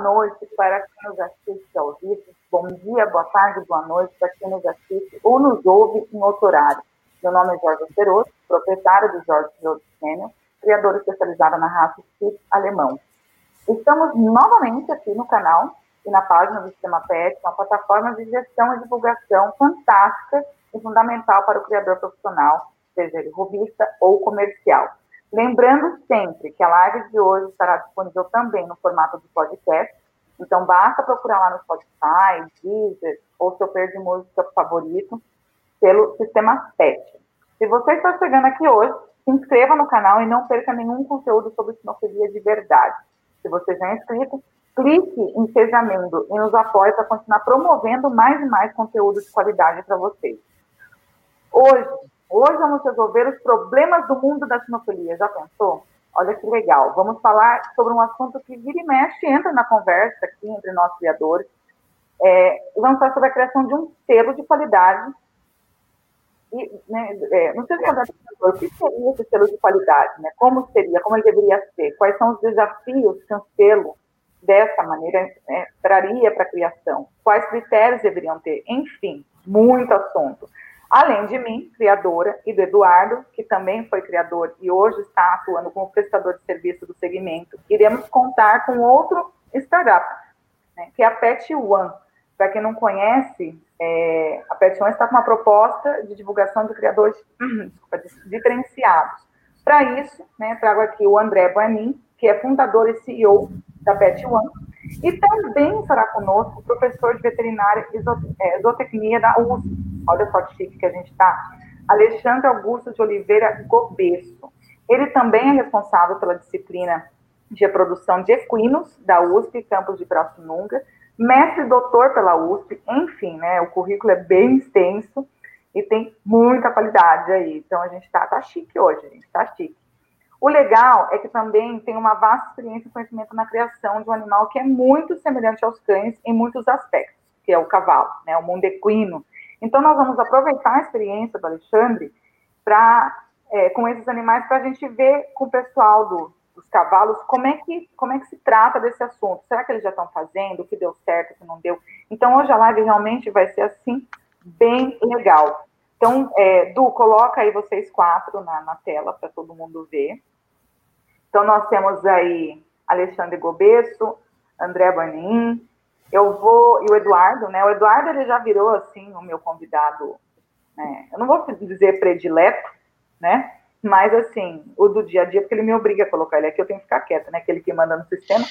noite para quem nos assiste ao vivo, bom dia, boa tarde, boa noite para quem nos assiste ou nos ouve em outro horário. Meu nome é Jorge Ceroso, proprietário do Jorge Sênior, criador especializado na raça Spitz alemão. Estamos novamente aqui no canal e na página do Sistema PET, uma plataforma de gestão e divulgação fantástica e fundamental para o criador profissional, seja ele robista ou comercial. Lembrando sempre que a live de hoje estará disponível também no formato de podcast, então basta procurar lá no Spotify, Deezer ou seu player de música favorito pelo Sistema PET. Se você está chegando aqui hoje, se inscreva no canal e não perca nenhum conteúdo sobre sinofilia de verdade. Se você já é inscrito, clique em Seja Membro e nos apoie para continuar promovendo mais e mais conteúdo de qualidade para vocês. Hoje, hoje vamos resolver os problemas do mundo da sinofilia. Já pensou? Olha que legal. Vamos falar sobre um assunto que vira e mexe, entra na conversa aqui entre nós criadores. É, vamos falar sobre a criação de um selo de qualidade. E, né, é, não sei se é o que seria esse selo de qualidade, né? Como seria, como ele deveria ser, quais são os desafios que um selo dessa maneira né, traria para a criação, quais critérios deveriam ter, enfim, muito assunto. Além de mim, criadora, e do Eduardo, que também foi criador e hoje está atuando como prestador de serviço do segmento, iremos contar com outro startup, né, que é a Pet One. Para quem não conhece, é, a Pet One está com uma proposta de divulgação de criadores desculpa, diferenciados. Para isso, né, trago aqui o André Banin, que é fundador e CEO da Pet One, e também estará conosco o professor de veterinária e é, zootecnia da USP, olha só que chique que a gente está, Alexandre Augusto de Oliveira Gobesso. Ele também é responsável pela disciplina de reprodução de equinos da USP, campus de Pirassununga, mestre doutor pela USP, enfim, né, o currículo é bem extenso e tem muita qualidade aí. Então a gente está tá chique hoje, gente está chique. O legal é que também tem uma vasta experiência e conhecimento na criação de um animal que é muito semelhante aos cães em muitos aspectos, que é o cavalo, né, o mundo equino. Então, nós vamos aproveitar a experiência do Alexandre pra, é, com esses animais para a gente ver com o pessoal do, dos cavalos como é, que, como é que se trata desse assunto. Será que eles já estão fazendo? O que deu certo, o que não deu? Então, hoje a live realmente vai ser assim, bem legal. Então, é, Du, coloca aí vocês quatro na, na tela para todo mundo ver. Então, nós temos aí Alexandre Gobesso, André Banin, eu vou, e o Eduardo, né? O Eduardo, ele já virou, assim, o meu convidado, né? Eu não vou dizer predileto, né? Mas, assim, o do dia a dia, porque ele me obriga a colocar ele aqui, eu tenho que ficar quieta, né? Aquele que manda no sistema.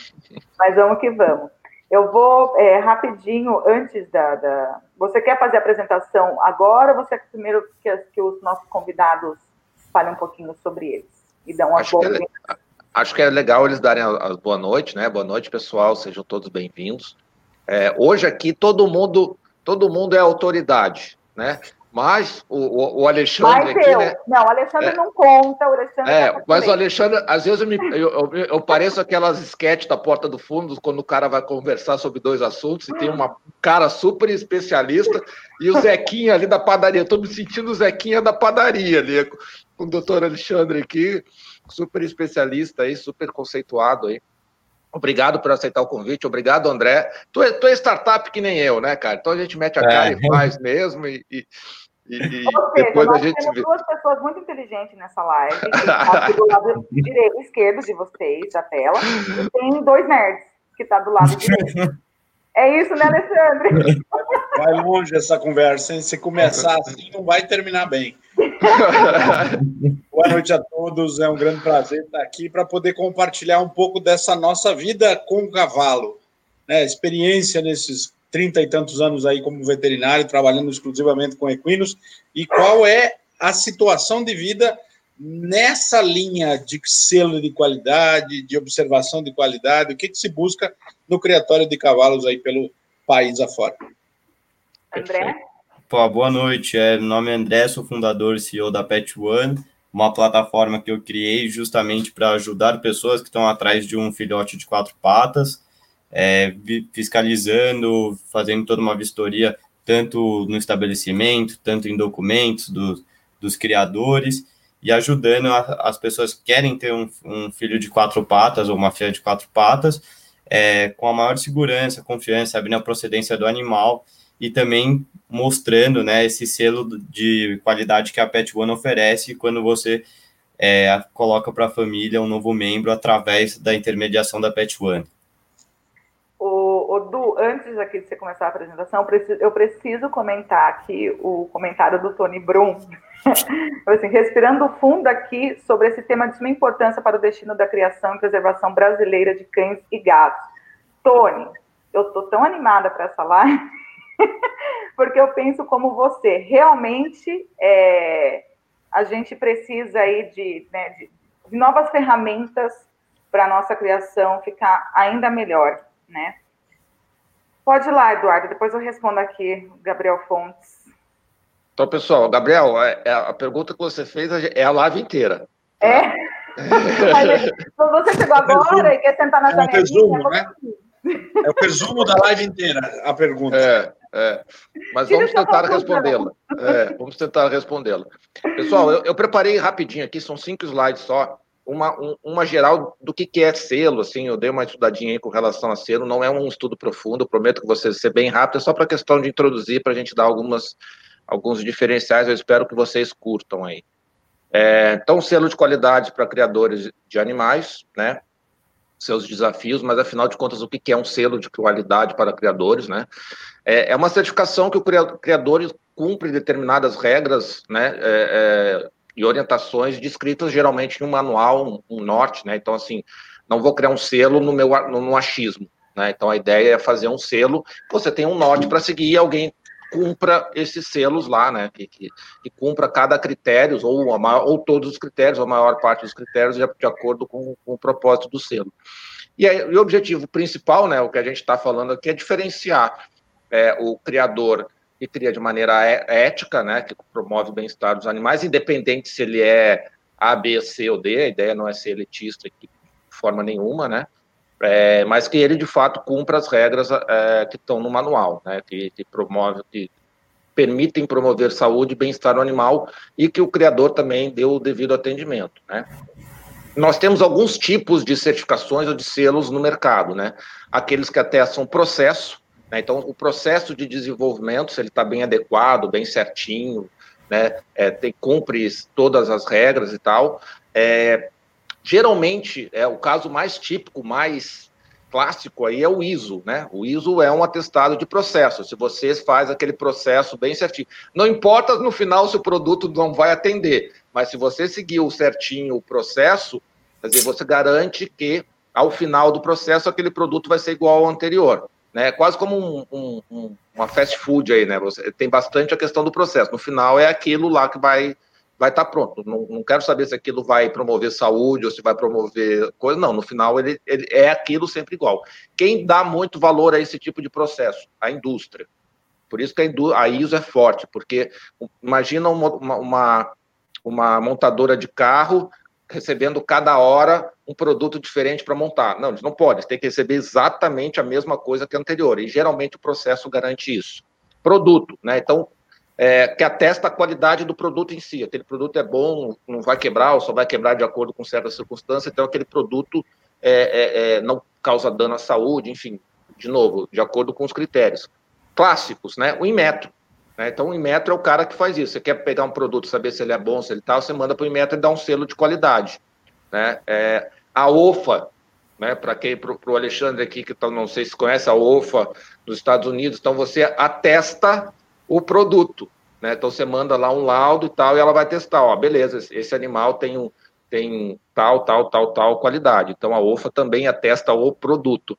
Mas vamos que vamos. Eu vou é, rapidinho, antes da, da, Você quer fazer a apresentação agora ou você quer primeiro que, que os nossos convidados falem um pouquinho sobre eles? E dão uma boa. Que é, Acho que é legal eles darem a, a boa noite, né? Boa noite, pessoal. Sejam todos bem-vindos. É, hoje aqui todo mundo, todo mundo é autoridade, né? Mas o, o Alexandre. Mas aqui, eu. Né? Não, o Alexandre é, não conta, o Alexandre. É, tá mas o Alexandre, às vezes eu, me, eu, eu, eu pareço aquelas sketches da porta do fundo, quando o cara vai conversar sobre dois assuntos e tem uma cara super especialista e o Zequinha ali da padaria. Estou me sentindo o Zequinha da padaria ali, com o doutor Alexandre aqui super especialista aí, super conceituado aí. Obrigado por aceitar o convite, obrigado, André. Tu é, tu é startup que nem eu, né, cara? Então a gente mete a cara é. e faz mesmo e, e, e Ou seja, depois nós a gente temos vê. duas pessoas muito inteligentes nessa live, que do lado direito e esquerdo de vocês, da tela, e tem dois nerds que tá do lado direito. É isso, né, Alexandre? Vai longe essa conversa, hein? Se começar assim, não vai terminar bem. Boa noite a todos, é um grande prazer estar aqui para poder compartilhar um pouco dessa nossa vida com o cavalo, né? Experiência nesses trinta e tantos anos aí como veterinário, trabalhando exclusivamente com equinos, e qual é a situação de vida nessa linha de selo de qualidade, de observação de qualidade, o que, que se busca no criatório de cavalos aí pelo país afora. André? Pô, boa noite, é, meu nome é André, sou fundador e CEO da Pet One, uma plataforma que eu criei justamente para ajudar pessoas que estão atrás de um filhote de quatro patas, é, fiscalizando, fazendo toda uma vistoria, tanto no estabelecimento, tanto em documentos do, dos criadores, e ajudando a, as pessoas que querem ter um, um, filho de quatro patas ou uma filha de quatro patas, é, com a maior segurança, confiança, sabendo a procedência do animal e também mostrando né, esse selo de qualidade que a Pet One oferece quando você é, coloca para a família um novo membro através da intermediação da Pet One. O, o Du, antes aqui de você começar a apresentação, eu preciso, eu preciso comentar aqui o comentário do Tony Brum. assim, respirando fundo aqui sobre esse tema de suma importância para o destino da criação e preservação brasileira de cães e gatos. Tony, eu estou tão animada para essa live, porque eu penso como você. Realmente, é, a gente precisa aí de, né, de, de novas ferramentas para a nossa criação ficar ainda melhor né? Pode ir lá, Eduardo, depois eu respondo aqui, Gabriel Fontes. Então, pessoal, Gabriel, é, é, a pergunta que você fez é a live inteira. É? então você chegou agora e quer sentar na é janelinha... Resumo, né? É o resumo da live inteira, a pergunta. É, é. Mas vamos tentar respondê-la. É, vamos tentar respondê-la. Pessoal, eu, eu, preparei rapidinho aqui, são cinco slides só uma, um, uma geral do que, que é selo, assim, eu dei uma estudadinha aí com relação a selo, não é um estudo profundo, prometo que você ser bem rápido, é só para questão de introduzir, para a gente dar algumas, alguns diferenciais, eu espero que vocês curtam aí. É, então, selo de qualidade para criadores de animais, né, seus desafios, mas afinal de contas, o que, é um selo de qualidade para criadores, né, é, é uma certificação que o criador cumpre determinadas regras, né, é, é e orientações descritas geralmente em um manual, um, um, norte, né? Então, assim, não vou criar um selo no meu no, no achismo, né? Então, a ideia é fazer um selo, você tem um norte para seguir alguém cumpra esses selos lá, né? Que, que, que cumpra cada critério, ou, ou todos os critérios, ou a maior parte dos critérios, de, de acordo com, com, o propósito do selo. E, aí, o objetivo principal, né? O que a gente está falando aqui é diferenciar é, o criador que cria de maneira é, ética, né, que promove o bem-estar dos animais, independente se ele é A, B, C ou D, a ideia não é ser elitista de forma nenhuma, né, é, mas que ele de fato cumpra as regras é, que estão no manual, né, que, que promove, que permitem promover saúde e bem-estar no animal e que o criador também dê o devido atendimento, né. Nós temos alguns tipos de certificações ou de selos no mercado, né, aqueles que atestam processo, né? Então, o processo de desenvolvimento, se ele está bem adequado, bem certinho, né, é, tem, cumpre todas as regras e tal, é, geralmente, é o caso mais típico, mais clássico aí é o ISO, né? O ISO é um atestado de processo. Se você faz aquele processo bem certinho, não importa no final se o produto não vai atender, mas se você seguiu certinho o processo, quer dizer, você garante que ao final do processo aquele produto vai ser igual ao anterior né? Quase como um, um, um, uma fast food aí, né? Você tem bastante a questão do processo. No final é aquilo lá que vai vai estar tá pronto. Não, não quero saber se aquilo vai promover saúde ou se vai promover coisa. Não, no final ele, ele é aquilo sempre igual. Quem dá muito valor a esse tipo de processo? A indústria. Por isso que a, a ISO é forte, porque imagina uma, uma, uma montadora de carro recebendo cada hora um produto diferente para montar. Não, eles não podem, têm que receber exatamente a mesma coisa que a anterior, e geralmente o processo garante isso. Produto, né? Então, é, que atesta a qualidade do produto em si. Aquele produto é bom, não vai quebrar, ou só vai quebrar de acordo com certas circunstâncias, então aquele produto é, é, é não causa dano à saúde, enfim, de novo, de acordo com os critérios. Clássicos, né? O Inmetro. Né? Então, o Inmetro é o cara que faz isso. Você quer pegar um produto, saber se ele é bom, se ele tal, você manda para o Inmetro e dá um selo de qualidade. Né? É, a OFA, né, para quem, para o Alexandre aqui, que tá, não sei se conhece a OFA dos Estados Unidos, então você atesta o produto. Né? Então você manda lá um laudo e tal, e ela vai testar, ó, beleza, esse animal tem um tem tal, tal, tal, tal qualidade. Então a OFA também atesta o produto.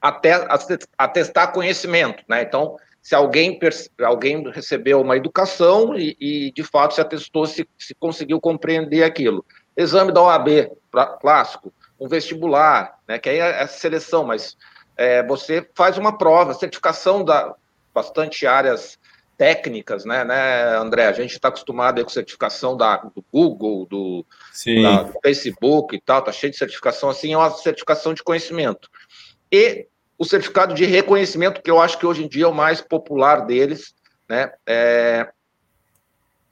Até atestar conhecimento, né? Então, se alguém, alguém recebeu uma educação e, e de fato se atestou, se, se conseguiu compreender aquilo. Exame da OAB, clássico, um vestibular, né, que aí é a seleção, mas é, você faz uma prova, certificação da bastante áreas técnicas, né, né André? A gente está acostumado com certificação da, do Google, do, da, do Facebook e tal, tá cheio de certificação assim, é uma certificação de conhecimento. E o certificado de reconhecimento, que eu acho que hoje em dia é o mais popular deles, né? É...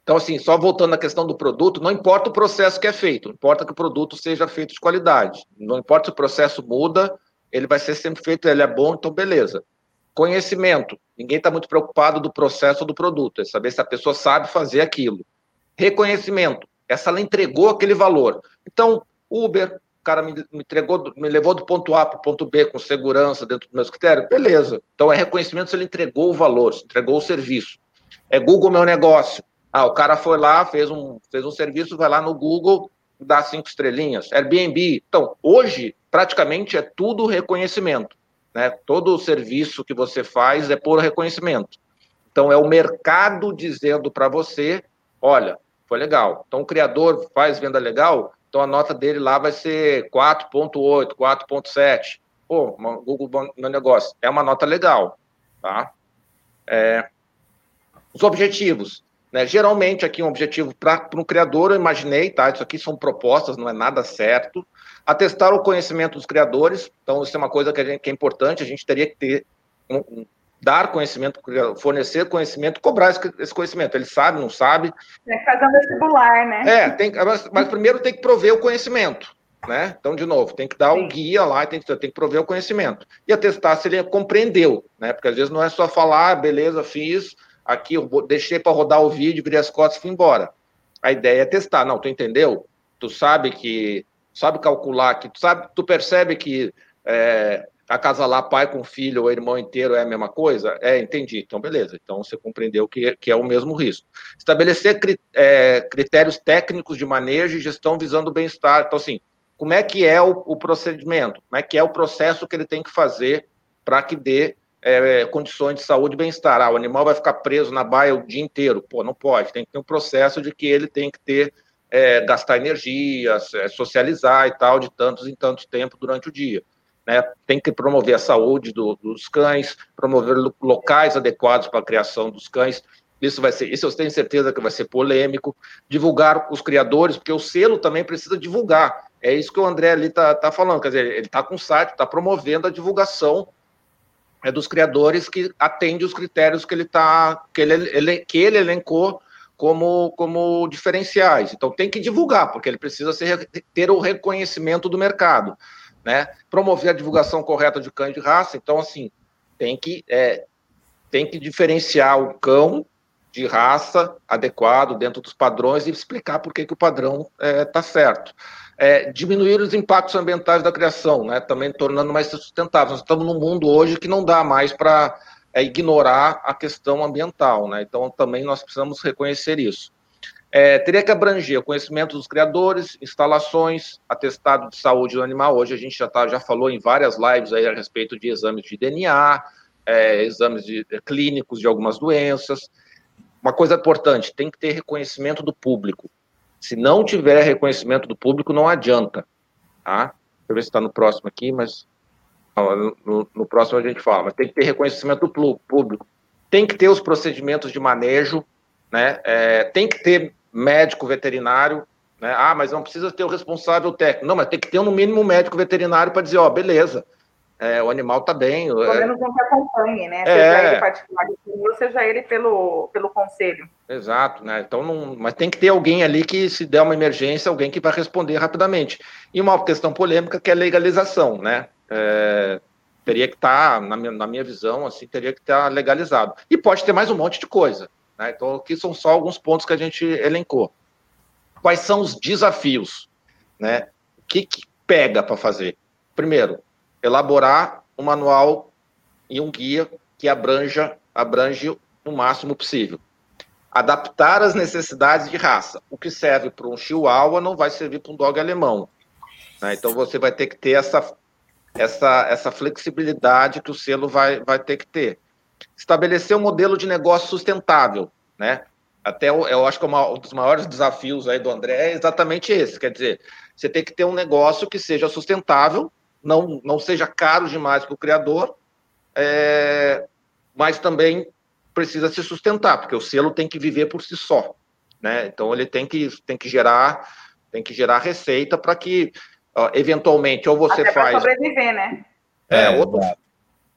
Então, assim, só voltando à questão do produto, não importa o processo que é feito, importa que o produto seja feito de qualidade. Não importa se o processo muda, ele vai ser sempre feito, ele é bom, então beleza. Conhecimento, ninguém está muito preocupado do processo do produto, é saber se a pessoa sabe fazer aquilo. Reconhecimento, essa ela entregou aquele valor. Então, Uber, o cara me, entregou, me levou do ponto A para o ponto B com segurança dentro dos meus critérios, beleza. Então é reconhecimento se ele entregou o valor, se entregou o serviço. É Google Meu Negócio. Ah, o cara foi lá, fez um, fez um serviço, vai lá no Google, dá cinco estrelinhas. Airbnb. Então, hoje, praticamente é tudo reconhecimento. Né? Todo o serviço que você faz é por reconhecimento. Então, é o mercado dizendo para você: olha, foi legal. Então, o criador faz venda legal, então a nota dele lá vai ser 4,8, 4,7. Pô, Google Meu Negócio. É uma nota legal. Tá? É, os objetivos. Né? Geralmente, aqui, um objetivo para um criador, eu imaginei, tá? Isso aqui são propostas, não é nada certo. Atestar o conhecimento dos criadores. Então, isso é uma coisa que, gente, que é importante, a gente teria que ter. Um, dar conhecimento, fornecer conhecimento, cobrar esse, esse, conhecimento. Ele sabe, não sabe. Tem que fazer um vestibular, né? É, tem, mas, mas primeiro tem que prover o conhecimento. Né? Então, de novo, tem que dar o um guia lá, tem que, tem que prover o conhecimento. E atestar se ele compreendeu, né? Porque às vezes não é só falar, ah, beleza, fiz, aqui eu deixei para rodar o vídeo, virei as costas e fui embora. A ideia é testar. Não, tu entendeu? Tu sabe que sabe calcular, que tu sabe, tu percebe que é, acasalar pai com filho ou irmão inteiro é a mesma coisa? É, entendi. Então, beleza. Então, você compreendeu que, que é o mesmo risco. Estabelecer cri, é, critérios técnicos de manejo e gestão visando o bem-estar. Então, assim, como é que é o, o, procedimento? Como é que é o processo que ele tem que fazer para que dê é, condições de saúde e bem-estar. Ah, o animal vai ficar preso na baia o dia inteiro. Pô, não pode. Tem que ter um processo de que ele tem que ter, é, gastar energia, é, socializar e tal, de tantos em tantos tempo durante o dia. Né? Tem que promover a saúde do, dos cães, promover locais adequados para a criação dos cães. Isso vai ser, isso eu tenho certeza que vai ser polêmico. Divulgar os criadores, porque o selo também precisa divulgar. É isso que o André ali está tá falando. Quer dizer, ele está com o site, está promovendo a divulgação é dos criadores que atende os critérios que ele tá que ele, ele, que ele elencou como, como diferenciais. Então tem que divulgar, porque ele precisa ser, ter o reconhecimento do mercado, né? Promover a divulgação correta de cães de raça. Então assim tem que é, tem que diferenciar o cão de raça adequado dentro dos padrões e explicar por que, que o padrão está é, tá certo é, diminuir os impactos ambientais da criação, né, também tornando mais sustentável. Nós estamos num mundo hoje que não dá mais para é, ignorar a questão ambiental, né, então também nós precisamos reconhecer isso. É, teria que abranger o conhecimento dos criadores, instalações, atestado de saúde do animal. Hoje a gente já, tá, já falou em várias lives aí a respeito de exames de DNA, é, exames de, é, clínicos de algumas doenças. Uma coisa importante, tem que ter reconhecimento do público. Se não tiver reconhecimento do público, não adianta. Tá? Deixa eu ver se está no próximo aqui, mas no, no, próximo a gente fala. Mas tem que ter reconhecimento do público. Tem que ter os procedimentos de manejo, né? É, tem que ter médico veterinário. Né? Ah, mas não precisa ter o responsável técnico. Não, mas tem que ter no mínimo um médico veterinário para dizer, ó, beleza, é, o animal está bem. Pelo é... menos um que acompanhe, né? Seja é... ele particular seja ele pelo, pelo conselho. Exato, né? Então, não... mas tem que ter alguém ali que, se der uma emergência, alguém que vai responder rapidamente. E uma questão polêmica que é a legalização, né? É... Teria que estar, tá, na minha, na minha visão, assim, teria que estar tá legalizado. E pode ter mais um monte de coisa. Né? Então, aqui são só alguns pontos que a gente elencou. Quais são os desafios? Né? O que, que pega para fazer? Primeiro, elaborar um manual e um guia que abranja, abrange o máximo possível. Adaptar as necessidades de raça. O que serve para um chihuahua não vai servir para um dog alemão. Né? Então você vai ter que ter essa, essa, essa flexibilidade que o selo vai, vai ter que ter. Estabelecer um modelo de negócio sustentável. Né? Até eu, eu acho que uma, um dos maiores desafios aí do André é exatamente esse. Quer dizer, você tem que ter um negócio que seja sustentável não, não seja caro demais para o criador, é, mas também precisa se sustentar, porque o selo tem que viver por si só. Né? Então ele tem que, tem que gerar tem que gerar receita para que eventualmente ou você Até faz sobreviver, né? É, é outro,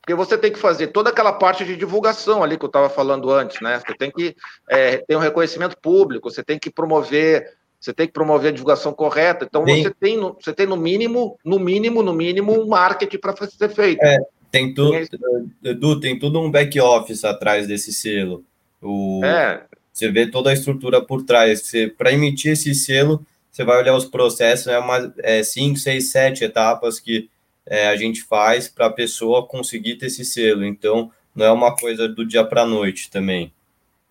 porque você tem que fazer toda aquela parte de divulgação ali que eu estava falando antes, né? Você tem que é, ter um reconhecimento público, você tem que promover você tem que promover a divulgação correta. Então Sim. você tem, você tem no mínimo, no mínimo, no mínimo, um marketing para ser feito. É, tem tudo, Edu, tem tudo um back office atrás desse selo. O, é. Você vê toda a estrutura por trás. Para emitir esse selo, você vai olhar os processos, é uma é, cinco, seis, sete etapas que é, a gente faz para a pessoa conseguir ter esse selo. Então, não é uma coisa do dia para a noite também.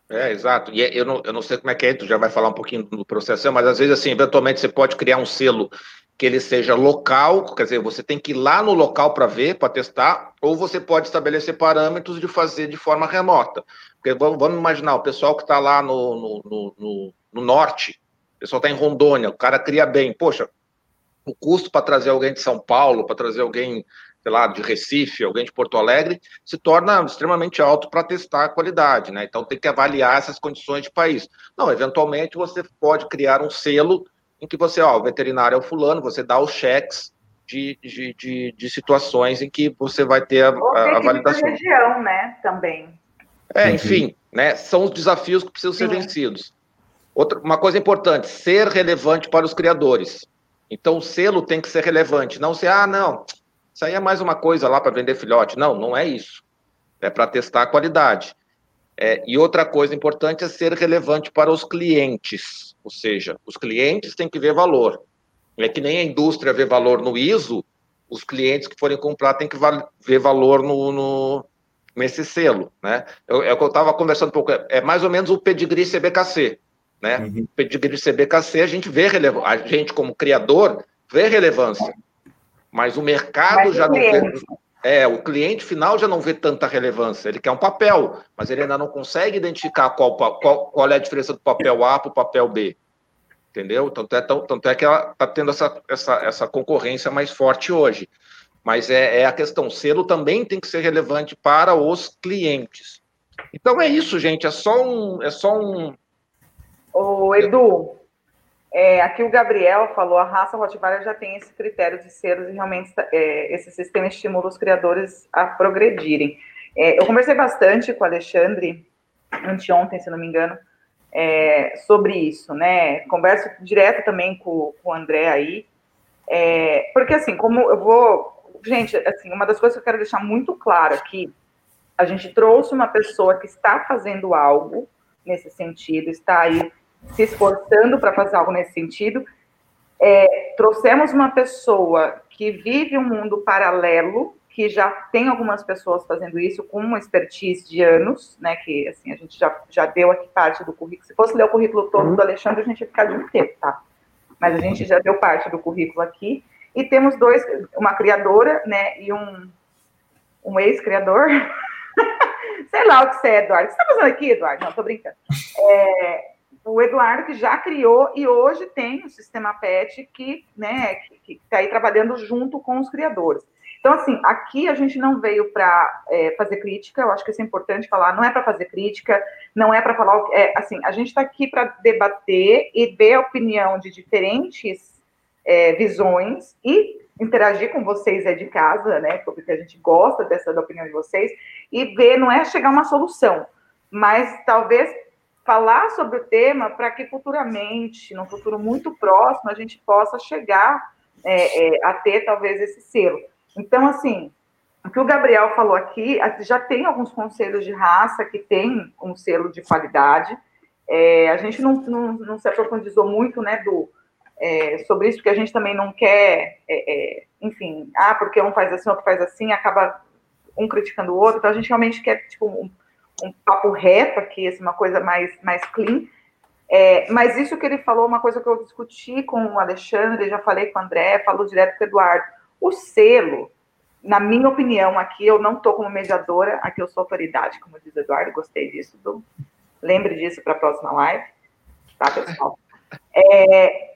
É, exato. E é, eu não, eu não sei como é que é, tu já vai falar um pouquinho do processo, mas às vezes, assim, eventualmente você pode criar um selo que ele seja local, quer dizer, você tem que ir lá no local para ver, para testar, ou você pode estabelecer parâmetros de fazer de forma remota. Porque vamos, vamos imaginar, o pessoal que está lá no, no, no, no norte, pessoal está em Rondônia, o cara cria bem, poxa, o custo para trazer alguém de São Paulo, para trazer alguém sei lá, de Recife, alguém de Porto Alegre, se torna extremamente alto para testar a qualidade, né? Então tem que avaliar essas condições de país. Não, eventualmente você pode criar um selo em que você, ó, o veterinário é o fulano, você dá os cheques de, de, de, de situações em que você vai ter a, a, a validação. região, né, também. É, enfim, né, são os desafios que precisam ser Sim. vencidos. Outra, uma coisa importante, ser relevante para os criadores. Então, o selo tem que ser relevante, não ser, ah, não, isso aí é mais uma coisa lá para vender filhote. Não, não é isso. É para testar a qualidade. É, e outra coisa importante é ser relevante para os clientes, ou seja, os clientes têm que ver valor. É que nem a indústria vê valor no ISO, os clientes que forem comprar têm que ver valor no, no nesse selo, né? É o que eu estava conversando um pouco, é mais ou menos o pedigree CBKC, né? Uhum. Pedigree CBKC a gente vê relevância, a gente como criador vê relevância mas o mercado mas já não vê. É, o cliente final já não vê tanta relevância. Ele quer um papel, mas ele ainda não consegue identificar qual, qual, qual é a diferença do papel A para o papel B. Entendeu? Tanto é, tanto é que ela está tendo essa, essa, essa concorrência mais forte hoje. Mas é, é a questão: selo também tem que ser relevante para os clientes. Então é isso, gente. É só um. É só um... Ô, Edu, é, aqui o Gabriel falou, a raça Rottweiler já tem esse critério de selos e realmente é, esse sistema estimula os criadores a progredirem. É, eu conversei bastante com o Alexandre, anteontem, se não me engano, é, sobre isso, né? Converso direto também com, com o André aí, é, porque assim, como eu vou... Gente, assim, uma das coisas que eu quero deixar muito claro aqui, a gente trouxe uma pessoa que está fazendo algo nesse sentido, está aí se esforçando para fazer algo nesse sentido. É, trouxemos uma pessoa que vive um mundo paralelo, que já tem algumas pessoas fazendo isso com uma expertise de anos, né? Que assim a gente já, já deu aqui parte do currículo. Se fosse ler o currículo todo do Alexandre, a gente ia ficar de um tempo, tá? Mas a gente já deu parte do currículo aqui. E temos dois, uma criadora, né? E um, um ex-criador. Sei lá o que você é, Eduardo. O que você está fazendo aqui, Eduardo? Não, tô brincando. É, o Eduardo que já criou e hoje tem o sistema PET que né, está aí trabalhando junto com os criadores. Então, assim, aqui a gente não veio para é, fazer crítica, eu acho que isso é importante falar, não é para fazer crítica, não é para falar, é, assim, a gente está aqui para debater e ver a opinião de diferentes é, visões e interagir com vocês é de casa, né, porque a gente gosta dessa da opinião de vocês, e ver, não é chegar uma solução, mas talvez falar sobre o tema para que futuramente, num futuro muito próximo, a gente possa chegar é, é, a ter talvez esse selo. Então, assim, o que o Gabriel falou aqui, já tem alguns conselhos de raça que tem um selo de qualidade. É, a gente não, não, não, se aprofundizou muito, né, do, é, sobre isso, porque a gente também não quer, é, é, enfim, ah, porque um faz assim, outro faz assim, acaba um criticando o outro, então a gente realmente quer, tipo, um, um papo reto aqui, assim, uma coisa mais, mais clean. É, mas isso que ele falou, uma coisa que eu discuti com o Alexandre, já falei com o André, falou direto com o Eduardo. O selo, na minha opinião, aqui eu não estou como mediadora, aqui eu sou autoridade, como diz o Eduardo, gostei disso. Do... Lembre disso para a próxima live, tá, pessoal? É,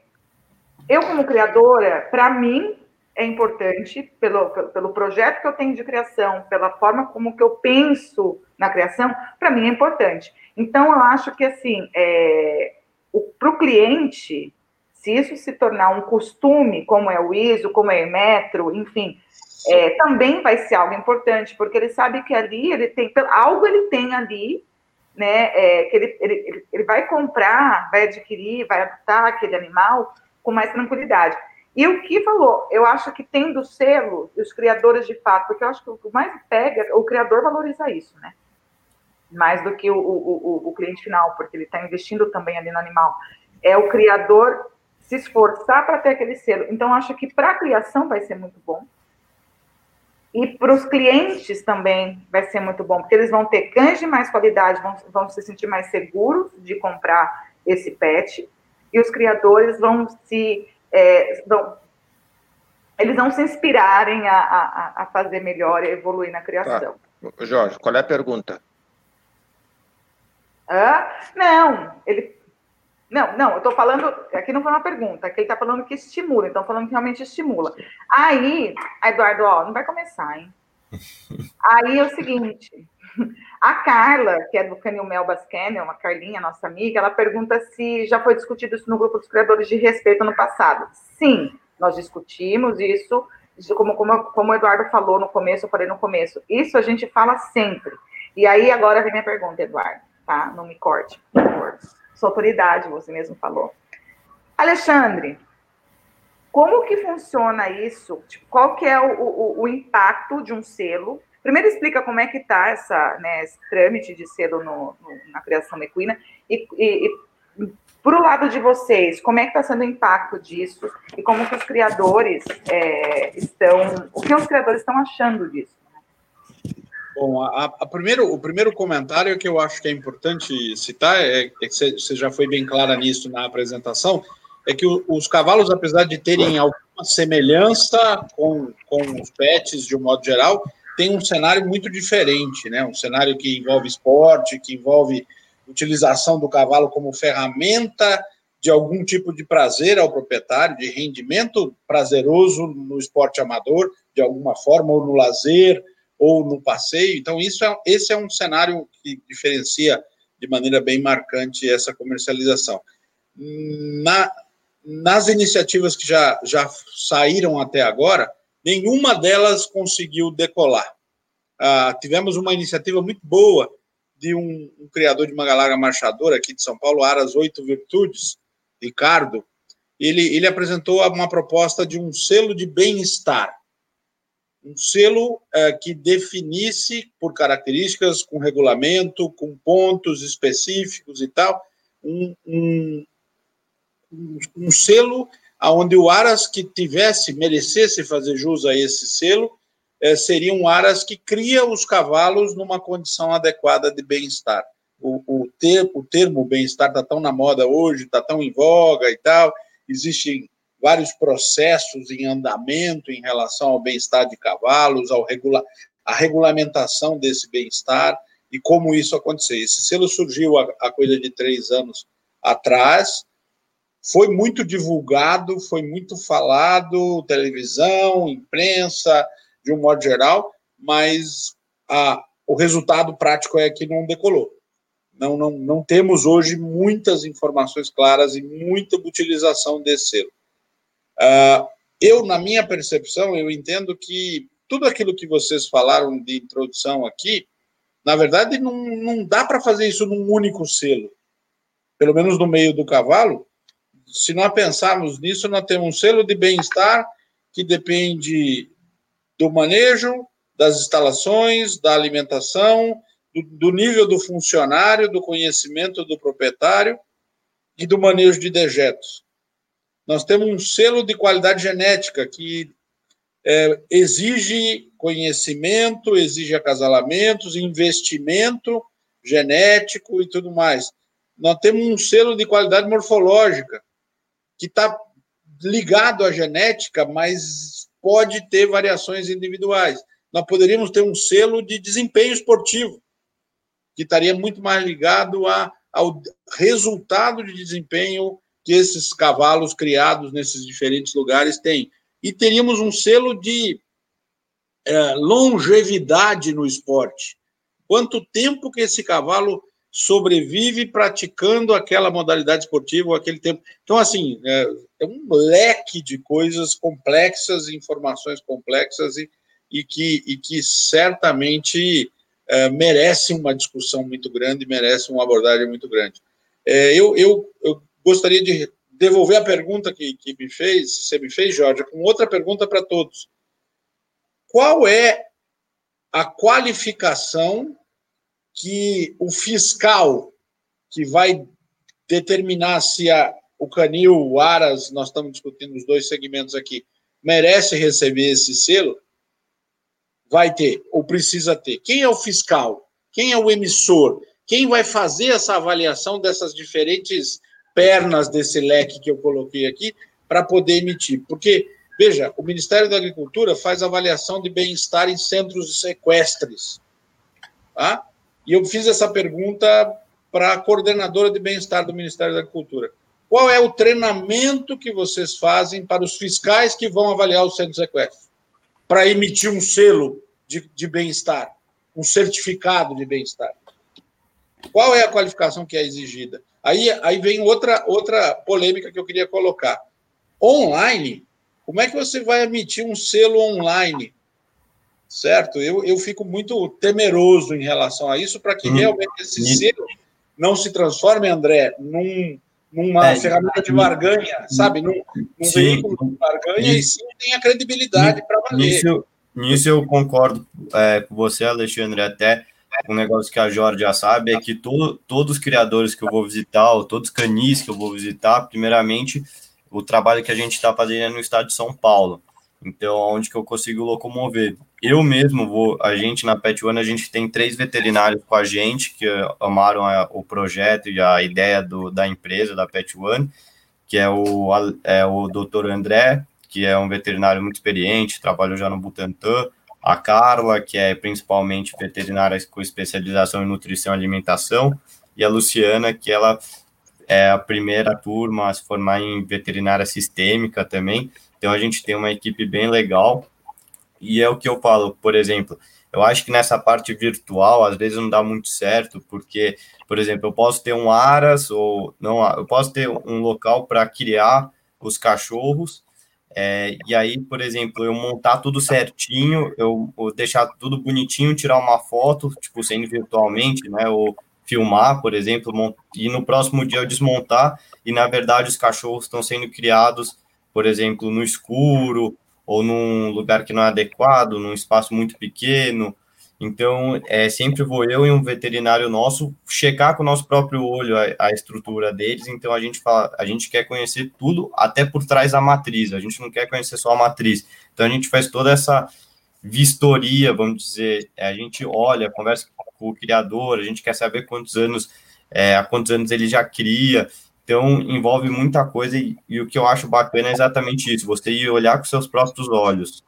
eu, como criadora, para mim, é importante pelo, pelo projeto que eu tenho de criação, pela forma como que eu penso na criação, para mim é importante. Então, eu acho que, assim, é, para o cliente, se isso se tornar um costume, como é o ISO, como é o metro, enfim, é, também vai ser algo importante, porque ele sabe que ali ele tem, algo ele tem ali, né, é, que ele, ele, ele vai comprar, vai adquirir, vai adaptar aquele animal com mais tranquilidade. E o que falou, eu acho que tendo selo, os criadores de fato, porque eu acho que o que mais pega, o criador valoriza isso, né? Mais do que o, o, o, cliente final, porque ele está investindo também ali no animal. É o criador se esforçar para ter aquele selo. Então, acho que para a criação vai ser muito bom. E para os clientes também vai ser muito bom, porque eles vão ter cães de mais qualidade, vão, vão se sentir mais seguros de comprar esse pet, e os criadores vão se. É, vão, eles vão se inspirarem a, a, a fazer melhor e evoluir na criação. Tá. Jorge, qual é a pergunta? Ah, não, ele não, não, eu estou falando. Aqui não foi uma pergunta, aqui ele está falando que estimula, então falando que realmente estimula. Aí, Eduardo, ó, não vai começar, hein? Aí é o seguinte: a Carla, que é do Canil Melbas Canyon, a Carlinha, nossa amiga, ela pergunta se já foi discutido isso no grupo dos criadores de respeito no passado. Sim, nós discutimos isso, como, como, como o Eduardo falou no começo, eu falei no começo, isso a gente fala sempre. E aí agora vem minha pergunta, Eduardo, tá? Não me corte, por favor sua autoridade, você mesmo falou. Alexandre, como que funciona isso? Tipo, qual que é o, o, o, impacto de um selo? Primeiro explica como é que está essa, né, esse trâmite de selo no, no, na criação equina e, e, e por o lado de vocês, como é que está sendo o impacto disso e como que os criadores é, estão, o que os criadores estão achando disso? Bom, a, a primeiro, o primeiro comentário que eu acho que é importante citar, é, é que você já foi bem clara nisso na apresentação, é que o, os cavalos, apesar de terem alguma semelhança com, com os pets de um modo geral, tem um cenário muito diferente, né? Um cenário que envolve esporte, que envolve utilização do cavalo como ferramenta de algum tipo de prazer ao proprietário, de rendimento prazeroso no esporte amador, de alguma forma, ou no lazer, ou no passeio. Então, isso é, esse é um cenário que diferencia de maneira bem marcante essa comercialização. Na, nas iniciativas que já, já saíram até agora, nenhuma delas conseguiu decolar. Ah, tivemos uma iniciativa muito boa de um, um criador de uma galária marchadora aqui de São Paulo, Aras Oito Virtudes, Ricardo. Ele, ele apresentou uma proposta de um selo de bem-estar um selo é, que definisse por características, com regulamento, com pontos específicos e tal, um, um, um selo onde o Aras que tivesse, merecesse fazer jus a esse selo, é, seria um Aras que cria os cavalos numa condição adequada de bem-estar. O, o, ter, o termo bem-estar está tão na moda hoje, está tão em voga e tal, existem vários processos em andamento em relação ao bem-estar de cavalos, ao regula a regulamentação desse bem-estar e como isso aconteceu. Esse selo surgiu há, coisa de três anos atrás, foi muito divulgado, foi muito falado, televisão, imprensa, de um modo geral, mas a, o resultado prático é que não decolou. Não, não, não temos hoje muitas informações claras e muita utilização desse selo. Uh, eu, na minha percepção, eu entendo que tudo aquilo que vocês falaram de introdução aqui, na verdade, não, não dá para fazer isso num único selo. Pelo menos no meio do cavalo. Se nós pensarmos nisso, nós temos um selo de bem-estar que depende do manejo, das instalações, da alimentação, do, do nível do funcionário, do conhecimento do proprietário e do manejo de dejetos nós temos um selo de qualidade genética que é, exige conhecimento, exige acasalamentos, investimento genético e tudo mais. Nós temos um selo de qualidade morfológica que está ligado à genética, mas pode ter variações individuais. Nós poderíamos ter um selo de desempenho esportivo, que estaria muito mais ligado a, ao resultado de desempenho que esses cavalos criados nesses diferentes lugares têm. E teríamos um selo de é, longevidade no esporte. Quanto tempo que esse cavalo sobrevive praticando aquela modalidade esportiva, aquele tempo. Então, assim, é, é um leque de coisas complexas, informações complexas e, e, que, e que certamente é, merece uma discussão muito grande, merece uma abordagem muito grande. É, eu, eu, eu gostaria de devolver a pergunta que, que me fez, você me fez, Jorge, com outra pergunta para todos. Qual é a qualificação que o fiscal que vai determinar se a, o Canil, o Aras, nós estamos discutindo os dois segmentos aqui, merece receber esse selo, vai ter ou precisa ter. Quem é o fiscal? Quem é o emissor? Quem vai fazer essa avaliação dessas diferentes pernas desse leque que eu coloquei aqui para poder emitir? Porque, veja, o Ministério da Agricultura faz avaliação de bem-estar em centros sequestres. Tá? E eu fiz essa pergunta para a coordenadora de bem-estar do Ministério da Agricultura. Qual é o treinamento que vocês fazem para os fiscais que vão avaliar o centro sequestro? Para emitir um selo de, de bem-estar, um certificado de bem-estar. Qual é a qualificação que é exigida? Aí, aí vem outra, outra polêmica que eu queria colocar. Online, como é que você vai emitir um selo online? Certo? Eu, eu fico muito temeroso em relação a isso, para que hum. realmente esse selo não se transforme, André, num, numa é, ferramenta de barganha, sabe? Num, num veículo de barganha e sim tenha credibilidade para valer. Nisso, nisso eu concordo é, com você, Alexandre, até um negócio que a Jorge já sabe é que todo, todos os criadores que eu vou visitar, ou todos os canis que eu vou visitar, primeiramente, o trabalho que a gente está fazendo é no estado de São Paulo. Então, onde que eu consigo locomover? Eu mesmo vou, a gente na Pet One, a gente tem três veterinários com a gente que amaram a, o projeto e a ideia do, da empresa, da Pet One, que é o, é o doutor André, que é um veterinário muito experiente, trabalhou já no Butantan, a Carla, que é principalmente veterinária com especialização em nutrição e alimentação, e a Luciana, que ela é a primeira turma a se formar em veterinária sistêmica também, então a gente tem uma equipe bem legal. E é o que eu falo, por exemplo, eu acho que nessa parte virtual às vezes não dá muito certo, porque, por exemplo, eu posso ter um aras ou não, eu posso ter um local para criar os cachorros. É, e aí, por exemplo, eu montar tudo certinho, eu, eu, deixar tudo bonitinho, tirar uma foto, tipo, sendo virtualmente, né? Ou filmar, por exemplo, e no próximo dia eu desmontar, e na verdade os cachorros estão sendo criados por exemplo, no escuro ou num lugar que não é adequado, num espaço muito pequeno. Então, é, sempre vou eu e um veterinário nosso checar com o nosso próprio olho a, a, estrutura deles. Então, a gente fala, a gente quer conhecer tudo até por trás da matriz. A gente não quer conhecer só a matriz. Então, a gente faz toda essa vistoria, vamos dizer. A gente olha, conversa com o criador, a gente quer saber quantos anos, é, há quantos anos ele já cria. Então, envolve muita coisa e, e, o que eu acho bacana é exatamente isso, você ir olhar com seus próprios olhos.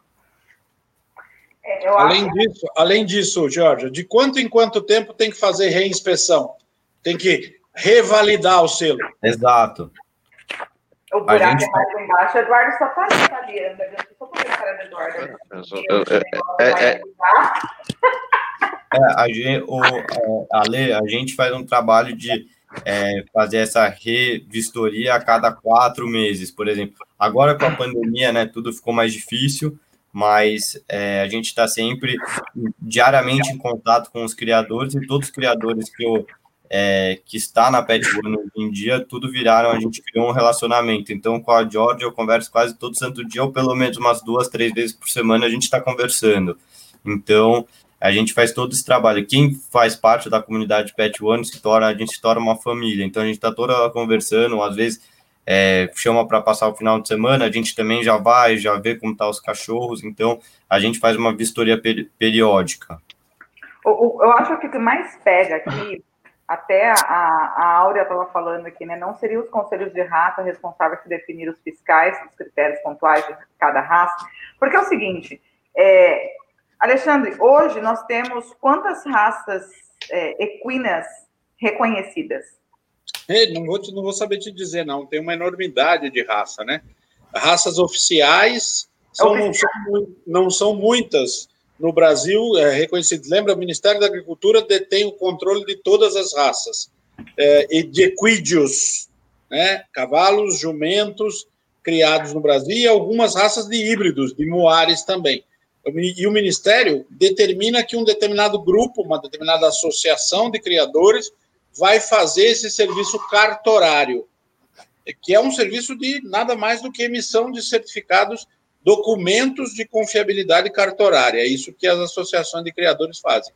É, além acho... disso, além disso, Jorge, de quanto em quanto tempo tem que fazer reinspeção? Tem que revalidar o selo. Exato. O buraco gente... é mais embaixo, Eduardo só tá ali, sabia? Só por cara do Eduardo. É, é, é, é, a gente, o, a, a gente faz um trabalho de é, fazer essa revistoria a cada quatro meses, por exemplo. Agora com a pandemia, né, tudo ficou mais difícil, mas é, a gente está sempre diariamente em contato com os criadores e todos os criadores que eu é, que está na Pet One hoje em dia, tudo viraram, a gente criou um relacionamento. Então, com a George, eu converso quase todo santo dia, ou pelo menos umas duas, três vezes por semana, a gente está conversando. Então, a gente faz todo esse trabalho. Quem faz parte da comunidade Pet One se torna, a gente se torna uma família. Então a gente está toda conversando, às vezes é, chama para passar o final de semana, a gente também já vai, já vê como tá os cachorros. Então a gente faz uma vistoria peri periódica. O, eu acho que o que mais pega aqui, até a, a Áurea estava falando aqui, né? Não seriam os conselhos de raça responsáveis por definir os fiscais, os critérios pontuais de cada raça, porque é o seguinte. É, Alexandre, hoje nós temos quantas raças é, equinas reconhecidas? Não, vou, não vou saber te dizer, não. Tem uma enormidade de raça, né? Raças oficiais são, Oficial. não, são, não são muitas no Brasil é, reconhecidas. Lembra, o Ministério da Agricultura detém o controle de todas as raças. É, e de equídeos, né? cavalos, jumentos, criados no Brasil, e algumas raças de híbridos, de moares também. E o Ministério determina que um determinado grupo, uma determinada associação de criadores, vai fazer esse serviço cartorário, que é um serviço de nada mais do que emissão de certificados, documentos de confiabilidade cartorária. É isso que as associações de criadores fazem.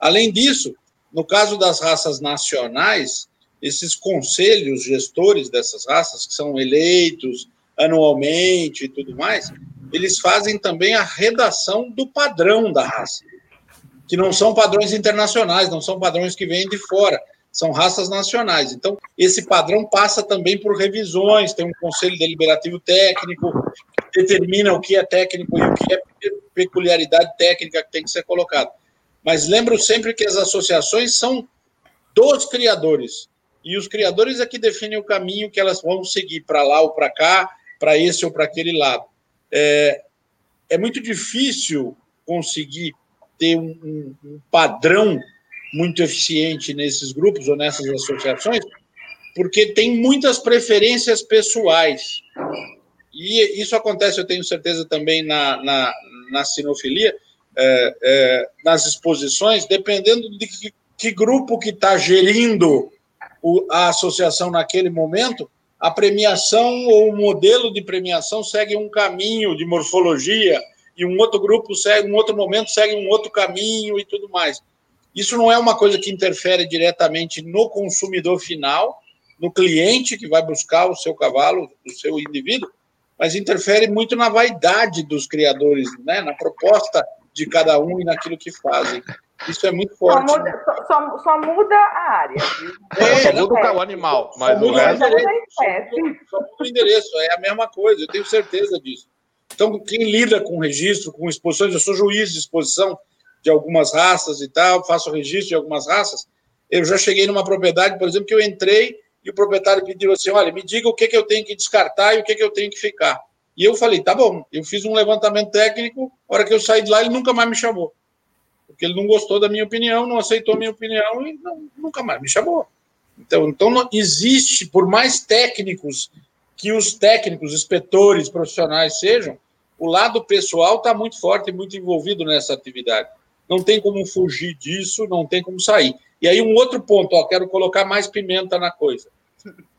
Além disso, no caso das raças nacionais, esses conselhos gestores dessas raças, que são eleitos anualmente e tudo mais, eles fazem também a redação do padrão da raça, que não são padrões internacionais, não são padrões que vêm de fora, são raças nacionais. Então, esse padrão passa também por revisões, tem um conselho deliberativo técnico que determina o que é técnico e o que é peculiaridade técnica que tem que ser colocado. Mas lembro sempre que as associações são dos criadores, e os criadores é que definem o caminho que elas vão seguir para lá ou para cá, para esse ou para aquele lado. É, é muito difícil conseguir ter um, um, um padrão muito eficiente nesses grupos ou nessas associações, porque tem muitas preferências pessoais. E isso acontece, eu tenho certeza, também na, na, na sinofilia, é, é, nas exposições, dependendo de que, que grupo que está gerindo o, a associação naquele momento, a premiação ou o modelo de premiação segue um caminho de morfologia e um outro grupo segue, um outro momento segue um outro caminho e tudo mais. Isso não é uma coisa que interfere diretamente no consumidor final, no cliente que vai buscar o seu cavalo, o seu indivíduo, mas interfere muito na vaidade dos criadores, né? na proposta de cada um e naquilo que fazem. Isso é muito forte. Só muda, né? só, só, só muda a área. É, só muda é. o animal, mas o resto... Só muda o endereço, é a mesma coisa, eu tenho certeza disso. Então, quem lida com registro, com exposições, eu sou juiz de exposição de algumas raças e tal, faço registro de algumas raças. Eu já cheguei numa propriedade, por exemplo, que eu entrei e o proprietário pediu assim: olha, me diga o que, que eu tenho que descartar e o que, que eu tenho que ficar. E eu falei: tá bom, eu fiz um levantamento técnico, a hora que eu saí de lá, ele nunca mais me chamou porque ele não gostou da minha opinião, não aceitou a minha opinião e não, nunca mais me chamou. Então, então não existe, por mais técnicos que os técnicos, inspetores, profissionais sejam, o lado pessoal está muito forte e muito envolvido nessa atividade. Não tem como fugir disso, não tem como sair. E aí, um outro ponto, ó, quero colocar mais pimenta na coisa.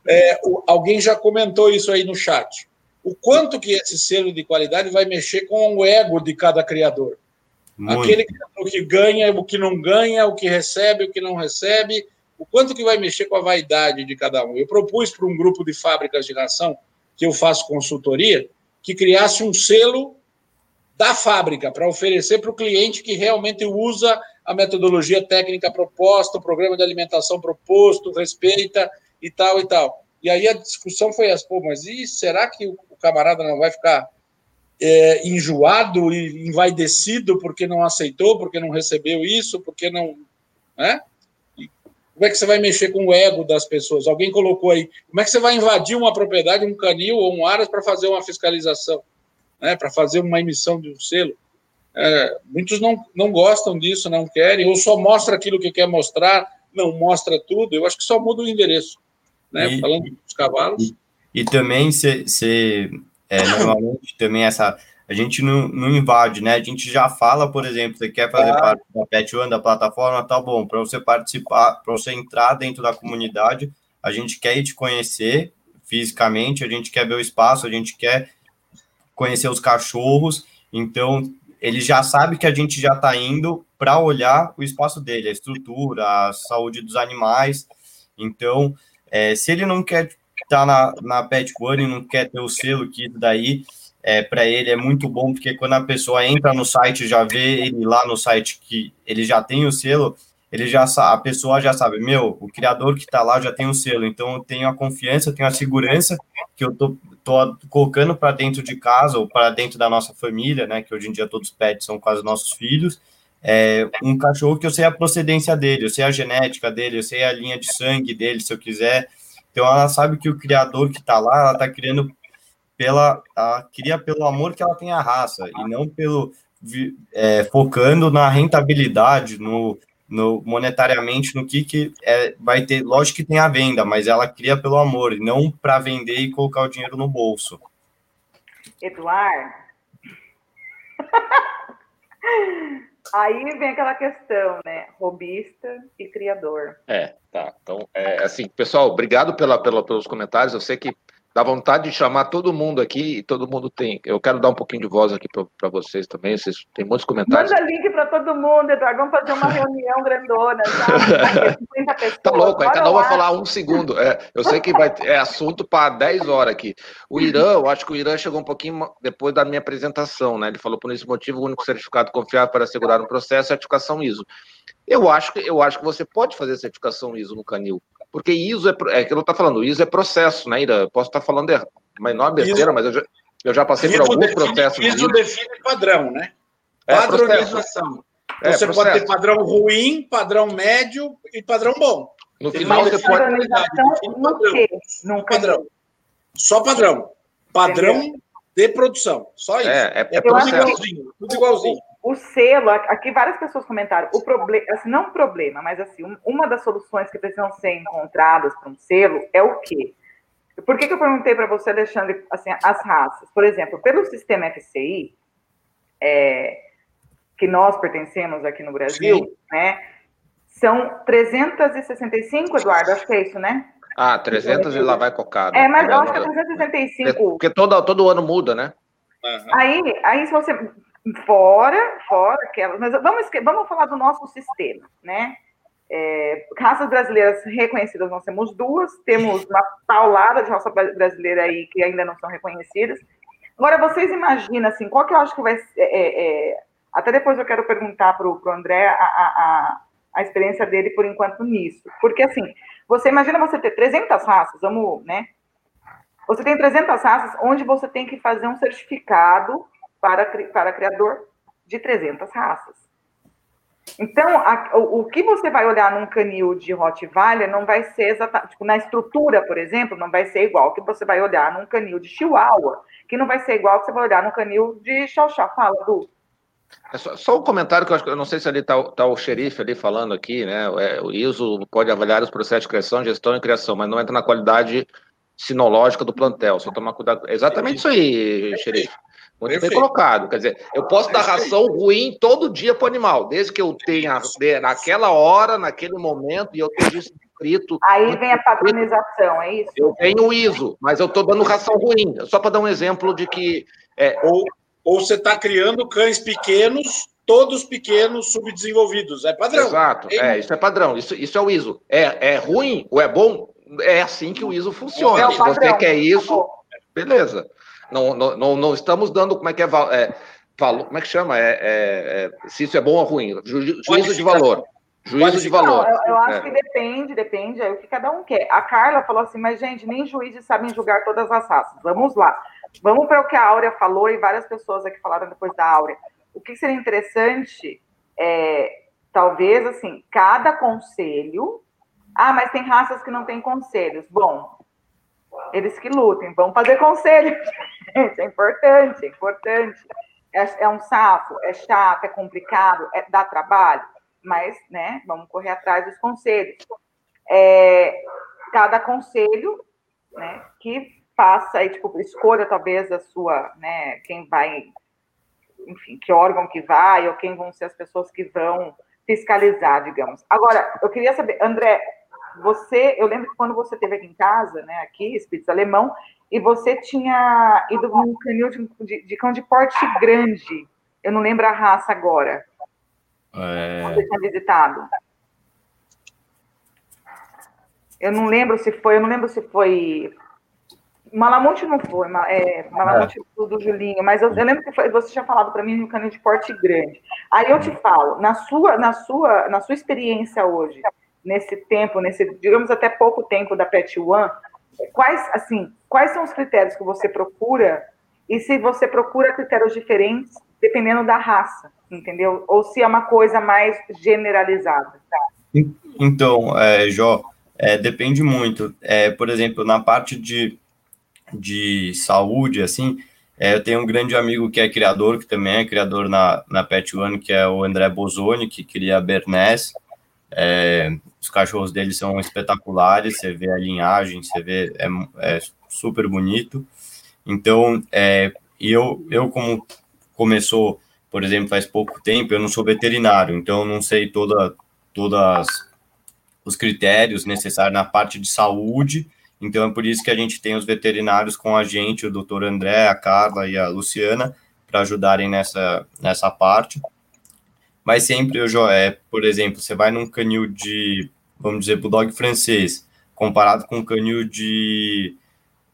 É, o, alguém já comentou isso aí no chat. O quanto que esse selo de qualidade vai mexer com o ego de cada criador. Muito. Aquele que ganha, o que não ganha, o que recebe, o que não recebe, o quanto que vai mexer com a vaidade de cada um. Eu propus para um grupo de fábricas de ração que eu faço consultoria que criasse um selo da fábrica para oferecer para o cliente que realmente usa a metodologia técnica proposta, o programa de alimentação proposto, respeita e tal e tal. E aí a discussão foi essa, pô, mas e será que o camarada não vai ficar é, enjoado e envaidecido porque não aceitou, porque não recebeu isso, porque não. Né? como é que você vai mexer com o ego das pessoas? Alguém colocou aí. Como é que você vai invadir uma propriedade, um canil ou um aras para fazer uma fiscalização, né? para fazer uma emissão de um selo? É, muitos não, não gostam disso, não querem, ou só mostra aquilo que quer mostrar, não mostra tudo. Eu acho que só muda o endereço. Né? E, Falando dos cavalos. E, e também você é, normalmente também essa. A gente não, não invade, né? A gente já fala, por exemplo, você quer fazer ah. parte da Pet One, da plataforma, tá bom. Para você participar, para você entrar dentro da comunidade, a gente quer ir te conhecer fisicamente, a gente quer ver o espaço, a gente quer conhecer os cachorros. Então, ele já sabe que a gente já está indo para olhar o espaço dele, a estrutura, a saúde dos animais. Então, é, se ele não quer tá na, na Pet One não quer ter o selo que daí é, para ele é muito bom, porque quando a pessoa entra no site já vê ele lá no site que ele já tem o selo, ele já a pessoa já sabe, meu, o criador que está lá já tem o selo, então eu tenho a confiança, eu tenho a segurança que eu tô, tô colocando para dentro de casa ou para dentro da nossa família, né, que hoje em dia todos os pets são quase nossos filhos, é, um cachorro que eu sei a procedência dele, eu sei a genética dele, eu sei a linha de sangue dele, se eu quiser, então ela sabe que o criador que está lá, ela está criando pela, ela cria pelo amor que ela tem à raça e não pelo é, focando na rentabilidade, no, no monetariamente no que, que é, vai ter. Lógico que tem a venda, mas ela cria pelo amor e não para vender e colocar o dinheiro no bolso. Eduardo. Aí vem aquela questão, né? Robista e criador. É, tá. Então, é, assim, pessoal, obrigado pela, pela, pelos comentários. Eu sei que dá vontade de chamar todo mundo aqui e todo mundo tem. Eu quero dar um pouquinho de voz aqui para vocês também. Vocês têm muitos comentários. Manda link para todo mundo, Eduardo. Vamos fazer uma reunião grandona, sabe? tá louco, aí cada um vai falar um segundo. É, eu sei que vai é assunto para 10 horas aqui. O Irã, eu acho que o Irã chegou um pouquinho depois da minha apresentação, né? Ele falou por esse motivo, o único certificado confiável para assegurar um processo é a certificação ISO. Eu acho que eu acho que você pode fazer certificação ISO no Canil. Porque ISO é, é que eu estou falando, ISO é processo, né, Ira? Eu posso estar falando errado, uma enorme besteira, ISO, mas eu já, eu já passei por alguns define, processos. ISO define padrão, né? É, Padronização. É, você processo. pode ter padrão ruim, padrão médio e padrão bom. No final você pode. No quê? No padrão. Só padrão. Padrão de produção. Só isso. É, é, é tudo igualzinho. Tudo igualzinho o selo, aqui várias pessoas comentaram, o problema, assim, não problema, mas assim, uma das soluções que precisam ser encontradas para um selo é o quê? Por que, que eu perguntei para você, Alexandre, assim, as raças? Por exemplo, pelo sistema FCI, é, que nós pertencemos aqui no Brasil, Sim. né? São 365, Eduardo, acho que é isso, né? Ah, 300 e lá vai cocada. É, mas eu acho que é 365. Porque todo, todo ano muda, né? Uhum. Aí, aí, se você Fora, fora aquelas. Mas vamos, vamos falar do nosso sistema, né? É, raças brasileiras reconhecidas nós temos duas, temos uma paulada de raça brasileira aí que ainda não são reconhecidas. Agora, vocês imaginam, assim, qual que eu acho que vai ser. É, é, até depois eu quero perguntar para o André a, a, a experiência dele por enquanto nisso. Porque, assim, você imagina você ter 300 raças, vamos, né? Você tem 300 raças onde você tem que fazer um certificado para, para criador de 300 raças. Então, a, o, o, que você vai olhar num canil de Rottweiler não vai ser exatamente, tipo, na estrutura, por exemplo, não vai ser igual que você vai olhar num canil de Chihuahua, que não vai ser igual que você vai olhar num canil de Xauxá. Fala, Du. É só, só, um comentário que eu acho eu não sei se ali está tá o xerife ali falando aqui, né? É, o ISO pode avaliar os processos de criação, gestão e criação, mas não entra na qualidade sinológica do plantel. Só tomar cuidado. É exatamente isso aí, xerife. Muito Perfeito. bem colocado. Quer dizer, eu posso dar ração ruim todo dia para o animal, desde que eu tenha naquela hora, naquele momento, e eu tenho isso escrito. Aí vem a padronização, é isso? Eu tenho ISO, mas eu estou dando ração ruim. Só para dar um exemplo de que. É... Ou, ou você está criando cães pequenos, todos pequenos, subdesenvolvidos. É padrão. Exato, é, isso é padrão. Isso, isso é o ISO. É, é ruim ou é bom? É assim que o ISO funciona. É o Se você quer isso, beleza. Não, não, não, estamos dando, como é que é, é valor, como é que chama? É, é, é, se isso é bom ou ruim. Ju, juízo de valor. Juízo de valor. Não, eu, eu, acho é. que depende, depende, é o que cada um quer. A Carla falou assim, mas, gente, nem juízes sabem julgar todas as raças. Vamos lá. Vamos para o que a Áurea falou e várias pessoas aqui falaram depois da Áurea. O que seria interessante é, talvez, assim, cada conselho. Ah, mas tem raças que não têm conselhos. Bom, eles que lutem, vão fazer conselho. Gente, é importante, é importante. É, é um sapo, é chato, é complicado, é, dá trabalho, mas, né, vamos correr atrás dos conselhos. É, cada conselho, né, que faça aí, tipo, escolha talvez a sua, né, quem vai, enfim, que órgão que vai, ou quem vão ser as pessoas que vão fiscalizar, digamos. Agora, eu queria saber, André, você, eu lembro que quando você esteve aqui em casa, né, aqui, Espírito Alemão, e você tinha ido num canil de, de, de, cão de porte grande. Eu não lembro a raça agora. É... Você tinha visitado. Eu não lembro se foi, eu não lembro se foi. Malamute não foi, é, Malamute é. do, do Julinho, mas eu, eu lembro que foi, você tinha falado para mim no canil de porte grande. Aí eu te falo, na sua, na sua, na sua experiência hoje, nesse tempo, nesse, digamos até pouco tempo da Pet One, quais, assim, quais são os critérios que você procura e se você procura critérios diferentes dependendo da raça, entendeu? Ou se é uma coisa mais generalizada. Então, é, Jó, é, depende muito. É, por exemplo, na parte de, de saúde, assim, é, eu tenho um grande amigo que é criador, que também é criador na, na Pet One, que é o André Bozoni, que cria Bernese. É, os cachorros dele são espetaculares, você vê a linhagem, você vê, é, é super bonito. Então, é, eu, eu como começou por exemplo, faz pouco tempo, eu não sou veterinário, então eu não sei toda, todas os critérios necessários na parte de saúde, então é por isso que a gente tem os veterinários com a gente, o doutor André, a Carla e a Luciana, para ajudarem nessa, nessa parte. Mas sempre, eu, é, por exemplo, você vai num canil de, vamos dizer, bulldog francês, comparado com um canil de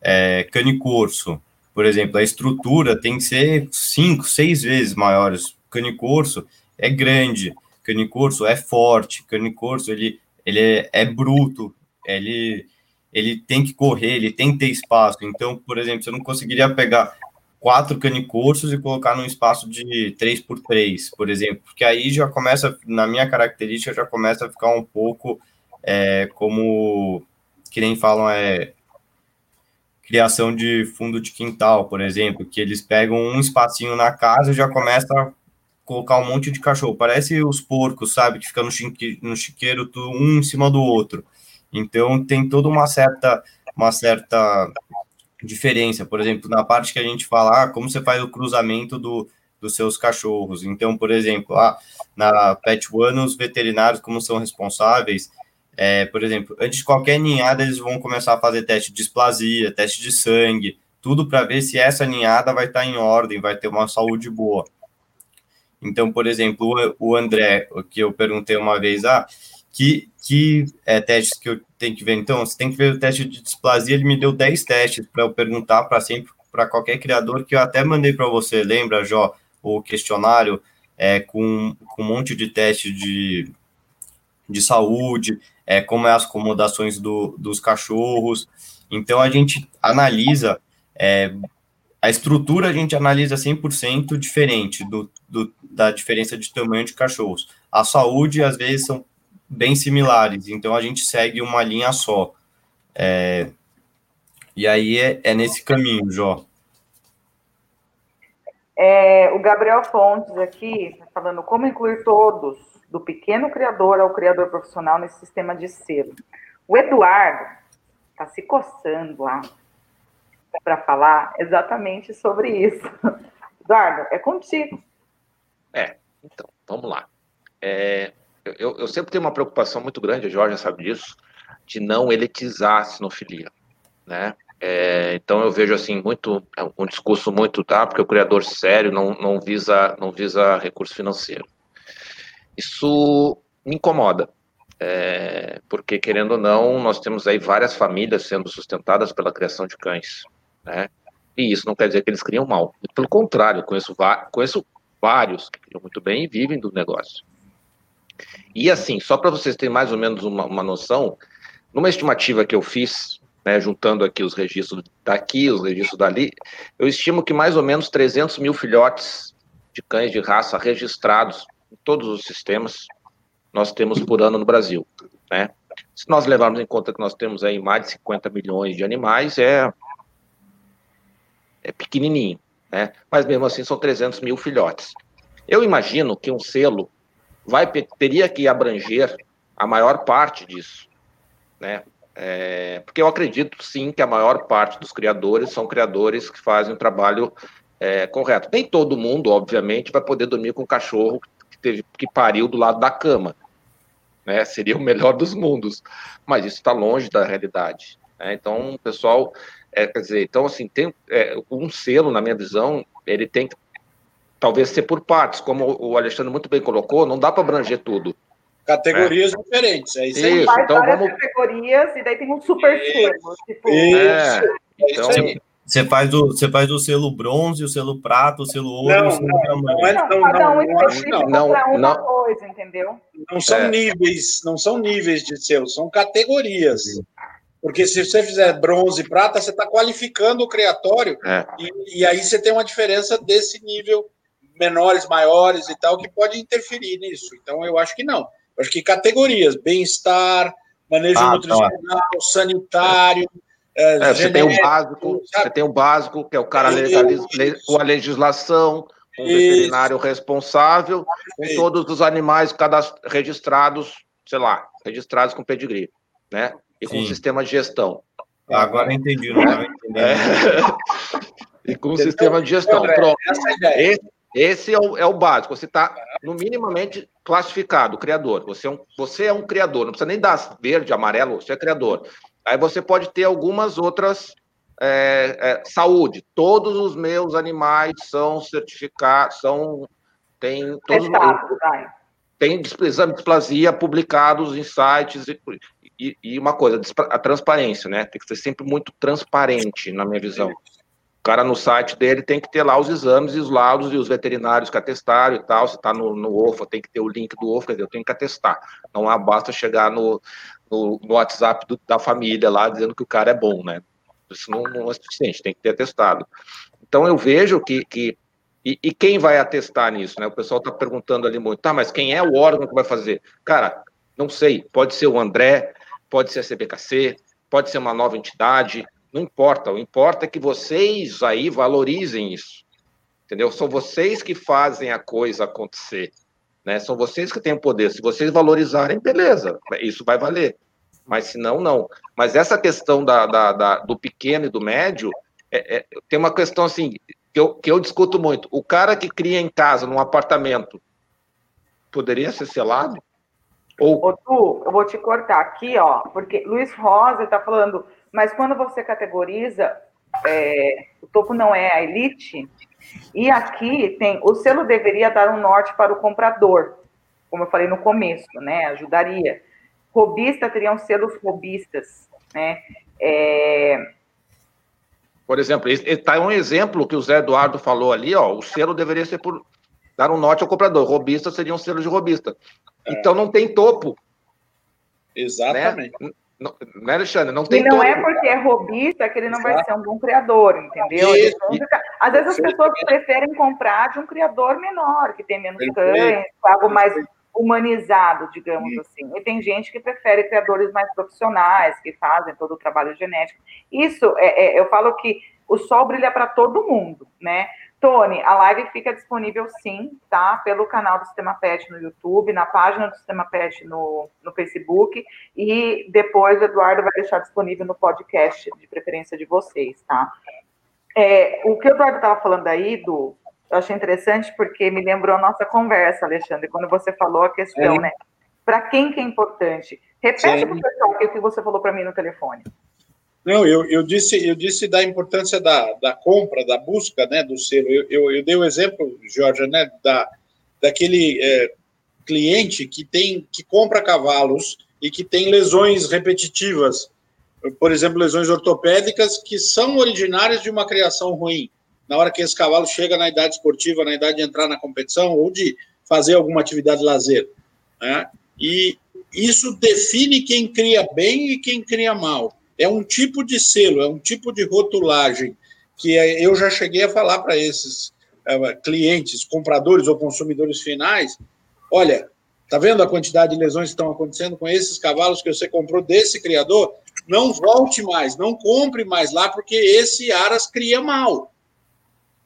é, canicorso, por exemplo, a estrutura tem que ser cinco, seis vezes maiores. Canicorso é grande, canicorso é forte, canicorso ele, ele é, é bruto, ele, ele tem que correr, ele tem que ter espaço. Então, por exemplo, você não conseguiria pegar quatro canicorsos e colocar num espaço de 3 por 3 por exemplo, porque aí já começa, na minha característica, já começa a ficar um pouco é, como que nem falam, é criação de fundo de quintal, por exemplo, que eles pegam um espacinho na casa e já começa a colocar um monte de cachorro. Parece os porcos, sabe, que ficam no chiqueiro um em cima do outro. Então tem toda uma certa uma certa diferença. Por exemplo, na parte que a gente fala, ah, como você faz o cruzamento do, dos seus cachorros. Então, por exemplo, ah, na Pet One, os veterinários, como são responsáveis, é, por exemplo, antes de qualquer ninhada, eles vão começar a fazer teste de displasia, teste de sangue, tudo para ver se essa ninhada vai estar tá em ordem, vai ter uma saúde boa. Então, por exemplo, o André, que eu perguntei uma vez, ah, que, que é, testes que eu tenho que ver? Então, você tem que ver o teste de displasia, ele me deu 10 testes para eu perguntar para sempre, para qualquer criador, que eu até mandei para você, lembra, Jó, o questionário é, com, com um monte de teste de, de saúde, é, como é as acomodações do, dos cachorros. Então, a gente analisa, é, a estrutura a gente analisa 100% diferente do, do, da diferença de tamanho de cachorros. A saúde, às vezes, são bem similares, então a gente segue uma linha só. É, e aí é, é nesse caminho, Jó. É, o Gabriel Fontes aqui, tá falando como incluir todos do pequeno criador ao criador profissional nesse sistema de selo. O Eduardo está se coçando lá para falar exatamente sobre isso. Eduardo, é contigo. É, então, vamos lá. É, eu, eu, sempre tenho uma preocupação muito grande, a Jorge sabe disso, de não elitizar a sinofilia, né? É, então eu vejo assim muito é um discurso muito tá porque o criador sério não, não visa não visa recurso financeiro isso me incomoda, é, porque, querendo ou não, nós temos aí várias famílias sendo sustentadas pela criação de cães, né? E isso não quer dizer que eles criam mal. Pelo contrário, conheço, conheço vários que criam muito bem e vivem do negócio. E assim, só para vocês terem mais ou menos uma, uma, noção, numa estimativa que eu fiz, né, juntando aqui os registros daqui, os registros dali, eu estimo que mais ou menos 300 mil filhotes de cães de raça registrados em todos os sistemas, nós temos por ano no Brasil, né? Se nós levarmos em conta que nós temos aí mais de 50 milhões de animais, é, é pequenininho, né? Mas mesmo assim são 300 mil filhotes. Eu imagino que um selo vai teria que abranger a maior parte disso, né? É, porque eu acredito sim que a maior parte dos criadores são criadores que fazem um trabalho é, correto. Nem todo mundo, obviamente, vai poder dormir com um cachorro teve que pariu do lado da cama. Né? Seria o melhor dos mundos. Mas isso está longe da realidade. Né? Então, pessoal, é, quer dizer, então assim, tem é, um selo, na minha visão, ele tem que talvez ser por partes, como o Alexandre muito bem colocou, não dá para abranger tudo. Categorias é. diferentes, é isso aí. Isso, então vamos... categorias e daí tem um super selo. Tipo... Isso, é, então... Você faz, o, você faz o selo bronze, o selo prata, o selo ouro, não, o selo não, não, é, não, não, cada um específico não, para uma não, coisa, entendeu? Não são é. níveis, não são níveis de selo, são categorias. Porque se você fizer bronze e prata, você está qualificando o criatório, é. e, e, aí você tem uma diferença desse nível, menores, maiores e tal, que pode interferir nisso. Então, eu acho que não. Eu acho que categorias, bem-estar, manejo ah, nutricional, sanitário, é, é, você tem o básico, você tem o básico, que é o cara com a legislação, um veterinário responsável, com todos os animais registrados, sei lá, registrados com pedigree, né? E com Sim. sistema de gestão. Ah, agora entendi, não estava entendendo. É. E com o sistema de gestão. Pronto. Esse, Esse é o, é o básico. Você está, no minimamente, classificado, criador. Você é, um, você é um criador, não precisa nem dar verde, amarelo, você é criador. Aí você pode ter algumas outras. É, é, saúde. Todos os meus animais são certificados, são. Tem todos. Testado, tem exame de displasia publicados em sites e, e, e, uma coisa, a transparência, né? Tem que ser sempre muito transparente, na minha visão. O cara no site dele tem que ter lá os exames e os laudos e os veterinários que atestaram e tal. Se está no, no OFA, tem que ter o link do OFA, quer dizer, eu tenho que atestar. Não basta chegar no, no, no WhatsApp do, da família lá dizendo que o cara é bom, né? Isso não, não é suficiente, tem que ter atestado. Então eu vejo que, que e, e, quem vai atestar nisso, né? O pessoal está perguntando ali muito, tá, mas quem é o órgão que vai fazer? Cara, não sei, pode ser o André, pode ser a CBKC, pode ser uma nova entidade, não importa. O importa é que vocês aí valorizem isso. Entendeu? São vocês que fazem a coisa acontecer. Né? São vocês que têm o poder. Se vocês valorizarem, beleza, isso vai valer. Mas se não, não. Mas essa questão da, da, da do pequeno e do médio, é, é, tem uma questão assim, que eu, que eu discuto muito. O cara que cria em casa, num apartamento, poderia ser selado? Ou... Ô, tu, eu vou te cortar aqui, ó, porque Luiz Rosa está falando mas quando você categoriza, é, o topo não é a elite, e aqui tem, o selo deveria dar um norte para o comprador, como eu falei no começo, né, ajudaria. Robista teriam selos robistas, né, é... Por exemplo, está um exemplo que o Zé Eduardo falou ali, ó, o selo deveria ser por dar um norte ao comprador, robista seria um selo de robista. É. Então não tem topo. Exatamente. Né? Não, né, Alexandre? Não tem e não todo... é porque é robista que ele não Exato. vai ser um bom criador, entendeu? Isso, Às vezes as pessoas preferem comprar de um criador menor, que tem menos cães, algo mais humanizado, digamos assim. E tem gente que prefere criadores mais profissionais, que fazem todo o trabalho genético. Isso, é, é eu falo que o sol brilha para todo mundo, né? Tony, a live fica disponível sim, tá? Pelo canal do Sistema Pet no YouTube, na página do Sistema Pet no, no Facebook, e depois o Eduardo vai deixar disponível no podcast, de preferência de vocês, tá? É, o que o Eduardo estava falando aí, do, eu achei interessante porque me lembrou a nossa conversa, Alexandre, quando você falou a questão, é. né? Para quem que é importante? Repete para o pessoal o que você falou para mim no telefone. Não, eu, eu, disse, eu disse da importância da, da compra, da busca né, do selo. Eu, eu, eu dei o um exemplo, Jorge, né, da, daquele é, cliente que tem que compra cavalos e que tem lesões repetitivas, por exemplo, lesões ortopédicas que são originárias de uma criação ruim. Na hora que esse cavalo chega na idade esportiva, na idade de entrar na competição ou de fazer alguma atividade de lazer. Né? E isso define quem cria bem e quem cria mal é um tipo de selo, é um tipo de rotulagem que é, eu já cheguei a falar para esses é, clientes, compradores ou consumidores finais: olha, tá vendo a quantidade de lesões que estão acontecendo com esses cavalos que você comprou desse criador? Não volte mais, não compre mais lá, porque esse Aras cria mal.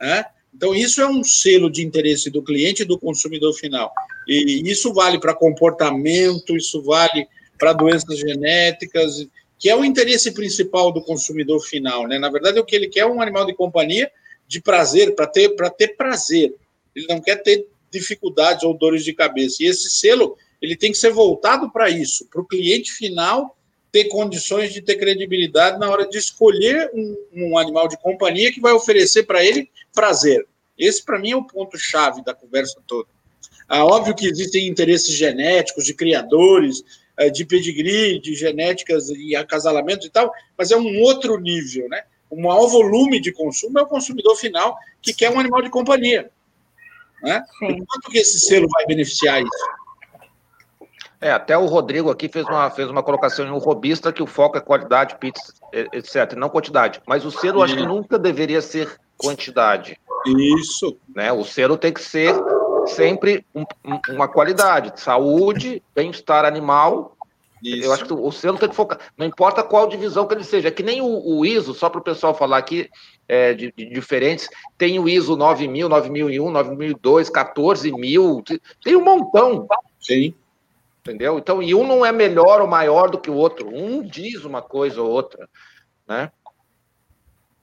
Né? Então, isso é um selo de interesse do cliente e do consumidor final. E isso vale para comportamento, isso vale para doenças genéticas, que é o interesse principal do consumidor final, né? Na verdade, o que ele quer é um animal de companhia de prazer, para ter, ter prazer. Ele não quer ter dificuldades ou dores de cabeça. E esse selo, ele tem que ser voltado para isso, para o cliente final ter condições de ter credibilidade na hora de escolher um, um animal de companhia que vai oferecer para ele prazer. Esse, para mim, é o ponto-chave da conversa toda. Ah, óbvio que existem interesses genéticos de criadores, de pedigree, de genéticas e acasalamento e tal, mas é um outro nível, né? O maior volume de consumo é o consumidor final que quer um animal de companhia. Né? E quanto que esse selo vai beneficiar isso? É, até o Rodrigo aqui fez uma, fez uma colocação em um robista que o foco é qualidade, pizza, etc., não quantidade. Mas o selo, acho que nunca deveria ser quantidade. Isso. Né? O selo tem que ser sempre um, uma qualidade, saúde, bem-estar animal. Isso. Eu acho que o selo tem que focar, não importa qual divisão que ele seja, é que nem o, o ISO, só para o pessoal falar aqui é, de, de, diferentes, tem o ISO 9000, 9001, 9002, 14000, tem um montão. Sim. Entendeu? Então, e um não é melhor ou maior do que o outro, um diz uma coisa ou outra, né?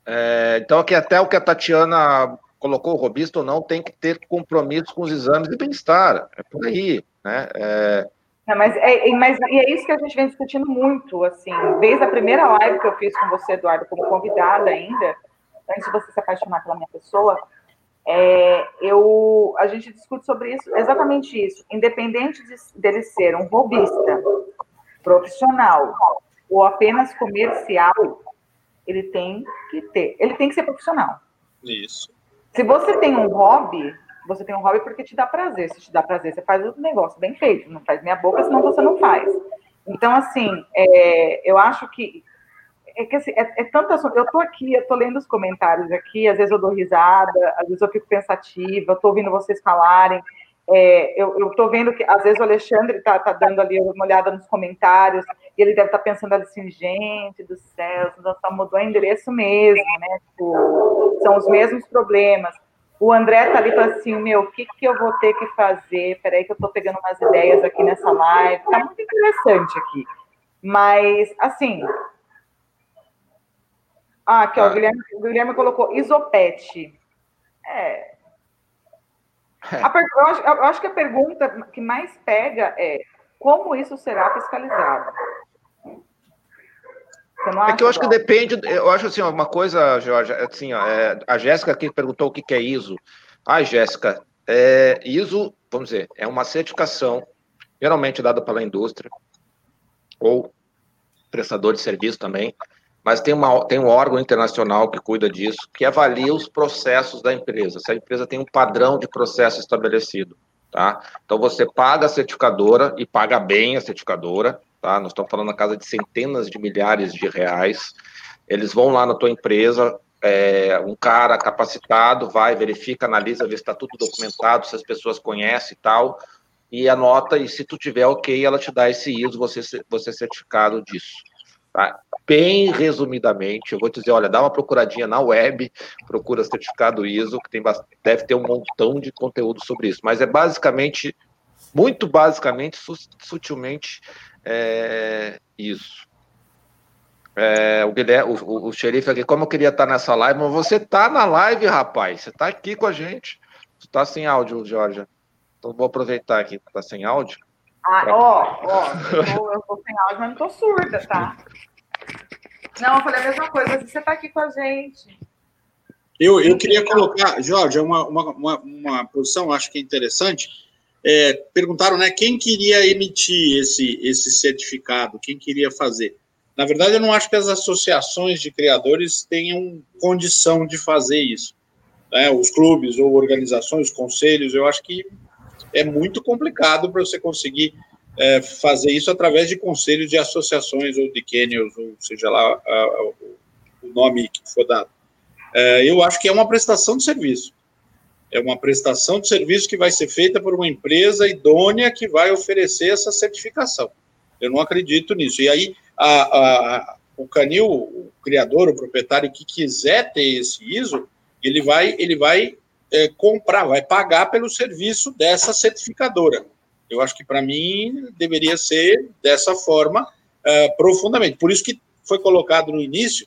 É, então, aqui até o que a Tatiana colocou o robista ou não, tem que ter compromisso com os exames de bem-estar. É por aí, né? É... Não, mas, é, mas e é isso que a gente vem discutindo muito, assim, desde a primeira live que eu fiz com você, Eduardo, como convidada ainda, antes de você se apaixonar pela minha pessoa, é, eu, a gente discute sobre isso, exatamente isso. Independente de, dele ser um robista, profissional ou apenas comercial, ele tem que ter, ele tem que ser profissional. Isso. Se você tem um hobby, você tem um hobby porque te dá prazer. Se te dá prazer, você faz o negócio bem feito. Não faz minha boca, senão você não faz. Então, assim, é, eu acho que é que assim, é, é assunto. Eu tô aqui, eu tô lendo os comentários aqui, às vezes eu dou risada, às vezes eu fico pensativa, eu tô ouvindo vocês falarem. É, eu, tô vendo que, às vezes, o Alexandre tá, tá dando ali uma olhada nos comentários, e ele deve estar tá pensando assim, gente do céu, só mudou o endereço mesmo, né? Tipo, são os mesmos problemas. O André tá ali falando assim, meu, o que, que eu vou ter que fazer? Peraí que eu tô pegando umas ideias aqui nessa live. Tá muito interessante aqui. Mas, assim, ah, aqui, ó, o, ah. Guilherme, o Guilherme colocou isopete. É. A per... eu, acho, eu acho que a pergunta que mais pega é como isso será fiscalizado? é que eu acho que depende, eu acho assim, uma coisa, Jorge, assim, ó, é, a Jéssica aqui perguntou o que, que é ISO. Ah, Jéssica, é, ISO, vamos dizer, é uma certificação geralmente dada pela indústria ou prestador de serviço também, mas tem, uma, tem um órgão internacional que cuida disso, que avalia os processos da empresa, se a empresa tem um padrão de processo estabelecido, tá? Então você paga a certificadora e paga bem a certificadora, tá? Nós estamos falando na casa de centenas de milhares de reais. Eles vão lá na tua empresa, é, um cara capacitado vai, verifica, analisa, vê se está tudo documentado, se as pessoas conhecem e tal, e anota, e se tu tiver ok, ela te dá esse ISO, você, você é certificado disso. Tá? Bem resumidamente, eu vou dizer, olha, dá uma procuradinha na web, procura certificado ISO, que tem, deve ter um montão de conteúdo sobre isso, mas é basicamente, muito basicamente, sutilmente, é, isso. É, o, Guilherme, o, o, xerife aqui, como eu queria estar nessa live, mas você está na live, rapaz, você está aqui com a gente. Você está sem áudio, Jorge. Então vou aproveitar aqui está sem áudio. Ah, ó, ó, eu estou sem áudio, mas não estou surda, tá? Não, eu falei a mesma coisa, você está aqui com a gente. Eu, eu queria colocar, Jorge, uma, uma, uma, uma posição, acho que é interessante. É, perguntaram, né, quem queria emitir esse, esse certificado, quem queria fazer. Na verdade, eu não acho que as associações de criadores tenham condição de fazer isso. Né? Os clubes ou organizações, os conselhos, eu acho que é muito complicado para você conseguir é, fazer isso através de conselhos de associações ou de kennels, ou seja lá a, o nome que for dado. É, eu acho que é uma prestação de serviço. É uma prestação de serviço que vai ser feita por uma empresa idônea que vai oferecer essa certificação. Eu não acredito nisso. E aí, a, o Canil, o criador, o proprietário que quiser ter esse ISO, ele vai, ele vai é, comprar, vai pagar pelo serviço dessa certificadora. Eu acho que, para mim, deveria ser dessa forma uh, profundamente. Por isso que foi colocado no início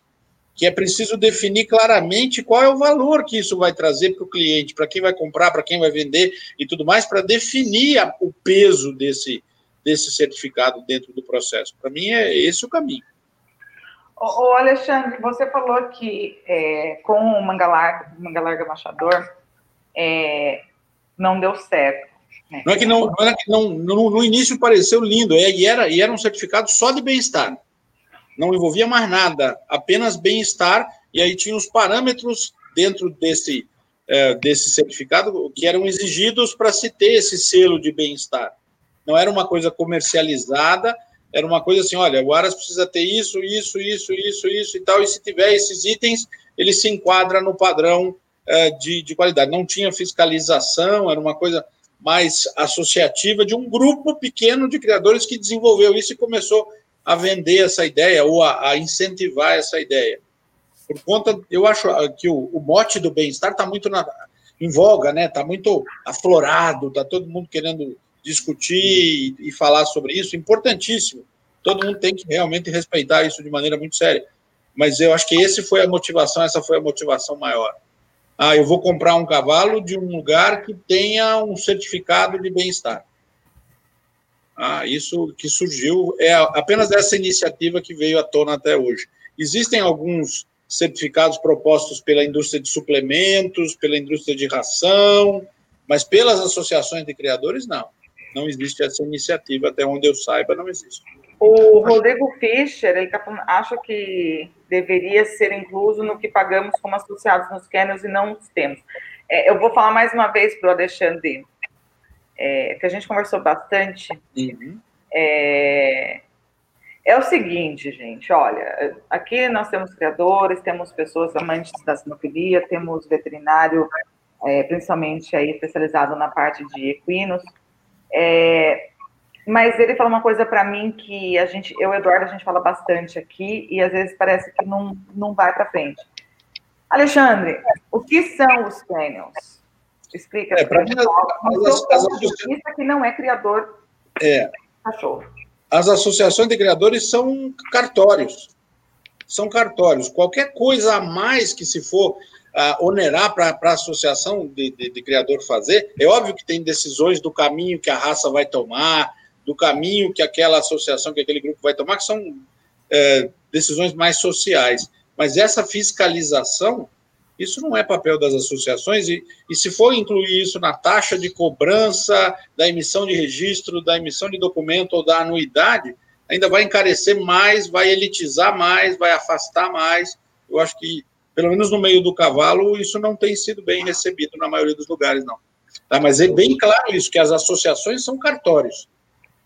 que é preciso definir claramente qual é o valor que isso vai trazer para o cliente, para quem vai comprar, para quem vai vender e tudo mais, para definir a, o peso desse, desse certificado dentro do processo. Para mim, é esse o caminho. Ô, Alexandre, você falou que é, com o Manga Larga, Manga Larga Machador é, não deu certo. Né? Não é que não, não, é que não no, no, início pareceu lindo, é, e, era, e era um certificado só de bem-estar. Não envolvia mais nada, apenas bem-estar, e aí tinha os parâmetros dentro desse, é, desse certificado que eram exigidos para se ter esse selo de bem-estar. Não era uma coisa comercializada, era uma coisa assim, olha, o Aras precisa ter isso, isso, isso, isso, isso e tal, e se tiver esses itens, ele se enquadra no padrão de, de qualidade. Não tinha fiscalização, era uma coisa mais associativa de um grupo pequeno de criadores que desenvolveu isso e começou a vender essa ideia ou a, a incentivar essa ideia. Por conta, eu acho que o, o mote do bem-estar está muito na, em voga, né? Está muito aflorado, está todo mundo querendo discutir e, e falar sobre isso, importantíssimo. Todo mundo tem que realmente respeitar isso de maneira muito séria. Mas eu acho que esse foi a motivação, essa foi a motivação maior. Ah, eu vou comprar um cavalo de um lugar que tenha um certificado de bem-estar. Ah, isso que surgiu é apenas essa iniciativa que veio à tona até hoje. Existem alguns certificados propostos pela indústria de suplementos, pela indústria de ração, mas pelas associações de criadores, não. Não existe essa iniciativa, até onde eu saiba, não existe. O Rodrigo Fischer, ele tá acha que deveria ser incluso no que pagamos como associados nos cânions e não nos temos. É, eu vou falar mais uma vez para o Alexandre, é, que a gente conversou bastante. Uhum. É, é o seguinte, gente, olha, aqui nós temos criadores, temos pessoas amantes da sinofilia, temos veterinário, é, principalmente aí especializado na parte de equinos, é, mas ele falou uma coisa para mim que a gente, eu e o Eduardo, a gente fala bastante aqui e às vezes parece que não, não vai para frente. Alexandre, o que são os canyons? Explica. É, para mim, as, as, as, que não é criador é, cachorro. As associações de criadores são cartórios. São cartórios. Qualquer coisa a mais que se for uh, onerar para a associação de, de, de criador fazer, é óbvio que tem decisões do caminho que a raça vai tomar, do caminho que aquela associação, que aquele grupo vai tomar, que são é, decisões mais sociais. Mas essa fiscalização, isso não é papel das associações, e, e se for incluir isso na taxa de cobrança da emissão de registro, da emissão de documento ou da anuidade, ainda vai encarecer mais, vai elitizar mais, vai afastar mais. Eu acho que, pelo menos no meio do cavalo, isso não tem sido bem recebido na maioria dos lugares, não. Tá, mas é bem claro isso, que as associações são cartórios.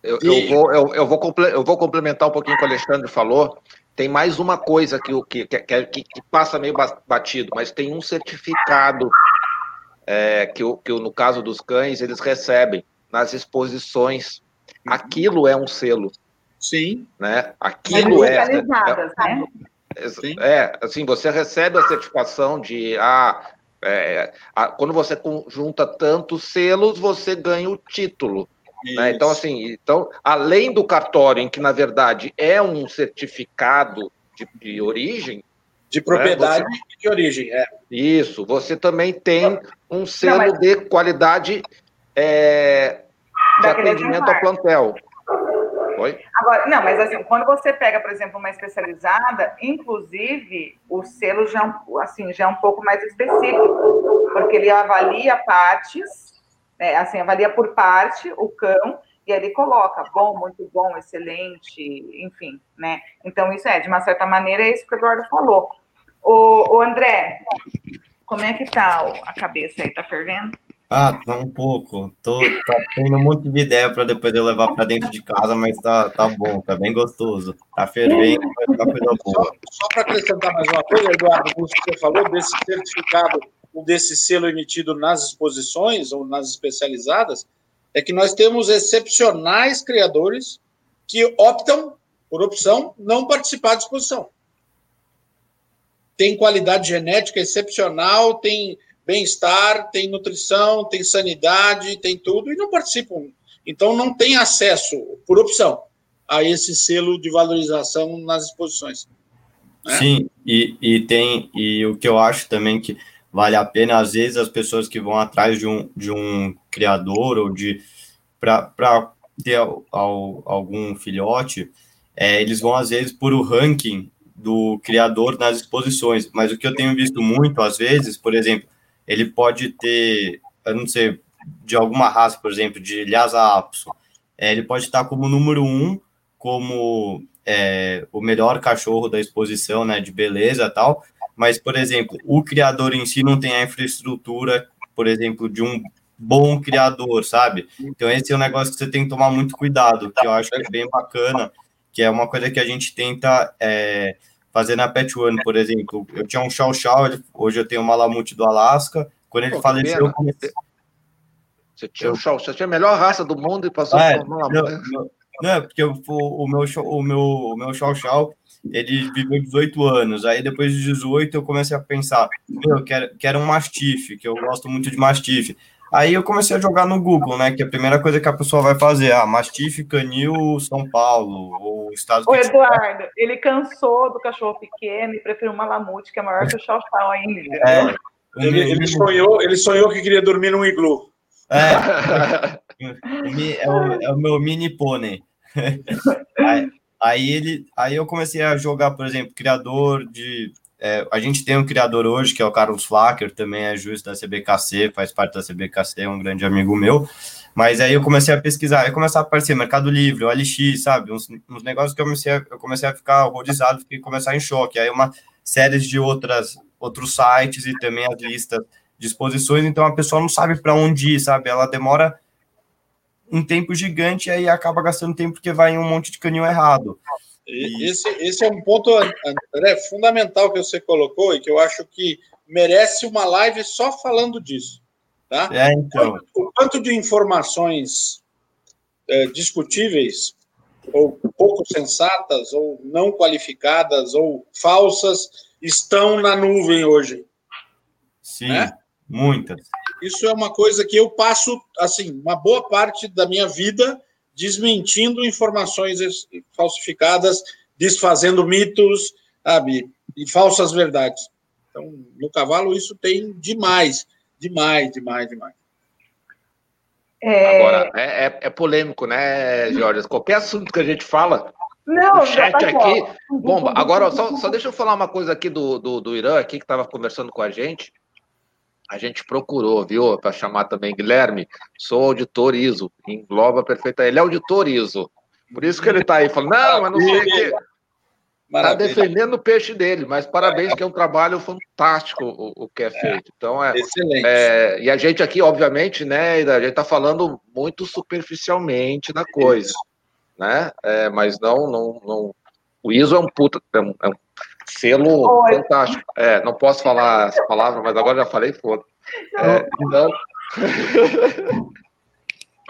Eu, eu, vou, eu, eu, vou eu vou complementar um pouquinho o que o Alexandre falou. Tem mais uma coisa que, que, que, que, que passa meio batido, mas tem um certificado é, que, que, no caso dos cães, eles recebem nas exposições. Uhum. Aquilo é um selo. Sim. Né? Aquilo é. É, né? é, assim, você recebe a certificação de. Ah, é, a, quando você junta tantos selos, você ganha o título. Né? Então, assim, então, além do cartório, em que, na verdade, é um certificado de, de origem. De propriedade né? você... de origem, é. Isso, você também tem um selo Não, mas... de qualidade é, de atendimento ao plantel. Foi? Agora, não, mas assim, quando você pega, por exemplo, uma especializada, inclusive o selo já, é assim, já é um pouco mais específico, porque ele avalia partes é, assim, avalia por parte o cão e ele coloca bom, muito bom, excelente, enfim, né? Então, isso é, de uma certa maneira, é isso que o Eduardo falou. O, o André, como é que tá a cabeça aí? Tá fervendo? Ah, tá um pouco. Tô tá tendo um monte de ideia para depois eu levar para dentro de casa, mas tá, tá bom, tá bem gostoso. Tá fervendo, vai ficar coisa boa. Só, só para acrescentar mais uma coisa, Eduardo, o que você falou desse certificado desse selo emitido nas exposições ou nas especializadas, é que nós temos excepcionais criadores que optam, por opção, não participar da exposição. Tem qualidade genética excepcional, tem bem-estar, tem nutrição, tem sanidade, tem tudo, e não participam. Então, não tem acesso, por opção, a esse selo de valorização nas exposições. Né? Sim, e, e tem, e o que eu acho também que vale a pena, às vezes, as pessoas que vão atrás de um, de um criador ou de para ter ao, ao, algum filhote, é, eles vão, às vezes, por o ranking do criador nas exposições. Mas o que eu tenho visto muito, às vezes, por exemplo, ele pode ter, eu não sei, de alguma raça, por exemplo, de Lhasa Apso, é, ele pode estar como número um, como é, o melhor cachorro da exposição, né, de beleza tal, mas, por exemplo, o criador em si não tem a infraestrutura, por exemplo, de um bom criador, sabe? Então, esse é um negócio que você tem que tomar muito cuidado, que eu acho que é bem bacana, que é uma coisa que a gente tenta é, fazer na Pet One, por exemplo. Eu tinha um Chow Chow, hoje eu tenho um Malamute do Alasca. Quando ele Pô, faleceu, eu comecei... Você tinha, o Chow, você tinha a melhor raça do mundo e passou é, por Malamute. Não, não, é porque eu, o, meu, o, meu, o meu Chow Chow ele viveu 18 anos. Aí depois de 18 eu comecei a pensar, eu quero, quero um mastife, que eu gosto muito de mastife. Aí eu comecei a jogar no Google, né? Que é a primeira coisa que a pessoa vai fazer, ah, mastife, canil, São Paulo, ou Estados Unidos. O Eduardo, ele cansou do cachorro pequeno e preferiu uma lamute, que é maior que o chau ainda. É, Ele, ele, sonhou, ele sonhou que queria dormir num iglu. É, é, o, é o meu mini pônei. Aí, aí, ele, aí eu comecei a jogar, por exemplo, criador de. É, a gente tem um criador hoje, que é o Carlos Flacker, também é juiz da CBKC, faz parte da CBKC, é um grande amigo meu. Mas aí eu comecei a pesquisar, aí começou a aparecer Mercado Livre, OLX, sabe? Uns, uns negócios que eu comecei, a, eu comecei a ficar horrorizado, fiquei começar em choque. Aí uma série de outras, outros sites e também as listas de exposições, então a pessoa não sabe para onde ir, sabe? Ela demora um tempo gigante e aí acaba gastando tempo porque vai em um monte de canil errado. Esse, esse é um ponto, André, fundamental que você colocou e que eu acho que merece uma live só falando disso. Tá? É, então. O quanto de informações é, discutíveis, ou pouco sensatas, ou não qualificadas, ou falsas, estão na nuvem hoje. Sim, né? muitas. Isso é uma coisa que eu passo, assim, uma boa parte da minha vida desmentindo informações falsificadas, desfazendo mitos, sabe, e falsas verdades. Então, no cavalo isso tem demais. Demais, demais, demais. É... Agora, é, é, é, polêmico, né, Jorge? Qualquer assunto que a gente fala, não, o chat tá aqui, bomba. Agora, só, só deixa eu falar uma coisa aqui do, do, do Irã, aqui, que estava conversando com a gente. A gente procurou, viu, para chamar também Guilherme. Sou auditor ISO, engloba perfeita. Ele é auditor ISO. Por isso que ele está aí falando, não, mas não sei o quê. Está defendendo o peixe dele, mas parabéns, que é um trabalho fantástico o, o que é feito. Então é, Excelente. É, e a gente aqui, obviamente, né, a gente está falando muito superficialmente da coisa, Isso. né? É, mas não, não, não. O ISO é um puta, é um, é um selo Oi. fantástico. É, não posso falar essa palavra, mas agora já falei, foda. É, então.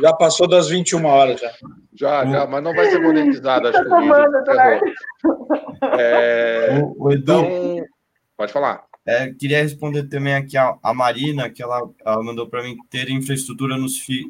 Já passou das 21 horas já. Já, já, mas não vai ser monetizado, acho que o vídeo. É, o, o Edu, então, pode falar. É, queria responder também aqui a, a Marina, que ela, ela mandou para mim ter infraestrutura no,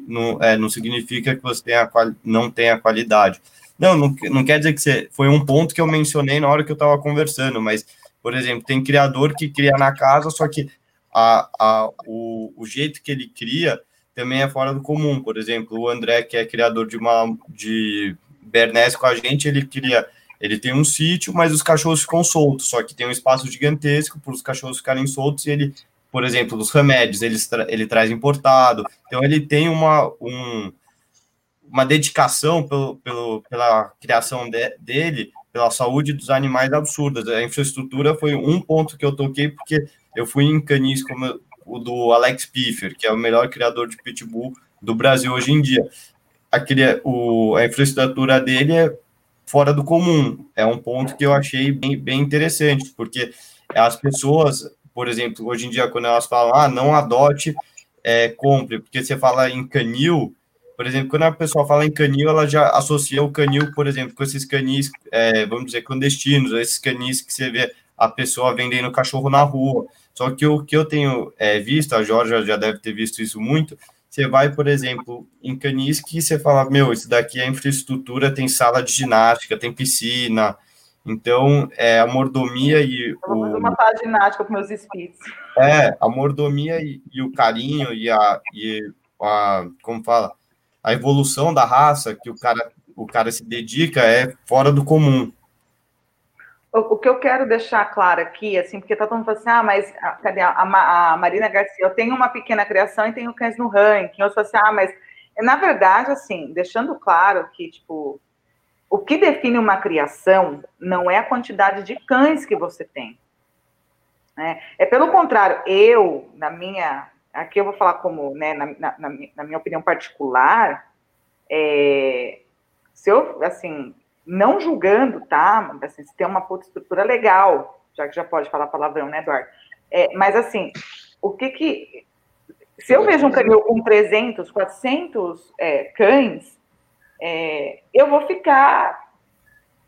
no, é, não significa que você tenha, não tenha qualidade. Não, não, não quer dizer que você. Foi um ponto que eu mencionei na hora que eu estava conversando, mas, por exemplo, tem criador que cria na casa, só que a, a, o, o jeito que ele cria também é fora do comum. Por exemplo, o André, que é criador de uma de Bernese com a gente, ele cria, ele tem um sítio, mas os cachorros ficam soltos, só que tem um espaço gigantesco para os cachorros ficarem soltos e ele, por exemplo, os remédios, ele, ele traz importado. Então ele tem uma um, uma dedicação pelo, pelo, pela criação de, dele, pela saúde dos animais absurdas. A infraestrutura foi um ponto que eu toquei, porque eu fui em canis, como o do Alex Piffer, que é o melhor criador de pitbull do Brasil hoje em dia. Aquele, o, a infraestrutura dele é fora do comum. É um ponto que eu achei bem, bem interessante, porque as pessoas, por exemplo, hoje em dia, quando elas falam, ah, não adote, é, compre, porque você fala em canil, por exemplo, quando a pessoa fala em canil, ela já associa o canil, por exemplo, com esses canis, é, vamos dizer, clandestinos, esses canis que você vê a pessoa vendendo cachorro na rua. Só que o que eu tenho é, visto, a Jorge já deve ter visto isso muito, você vai, por exemplo, em canis que você fala, meu, isso daqui é infraestrutura, tem sala de ginástica, tem piscina, então, é, a mordomia e o... uma sala de ginástica com meus espíritos. É, a mordomia e, e, o carinho e a, e a, como fala, a evolução da raça que o cara, o cara se dedica é fora do comum. O, que eu quero deixar claro aqui, assim, porque tá todo mundo falando assim, ah, mas ah, cadê a, a, a, Marina Garcia? Eu tenho uma pequena criação e tenho cães no ranking. Eu sou assim, ah, mas na verdade, assim, deixando claro que, tipo, o que define uma criação não é a quantidade de cães que você tem. Né? É pelo contrário, eu, na minha, aqui eu vou falar como, né, na, na, na minha opinião particular, é, se eu, assim, não julgando, tá? Assim, se tem uma puta estrutura legal, já que já pode falar palavrão, né, Eduardo? É, mas, assim, o que que... Se eu vejo um canil com 300, 400 é, cães, é, eu vou ficar,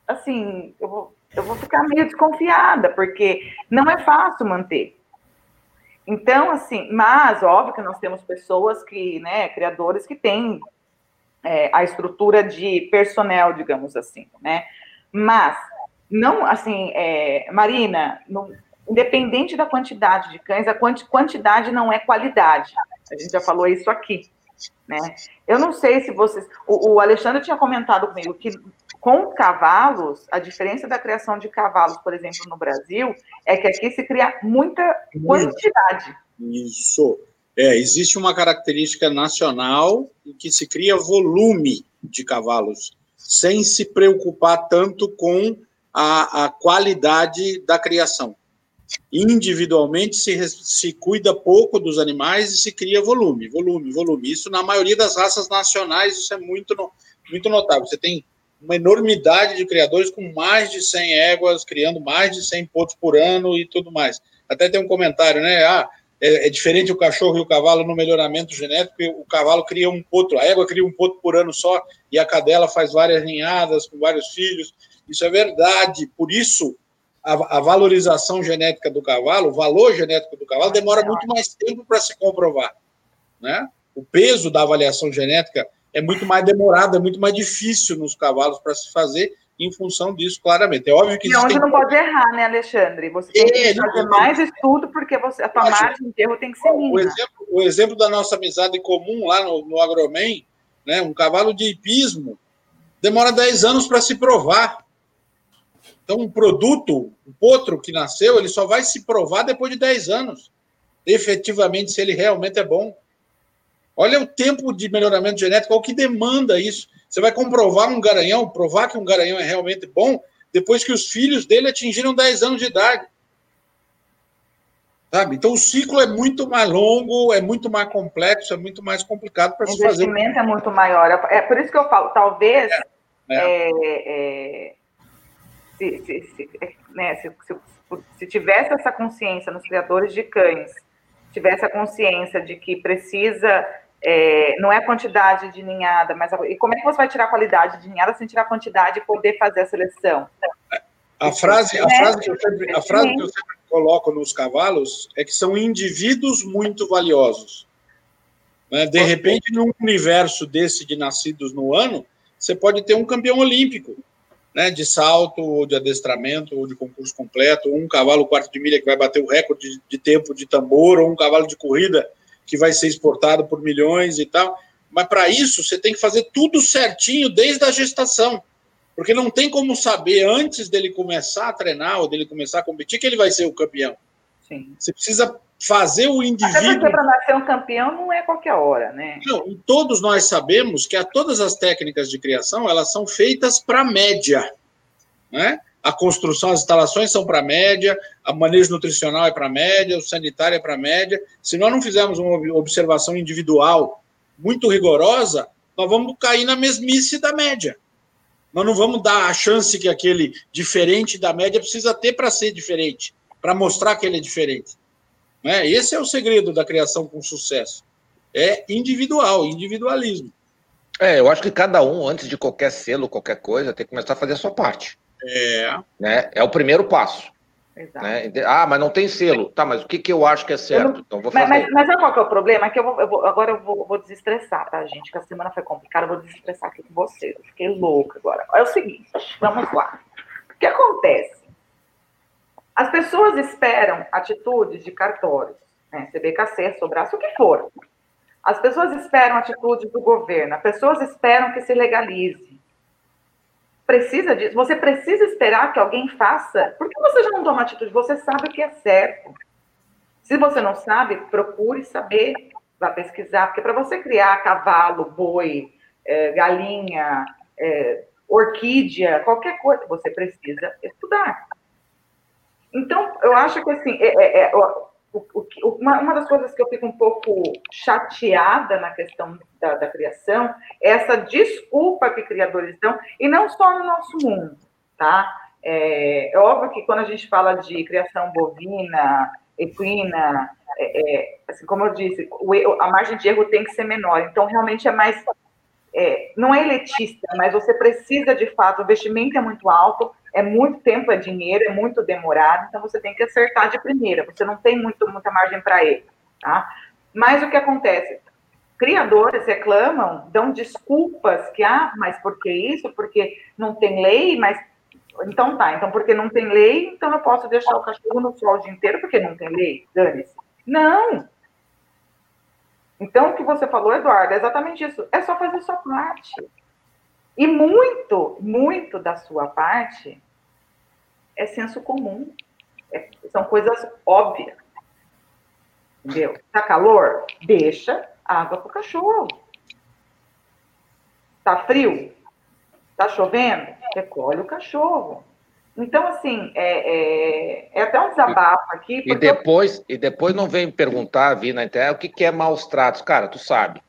assim, eu vou, eu vou ficar meio desconfiada, porque não é fácil manter. Então, assim, mas óbvio que nós temos pessoas que, né, criadores que têm é, a estrutura de personnel, digamos assim, né? Mas, não, assim, é, Marina, não, independente da quantidade de cães, a quantidade não é qualidade. A gente já falou isso aqui. Né? Eu não sei se vocês. O, o Alexandre tinha comentado comigo que com cavalos, a diferença da criação de cavalos, por exemplo, no Brasil, é que aqui se cria muita quantidade. Isso. É, existe uma característica nacional em que se cria volume de cavalos, sem se preocupar tanto com a, a qualidade da criação. Individualmente se, se cuida pouco dos animais e se cria volume, volume, volume. Isso na maioria das raças nacionais, isso é muito, muito notável. Você tem uma enormidade de criadores com mais de 100 éguas, criando mais de 100 potos por ano e tudo mais. Até tem um comentário, né? Ah, é, é, diferente o cachorro e o cavalo no melhoramento genético, o cavalo cria um potro, a égua cria um potro por ano só, e a cadela faz várias ninhadas com vários filhos. Isso é verdade. Por isso, a, a valorização genética do cavalo, o valor genético do cavalo, demora muito mais tempo para se comprovar. Né? O peso da avaliação genética é muito mais demorado, é muito mais difícil nos cavalos para se fazer em função disso, claramente. É óbvio que E onde não pode errar, né, Alexandre? Você tem que é, fazer mais estudo, porque você, a tua margem de erro tem que ser mínima. O exemplo, o exemplo da nossa amizade comum lá no, no Agromen, né, um cavalo de hipismo, demora 10 anos para se provar. Então, um produto, um potro que nasceu, ele só vai se provar depois de 10 anos, efetivamente, se ele realmente é bom. Olha o tempo de melhoramento genético, o que demanda isso. Você vai comprovar um garanhão, provar que um garanhão é realmente bom, depois que os filhos dele atingiram 10 anos de idade. Sabe? Então o ciclo é muito mais longo, é muito mais complexo, é muito mais complicado para se fazer. O investimento é muito maior. É por isso que eu falo, talvez é, é. É, se, se, se, né, se, se, tivesse essa consciência nos criadores de cães, tivesse a consciência de que precisa é, não é a quantidade de ninhada, mas a, e como é que você vai tirar a qualidade de ninhada sem tirar a quantidade e poder fazer a seleção? A frase, a frase, que, eu sempre, a frase que eu sempre coloco nos cavalos é que são indivíduos muito valiosos. Né? De repente, num universo desse de nascidos no ano, você pode ter um campeão olímpico, né, de salto, ou de adestramento, ou de concurso completo, ou um cavalo quarto de milha que vai bater o recorde de, de tempo de tambor, ou um cavalo de corrida que vai ser exportado por milhões e tal. Mas para isso, você tem que fazer tudo certinho desde a gestação. Porque não tem como saber antes dele começar a treinar ou dele começar a competir que ele vai ser o campeão. Sim. Você precisa fazer o indivíduo. Até porque para nascer um campeão não é qualquer hora, né? Não, e todos nós sabemos que a, todas as técnicas de criação elas são feitas para média, né? A construção, as instalações são para média, a manejo nutricional é para média, o sanitário é para média. Se nós não fizermos uma observação individual muito rigorosa, nós vamos cair na mesmice da média. Nós não vamos dar a chance que aquele diferente da média precisa ter para ser diferente, para mostrar que ele é diferente. Né? Esse é o segredo da criação com sucesso. É individual, individualismo. É, eu acho que cada um, antes de qualquer selo, qualquer coisa, tem que começar a fazer a sua parte. É. Né? É o primeiro passo. Exato. Né? Ah, mas não tem selo. Tá, mas o que, que eu acho que é certo? Não... Então vou fazer. Mas, mas, mas sabe qual que é o problema? É que eu vou, eu vou agora eu vou, vou, desestressar, tá, gente? Que a semana foi complicada, eu vou desestressar aqui com vocês. Eu fiquei louca agora. É o seguinte, vamos lá. O que acontece? As pessoas esperam atitudes de cartórios, né? CBKC, sobraço, o que for. As pessoas esperam atitudes do governo, as pessoas esperam que se legalize precisa disso, você precisa esperar que alguém faça. Por que você já não toma atitude? Você sabe o que é certo. Se você não sabe, procure saber, vá pesquisar, porque para você criar cavalo, boi, é, galinha, é, orquídea, qualquer coisa, você precisa estudar. Então, eu acho que assim, é, é, é o, o, uma, uma, das coisas que eu fico um pouco chateada na questão da, da, criação é essa desculpa que criadores dão, e não só no nosso mundo, tá? É, é óbvio que quando a gente fala de criação bovina, equina, é, é, assim como eu disse, o, a margem de erro tem que ser menor, então realmente é mais é, não é elitista, mas você precisa de fato, o investimento é muito alto, é muito tempo, é dinheiro, é muito demorado, então você tem que acertar de primeira, você não tem muito, muita margem para ele, tá? Mas o que acontece? Criadores reclamam, dão desculpas que, ah, mas por que isso? Porque não tem lei, mas Então tá, então porque não tem lei, então eu posso deixar o cachorro no sol o dia inteiro porque não tem lei? Dane-se. Não! Então, o que você falou, Eduardo, é exatamente isso. É só fazer sua parte. E muito, muito da sua parte é senso comum. É, são coisas óbvias. Entendeu? Tá calor? Deixa água pro cachorro. Tá frio? Tá chovendo? Recolhe o cachorro. Então, assim, é, é, é até um desabafo aqui. E depois, eu... e depois não vem perguntar, vir na internet, o que, que é maus tratos. Cara, tu sabe.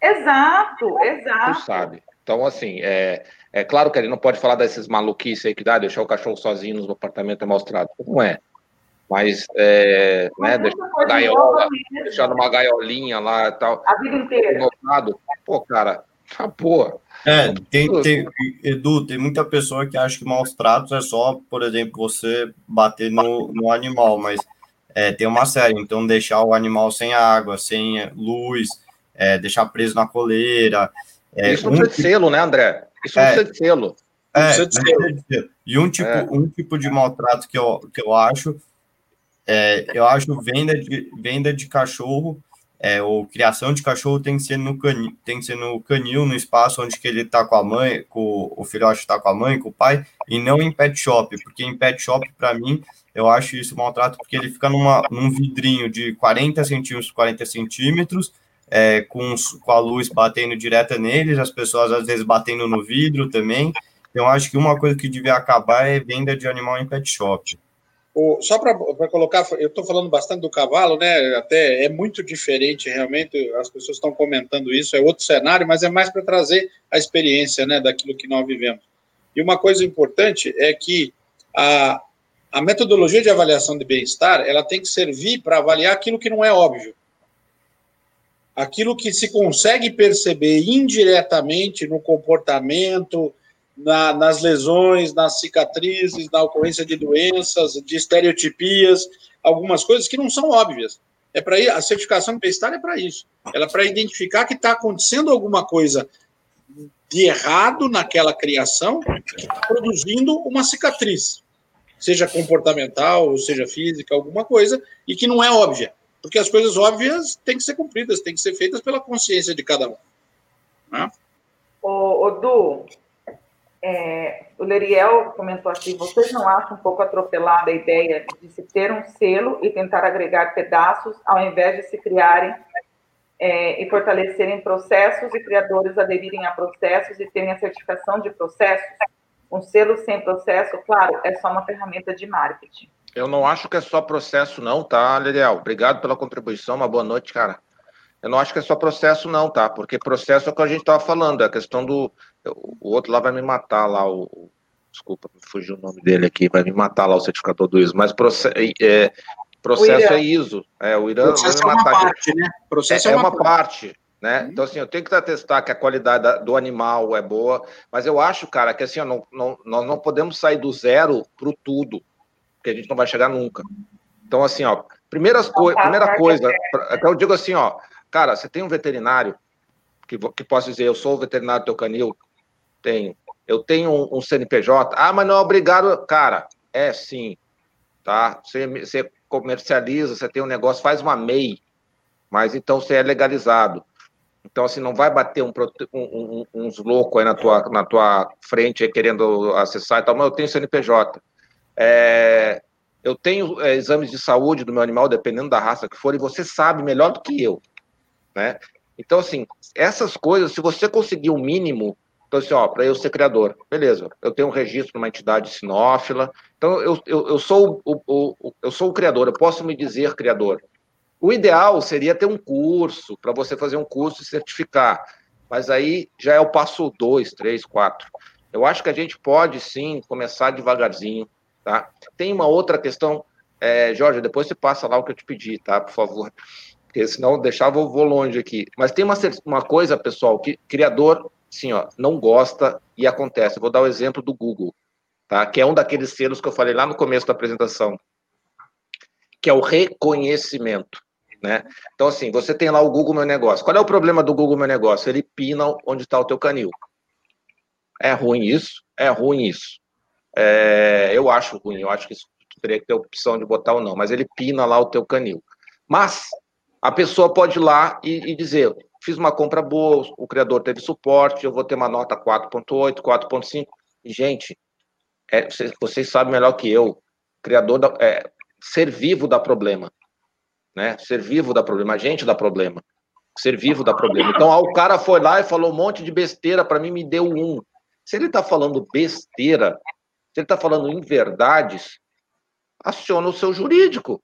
Exato, exato. Tu sabe. Então, assim, é, é claro que ele não pode falar desses maluquices aí que dá, deixar o cachorro sozinho no apartamento é maus tratos. Não é. Mas, é, né, deixar, gaiola, deixar numa gaiolinha lá e tal. A vida inteira. Notado. Pô, cara, boa. É, tem, tem, Edu, tem muita pessoa que acha que maus tratos é só, por exemplo, você bater no, no animal, mas é, tem uma série, então deixar o animal sem água, sem luz, é, deixar preso na coleira. É, Isso não um precisa de selo, né, André? Isso não é, precisa de selo. É, e um tipo, é. um tipo de maltrato que eu, que eu acho, é, eu acho venda de, venda de cachorro é, ou criação de cachorro tem que ser no canil, tem que ser no canil, no espaço onde que ele está com a mãe, com o filhote está com a mãe, com o pai, e não em pet shop, porque em pet shop, para mim, eu acho isso maltrato, porque ele fica numa, num vidrinho de 40 centímetros por 40 centímetros, é, com, com a luz batendo direta neles, as pessoas às vezes batendo no vidro também. Então, acho que uma coisa que devia acabar é venda de animal em pet shop. O, só para colocar, eu estou falando bastante do cavalo, né? Até é muito diferente, realmente. As pessoas estão comentando isso, é outro cenário, mas é mais para trazer a experiência, né, daquilo que nós vivemos. E uma coisa importante é que a, a metodologia de avaliação de bem-estar ela tem que servir para avaliar aquilo que não é óbvio, aquilo que se consegue perceber indiretamente no comportamento, na, nas lesões, nas cicatrizes, na ocorrência de doenças, de estereotipias, algumas coisas que não são óbvias. É para a certificação bem-estar é para isso. Ela é para identificar que está acontecendo alguma coisa de errado naquela criação que produzindo uma cicatriz, seja comportamental, ou seja física, alguma coisa, e que não é óbvia. Porque as coisas óbvias têm que ser cumpridas, têm que ser feitas pela consciência de cada um. Né? Ô Du, é, o Leriel comentou aqui: vocês não acham um pouco atropelada a ideia de se ter um selo e tentar agregar pedaços, ao invés de se criarem é, e fortalecerem processos e criadores aderirem a processos e terem a certificação de processos? Um selo sem processo, claro, é só uma ferramenta de marketing. Eu não acho que é só processo, não, tá, Leriel? Obrigado pela contribuição, uma boa noite, cara. Eu não acho que é só processo, não, tá? Porque processo é o que a gente estava falando, é a questão do. O outro lá vai me matar lá, o. Desculpa, me fugiu o nome dele aqui, vai me matar lá o certificador do ISO, mas proce... é, processo é ISO. É, o Irã processo vai me matar. É uma parte, né? Processo é, é uma, parte. parte né? Uhum. Então, assim, eu tenho que testar que a qualidade do animal é boa, mas eu acho, cara, que assim, não, não, nós não podemos sair do zero para o tudo, porque a gente não vai chegar nunca. Então, assim, ó, primeiras co primeira coisa, eu digo assim, ó, Cara, você tem um veterinário que, que posso dizer, eu sou o veterinário do teu canil? Tenho. Eu tenho um, um CNPJ? Ah, mas não é obrigado. Cara, é sim. Tá? Você, você comercializa, você tem um negócio, faz uma MEI, mas então você é legalizado. Então, assim, não vai bater um, um, uns loucos aí na tua, na tua frente aí, querendo acessar e tal, mas eu tenho CNPJ. É, eu tenho é, exames de saúde do meu animal, dependendo da raça que for, e você sabe melhor do que eu né? Então, assim, essas coisas, se você conseguir o um mínimo, então, assim, ó, para eu ser criador, beleza, eu tenho um registro numa entidade sinófila, então eu, eu, eu, sou o, o, eu sou o criador, eu posso me dizer criador. O ideal seria ter um curso, para você fazer um curso e certificar, mas aí já é o passo dois, três, quatro. Eu acho que a gente pode sim começar devagarzinho, tá? Tem uma outra questão, é, Jorge, depois você passa lá o que eu te pedi, tá? Por favor porque senão deixava eu vou longe aqui. Mas tem uma, uma coisa, pessoal, que criador, sim, ó, não gosta e acontece. Eu vou dar o exemplo do Google, tá? Que é um daqueles selos que eu falei lá no começo da apresentação, que é o reconhecimento. Né? Então, assim, você tem lá o Google Meu Negócio. Qual é o problema do Google Meu Negócio? Ele pina onde está o teu canil. É ruim isso? É ruim isso. é, eu acho ruim, eu acho que isso teria que ter opção de botar ou não, mas ele pina lá o teu canil. Mas a pessoa pode ir lá e, e dizer, fiz uma compra boa, o criador teve suporte, eu vou ter uma nota 4.8, 4.5. E, gente, é, vocês, vocês, sabem melhor que eu, criador da, é, ser vivo dá problema, né? Ser vivo dá problema, a gente dá problema. Ser vivo dá problema. Então, ó, o cara foi lá e falou um monte de besteira para mim, me deu um. Se ele está falando besteira, se ele está falando inverdades, aciona o seu jurídico.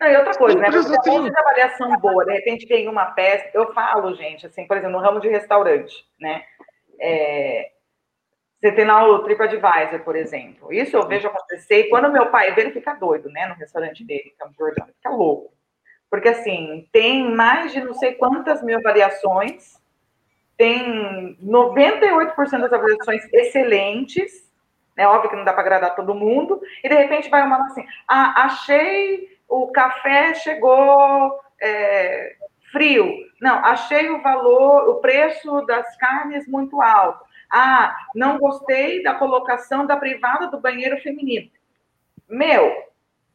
Não, e outra coisa, né? Você tem de avaliação boa, de repente tem uma peça. Eu falo, gente, assim, por exemplo, no ramo de restaurante, né? É, você tem lá o TripAdvisor, por exemplo. Isso eu vejo acontecer. E quando meu pai vê, ele fica doido, né? No restaurante dele, Campo Jordão. Fica louco. Porque, assim, tem mais de não sei quantas mil avaliações. Tem 98% das avaliações excelentes. É óbvio que não dá para agradar todo mundo. E, de repente, vai uma assim, ah, achei o café chegou é, frio. Não, achei o valor, o preço das carnes muito alto. Ah, não gostei da colocação da privada do banheiro feminino. Meu,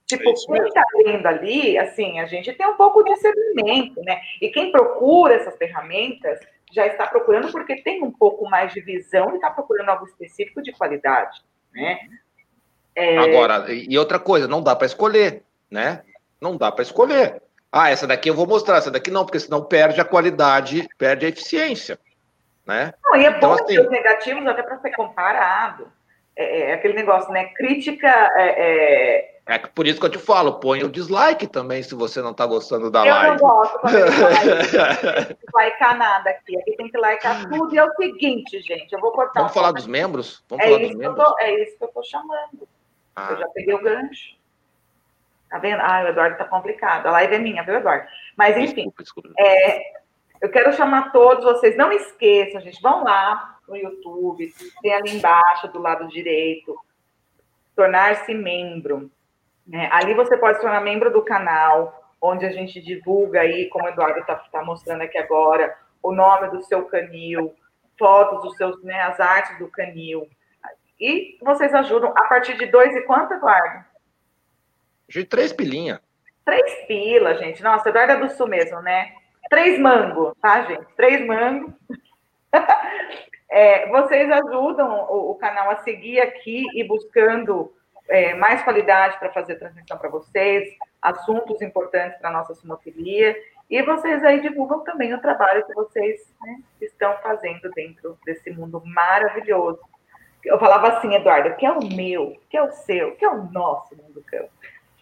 tipo, é quem está lendo ali, assim, a gente tem um pouco de discernimento, né? E quem procura essas ferramentas já está procurando porque tem um pouco mais de visão e está procurando algo específico de qualidade, né? É... Agora, e outra coisa, não dá para escolher, né? Não dá para escolher. Ah, essa daqui eu vou mostrar, essa daqui não, porque senão perde a qualidade, perde a eficiência. Né? Não, e é então, bom assim, os negativos até para ser comparado. É, é, é, aquele negócio, né? Crítica é, é... é, por isso que eu te falo, põe o dislike também se você não está gostando da eu live. Eu não gosto likear nada aqui. Aqui tem que likear tudo. E é o seguinte, gente, eu vou cortar. Vamos um falar dos membros? Vamos é, falar isso dos membros? Tô, é isso que eu estou chamando. Ah. Eu já peguei o gancho. Tá vendo? Ah, o Eduardo tá complicado. A live é minha, viu, Eduardo? Mas, enfim. Desculpa, desculpa. É, eu quero chamar todos vocês, não esqueçam, gente, vão lá no YouTube, tem ali embaixo, do lado direito, tornar-se membro. Né? Ali você pode se tornar membro do canal, onde a gente divulga aí, como o Eduardo está tá mostrando aqui agora, o nome do seu canil, fotos dos seus, né, as artes do canil. E vocês ajudam a partir de dois e quanto, Eduardo? De três pilinha. Três pila, gente. Nossa, Eduardo é do Sul mesmo, né? Três mango, tá, gente? Três mango. é, vocês ajudam o, o, canal a seguir aqui e buscando é, mais qualidade para fazer transmissão para vocês, assuntos importantes para a nossa sumofilia. E vocês aí divulgam também o trabalho que vocês né, estão fazendo dentro desse mundo maravilhoso. Eu falava assim, Eduardo, que é o meu, que é o seu, que é o nosso mundo campo.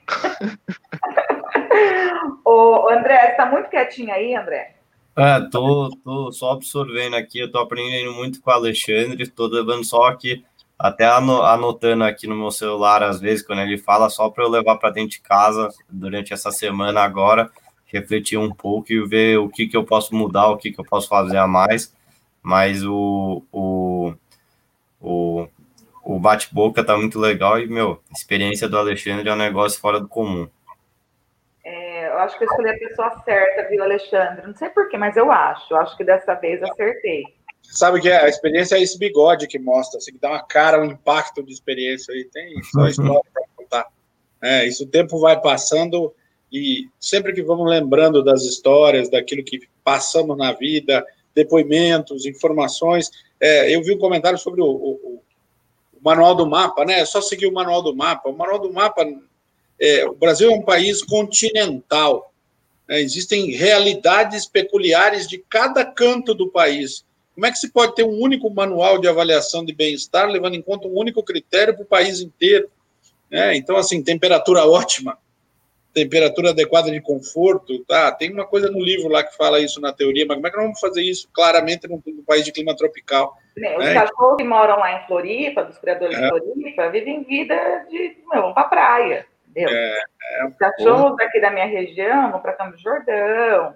Ô, André, você está muito quietinho aí, André? É, tô, tô só absorvendo aqui, eu tô aprendendo muito com o Alexandre, tô levando só aqui, até anotando aqui no meu celular, às vezes, quando ele fala, só para eu levar para dentro de casa durante essa semana agora, refletir um pouco e ver o que, que eu posso mudar, o que, que eu posso fazer a mais. Mas o, o, o o bate-boca tá muito legal e, meu, a experiência do Alexandre é um negócio fora do comum. É, eu acho que eu escolhi a pessoa certa, viu, Alexandre? Não sei porquê, mas eu acho. Eu acho que dessa vez acertei. Sabe que é? a experiência é esse bigode que mostra, assim, que dá uma cara, um impacto de experiência aí. Tem só história para contar. É, isso o tempo vai passando e sempre que vamos lembrando das histórias, daquilo que passamos na vida, depoimentos, informações. É, eu vi um comentário sobre o, o, manual do mapa, né? É só seguir o manual do mapa. O manual do mapa, é, o Brasil é um país continental. Né? Existem realidades peculiares de cada canto do país. Como é que se pode ter um único manual de avaliação de bem-estar, levando em conta um único critério para o país inteiro? Né? Então, assim, temperatura ótima, temperatura adequada de conforto, tá? Tem uma coisa no livro lá que fala isso na teoria, mas como é que nós vamos fazer isso claramente num, num país de clima tropical? Os né? cachorros que moram lá em Floripa, dos criadores é. de Floripa, vivem vida de. Meu, vão para praia. Entendeu? É, é, Os cachorros daqui da minha região vão para Campo Jordão.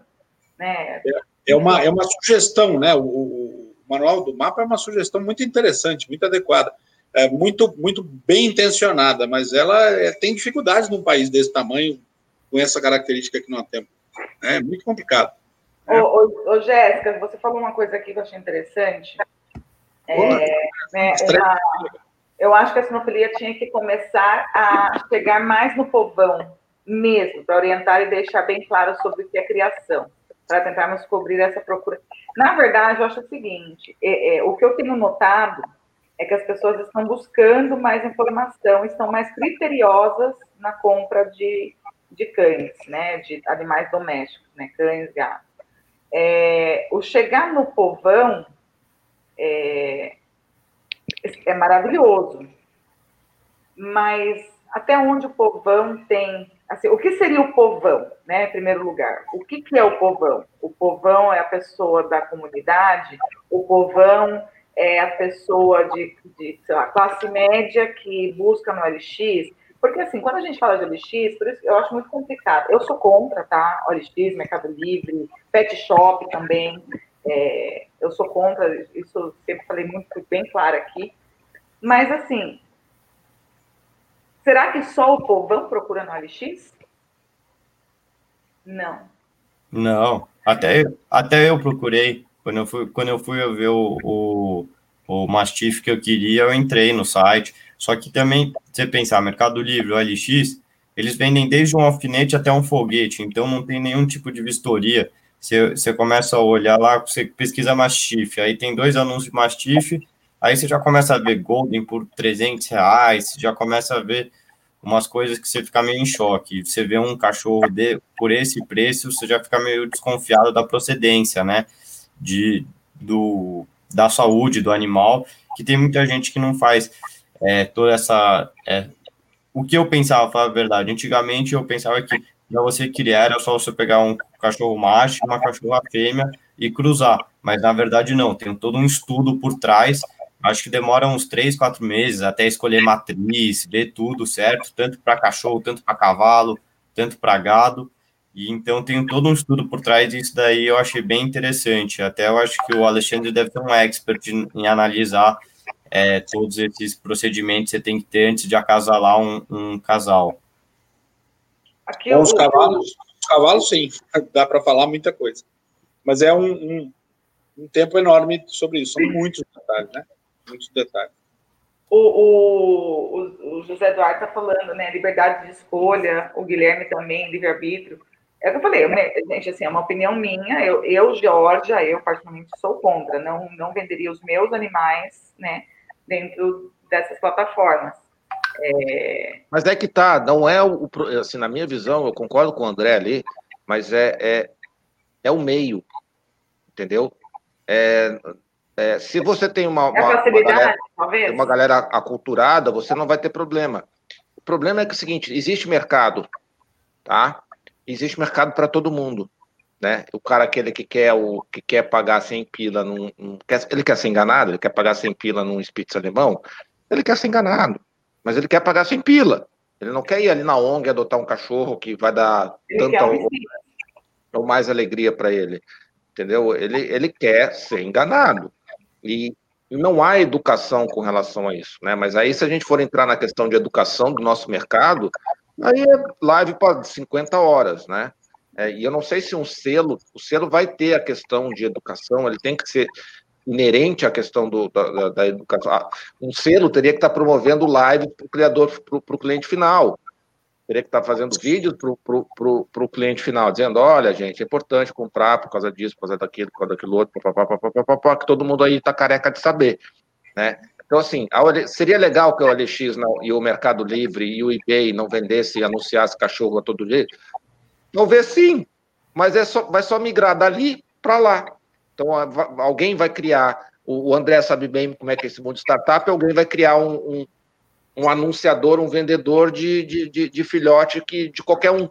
Né? É, é, uma, é uma sugestão, né? O, o, manual do mapa é uma sugestão muito interessante, muito adequada. É muito, muito bem intencionada, mas ela é, tem dificuldades num país desse tamanho, com essa característica que nós temos. É muito complicado. Ô, ô, ô Jéssica, você falou uma coisa aqui que eu achei interessante. É, né, Eu acho que a sinofilia tinha que começar a chegar mais no povão mesmo, para orientar e deixar bem claro sobre o que é criação, para tentarmos cobrir essa procura. Na verdade, eu acho o seguinte: é, é, o que eu tenho notado é que as pessoas estão buscando mais informação, estão mais criteriosas na compra de, de cães, né, de animais domésticos, né, cães, gatos. É, o chegar no povão é, é maravilhoso, mas até onde o povão tem, assim, o que seria o povão, né, em primeiro lugar? O que, que é o povão? O povão é a pessoa da comunidade, o povão é a pessoa de, de lá, classe média que busca no LX, porque, assim, quando a gente fala de OLX, por isso eu acho muito complicado. Eu sou contra, tá? OLX, Mercado Livre, Pet Shop também. É, eu sou contra, isso eu sempre falei muito bem claro aqui. Mas, assim, será que só o povão procura no OLX? Não. Não, até, até eu procurei. Quando eu fui, quando eu fui ver o, o, o Mastiff que eu queria, eu entrei no site só que também, você pensar, Mercado Livre, o LX, eles vendem desde um alfinete até um foguete, então não tem nenhum tipo de vistoria. Você, você começa a olhar lá, você pesquisa Mastiff, aí tem dois anúncios de Mastiff, aí você já começa a ver Golden por 300 reais, já começa a ver umas coisas que você fica meio em choque. Você vê um cachorro de, por esse preço, você já fica meio desconfiado da procedência, né? De, do, da saúde do animal, que tem muita gente que não faz é, toda essa. É, o que eu pensava, falar a verdade, antigamente eu pensava que para você criar era só você pegar um cachorro macho e uma cachorra fêmea e cruzar, mas na verdade não, tem todo um estudo por trás. Acho que demora uns três, quatro meses até escolher matriz, ver tudo certo, tanto para cachorro, tanto para cavalo, tanto para gado. E então tem todo um estudo por trás disso daí, eu achei bem interessante. Até eu acho que o Alexandre deve ser um expert em, em analisar é, todos esses procedimentos você tem que ter antes de acasalar um, um casal. Aqui Com os cavalos, os cavalos sim, dá para falar muita coisa. Mas é um, um, um, tempo enorme sobre isso, são muitos detalhes, né? Muitos detalhes. O, o, o José Eduardo está falando, né? Liberdade de escolha, o Guilherme também, livre-arbítrio. É o que eu falei, gente, assim, é uma opinião minha. Eu, eu Georgia, eu particularmente sou contra. Não, não venderia os meus animais, né? dentro dessas plataformas. É... Mas é que tá, não é o, assim, na minha visão, eu concordo com o André ali, mas é, é, é o meio, entendeu? É, é, se você tem uma, é uma, uma, galera, uma galera aculturada, você não vai ter problema. O problema é que é o seguinte, existe mercado, tá? Existe mercado para todo mundo né? O cara aquele que quer o que quer pagar 100 pila num, num quer, ele quer ser enganado, ele quer pagar 100 pila num Spitz alemão, ele quer ser enganado, mas ele quer pagar 100 pila. Ele não quer ir ali na ONG adotar um cachorro que vai dar ele tanta ou, ou mais alegria para ele, entendeu? Ele ele quer ser enganado. E não há educação com relação a isso, né? Mas aí, se a gente for entrar na questão de educação do nosso mercado, aí é live para 50 horas, né? É, e eu não sei se um selo, o selo vai ter a questão de educação, ele tem que ser inerente à questão do, da, da, educação. Ah, um selo teria que estar promovendo live para o criador, para o cliente final. Teria que estar fazendo vídeos para o cliente final, dizendo, olha, gente, é importante comprar por causa disso, por causa daquilo, por causa daquilo outro, papapá, papapá, que todo mundo aí está careca de saber, né? Então, assim, seria legal que o OLX não, e o Mercado Livre e o eBay não vendesse e anunciasse cachorro a todo jeito, Talvez sim, mas é só, vai só migrar dali para lá. Então, alguém vai criar, o André sabe bem como é que é esse mundo de startup, alguém vai criar um, um, um anunciador, um vendedor de, de, de, de, filhote que, de qualquer um.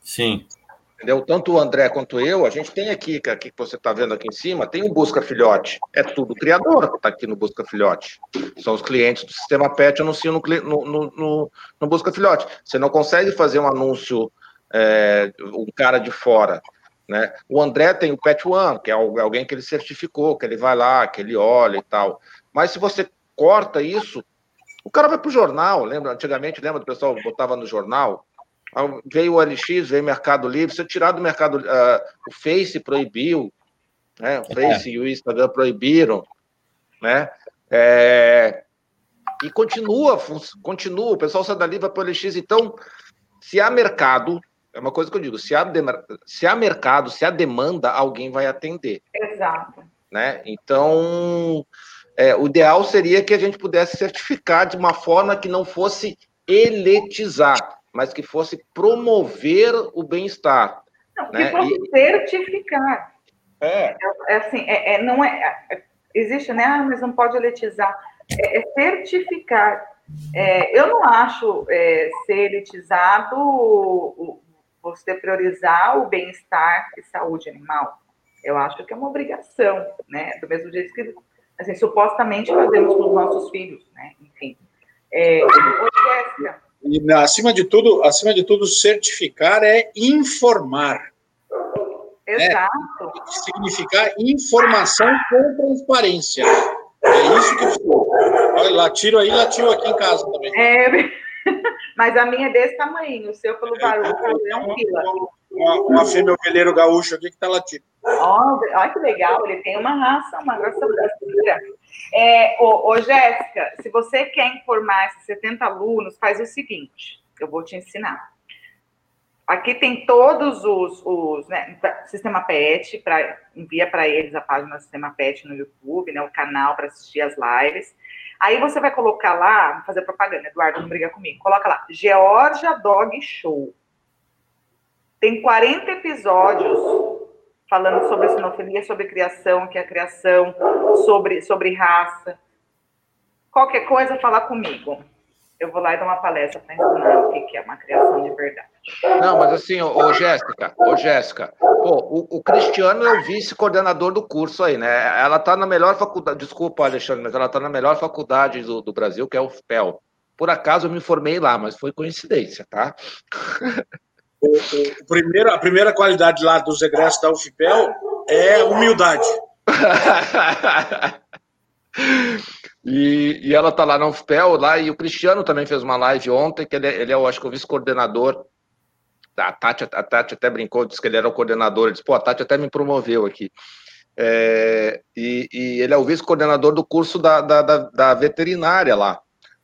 Sim. Entendeu? Tanto o André quanto eu, a gente tem aqui, que aqui que você está vendo aqui em cima, tem o Busca Filhote. É tudo criador que está aqui no Busca Filhote. São os clientes do sistema PET anunciam no, no, no, no Busca Filhote. Você não consegue fazer um anúncio é, um cara de fora. Né? O André tem o Pet One, que é alguém que ele certificou, que ele vai lá, que ele olha e tal. Mas se você corta isso, o cara vai para o jornal. Lembra? Antigamente, lembra do pessoal botava no jornal? Veio o LX, veio o Mercado Livre. Se eu tirar do mercado, uh, o Face proibiu, né? O Face é. e o Instagram proibiram, né? É... E continua, continua, o pessoal sai dali, vai para o LX. Então, se há mercado, é uma coisa que eu digo, se há, se há mercado, se há demanda, alguém vai atender. Exato. Né? Então, é, o ideal seria que a gente pudesse certificar de uma forma que não fosse eletizar, mas que fosse promover o bem-estar. Não, né? que fosse e... certificar. É. é assim, é, é, não é, é, existe, né? Ah, mas não pode elitizar. É, é certificar. É, eu não acho ser elitizado você priorizar o bem-estar e saúde animal. Eu acho que é uma obrigação, né? Do mesmo jeito que, assim, supostamente fazemos com os nossos filhos, né? Enfim. É, e acima de tudo, acima de tudo, certificar é informar. Exato. Né? Significar informação com transparência. É isso que eu. Olha, latiro aí, latiu aqui em casa também. É, mas a minha é desse tamanho, o seu pelo barulho é, um fila. Uma, uma fêmea ovelheiro gaúcho aqui que está latindo. Olha que legal, ele tem uma raça, uma raça brasileira. É, ô, ô Jéssica, se você quer informar esses 70 alunos, faz o seguinte, eu vou te ensinar. Aqui tem todos os, os né, sistema PET, pra, envia para eles a página do sistema PET no YouTube, né, o canal para assistir as lives. Aí você vai colocar lá, vou fazer propaganda, Eduardo, não briga comigo. Coloca lá, Georgia Dog Show. Tem 40 episódios falando sobre sinofilia, sobre criação, que é a criação, sobre, sobre raça. Qualquer coisa, falar comigo eu vou lá e dar uma palestra para ensinar o que é uma criação de verdade. Não, mas assim, ô, ô Jéssica, ô Jéssica, pô, o, o, Cristiano é o vice-coordenador do curso aí, né? Ela está na melhor faculdade, desculpa, Alexandre, mas ela está na melhor faculdade do, do Brasil, que é o FPEL. Por acaso eu me formei lá, mas foi coincidência, tá? O, o, primeiro, a primeira qualidade lá dos egressos da UFPEL é humildade. E, e ela tá lá na UFPEL, lá, e o Cristiano também fez uma live ontem, que ele, é, ele é, eu acho que, o vice-coordenador. A Tati, a Tati até brincou, disse que ele era o coordenador. Ele disse, pô, a Tati até me promoveu aqui. É, e, e, ele é o vice-coordenador do curso da, da, da, da, veterinária lá,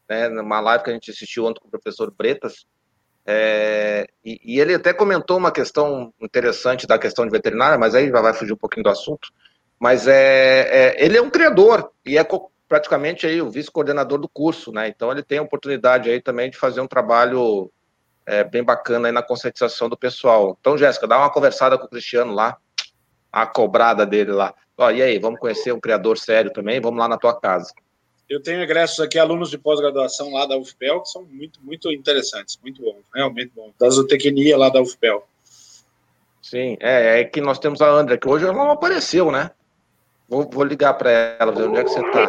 né, numa live que a gente assistiu ontem com o professor Bretas. É, e, e, ele até comentou uma questão interessante da questão de veterinária, mas aí vai fugir um pouquinho do assunto. Mas é, é ele é um criador e é praticamente aí o vice-coordenador do curso, né? Então ele tem a oportunidade aí também de fazer um trabalho é, bem bacana aí na conscientização do pessoal. Então, Jéssica, dá uma conversada com o Cristiano lá, a cobrada dele lá. Ó, e aí, vamos conhecer um criador sério também? Vamos lá na tua casa. Eu tenho egressos aqui, alunos de pós-graduação lá da UFPEL, que são muito, muito interessantes, muito bons, realmente bons. Da zootecnia lá da UFPEL. Sim, é, é que nós temos a André, que hoje ela não apareceu, né? Vou, vou ligar para ela, ver onde é que você está.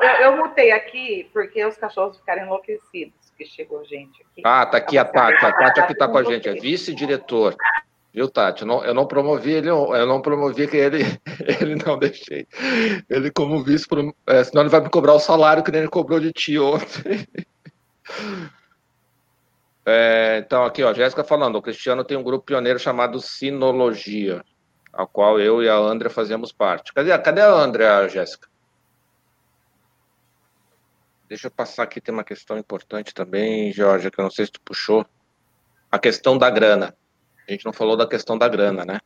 Eu, eu mutei aqui porque os cachorros ficaram enlouquecidos, que chegou gente aqui. Ah, tá aqui a Tati. A Tati aqui está com a gente, é vice-diretor. Viu, Tati? Eu não, eu não promovi ele, eu não promovi que ele, ele não deixei. Ele como vice, é, senão ele vai me cobrar o salário que nem ele cobrou de ti ontem. É, então, aqui, ó, Jéssica falando, o Cristiano tem um grupo pioneiro chamado Sinologia a qual eu e a Andrea fazemos parte. Cadê, cadê a Andrea, Jéssica? Deixa eu passar aqui, tem uma questão importante também, Jorge, que eu não sei se tu puxou. A questão da grana. A gente não falou da questão da grana, né?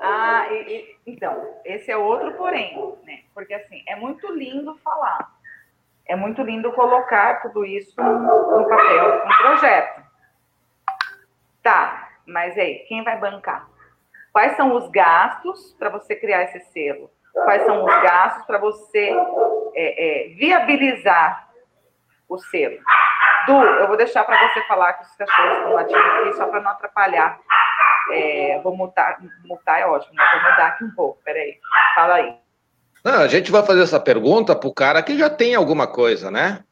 Ah, e, e, então, esse é outro porém, né? Porque assim, é muito lindo falar. É muito lindo colocar tudo isso no papel, no projeto. Tá, mas aí, quem vai bancar? Quais são os gastos para você criar esse selo? Quais são os gastos para você é, é, viabilizar o selo? Du, eu vou deixar para você falar que os cachorros estão latindo aqui, só para não atrapalhar. É, vou mutar, mutar é ótimo, né? Vou mudar aqui um pouco, peraí. Fala aí. Não, a gente vai fazer essa pergunta para o cara que já tem alguma coisa, né?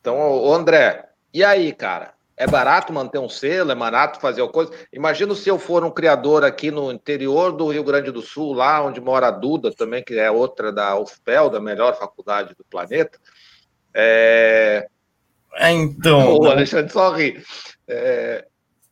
Então, André, e aí, cara? É barato manter um selo, é barato fazer uma coisa. Imagina se eu for um criador aqui no interior do Rio Grande do Sul, lá onde mora a Duda também, que é outra da UFPEL, da melhor faculdade do planeta. É... é então. O Alexandre sorri. É...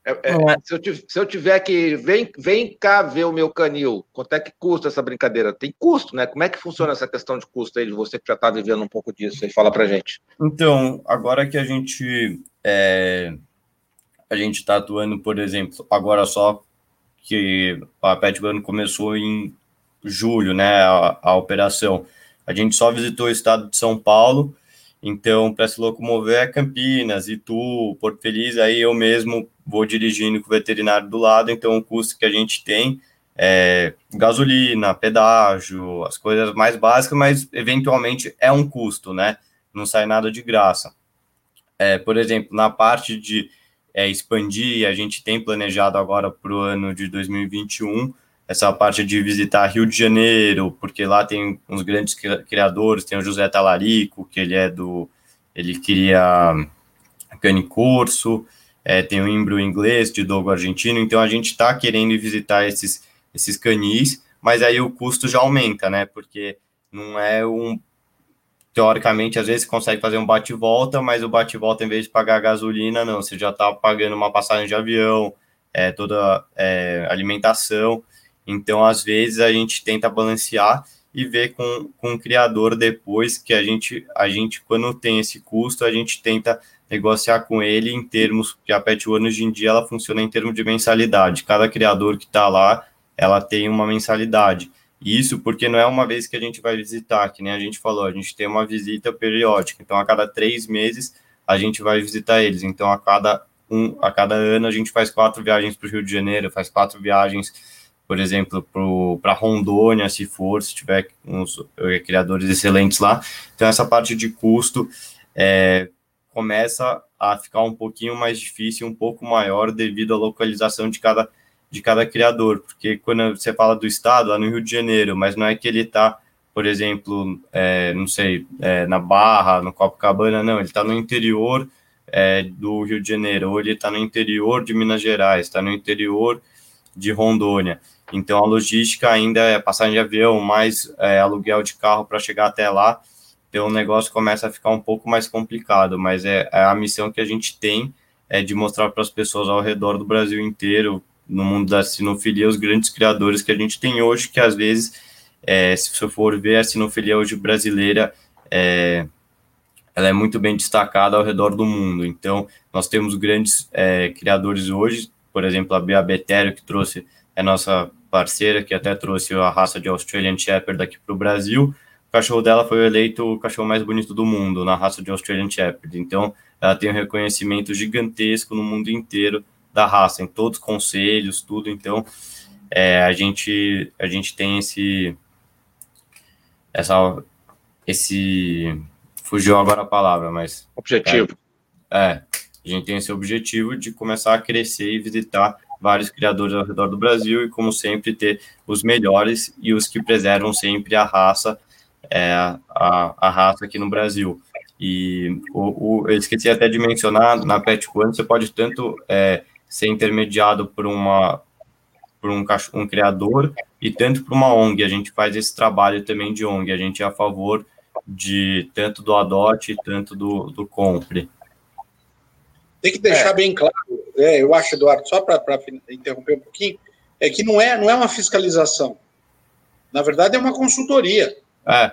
É, é, é. Se, eu, se, eu, tiver que. Vem, vem cá ver o meu canil. Quanto é que custa essa brincadeira? Tem custo, né? Como é que funciona essa questão de custo aí, de você que já está vivendo um pouco disso? Aí fala pra gente. Então, agora que a gente. É, a gente está atuando, por exemplo, agora só que a Pet começou em julho, né? A, a operação. A gente só visitou o estado de São Paulo. Então, para se locomover é Campinas, Itu, Porto Feliz, aí eu mesmo vou dirigindo com o veterinário do lado, então o custo que a gente tem é gasolina, pedágio, as coisas mais básicas, mas eventualmente é um custo, né? Não sai nada de graça. É, por exemplo, na parte de é, expandir, a gente tem planejado agora para o ano de 2021 essa parte de visitar Rio de Janeiro, porque lá tem uns grandes criadores, tem o José Talarico, que ele é do. ele cria cane curso, é, tem o Imbro inglês de Dogo argentino, então a gente está querendo visitar esses, esses canis, mas aí o custo já aumenta, né? Porque não é um. Teoricamente, às vezes consegue fazer um bate-volta, mas o bate-volta, em vez de pagar gasolina, não, você já está pagando uma passagem de avião, é, toda é, alimentação. Então, às vezes, a gente tenta balancear e ver com, com o criador depois que a gente, a gente, quando tem esse custo, a gente tenta negociar com ele em termos, que a Pet One hoje em dia ela funciona em termos de mensalidade. Cada criador que está lá, ela tem uma mensalidade. Isso porque não é uma vez que a gente vai visitar, que nem a gente falou, a gente tem uma visita periódica. Então, a cada três meses, a gente vai visitar eles. Então, a cada, um, a cada ano, a gente faz quatro viagens para o Rio de Janeiro, faz quatro viagens, por exemplo, para Rondônia, se for, se tiver uns eh, criadores excelentes lá. Então, essa parte de custo é, começa a ficar um pouquinho mais difícil, um pouco maior devido à localização de cada, de cada criador, porque quando você fala do estado, lá no Rio de Janeiro, mas não é que ele está, por exemplo, é, não sei, é, na Barra, no Copacabana, não, ele está no interior é, do Rio de Janeiro, ou ele está no interior de Minas Gerais, está no interior de Rondônia. Então a logística ainda é passagem de avião, mais é, aluguel de carro para chegar até lá, então o negócio começa a ficar um pouco mais complicado, mas é, é a missão que a gente tem é de mostrar para as pessoas ao redor do Brasil inteiro, no mundo da sinofilia, os grandes criadores que a gente tem hoje, que às vezes, é, se você for ver a sinofilia hoje brasileira, é, ela é muito bem destacada ao redor do mundo. Então, nós temos grandes é, criadores hoje, por exemplo, a Bia Betério, que trouxe, é nossa parceira, que até trouxe a raça de Australian Shepherd aqui para o Brasil, cachorro dela foi eleito o cachorro mais bonito do mundo na raça de Australian Shepherd. Então, ela tem um reconhecimento gigantesco no mundo inteiro da raça, em todos os conselhos, tudo. Então, é, a gente a gente tem esse essa esse fugiu agora a palavra, mas objetivo. É, é, a gente tem esse objetivo de começar a crescer e visitar vários criadores ao redor do Brasil e, como sempre, ter os melhores e os que preservam sempre a raça é, a, a raça aqui no Brasil. E o, o, eu esqueci até de mencionar, na Pet One, você pode tanto é, ser intermediado por, uma, por um, um criador e tanto por uma ONG. A gente faz esse trabalho também de ONG. A gente é a favor de tanto do adote tanto do, do compre. Tem que deixar é. bem claro, é, eu acho, Eduardo, só para interromper um pouquinho, é que não é, não é uma fiscalização. Na verdade, é uma consultoria. É.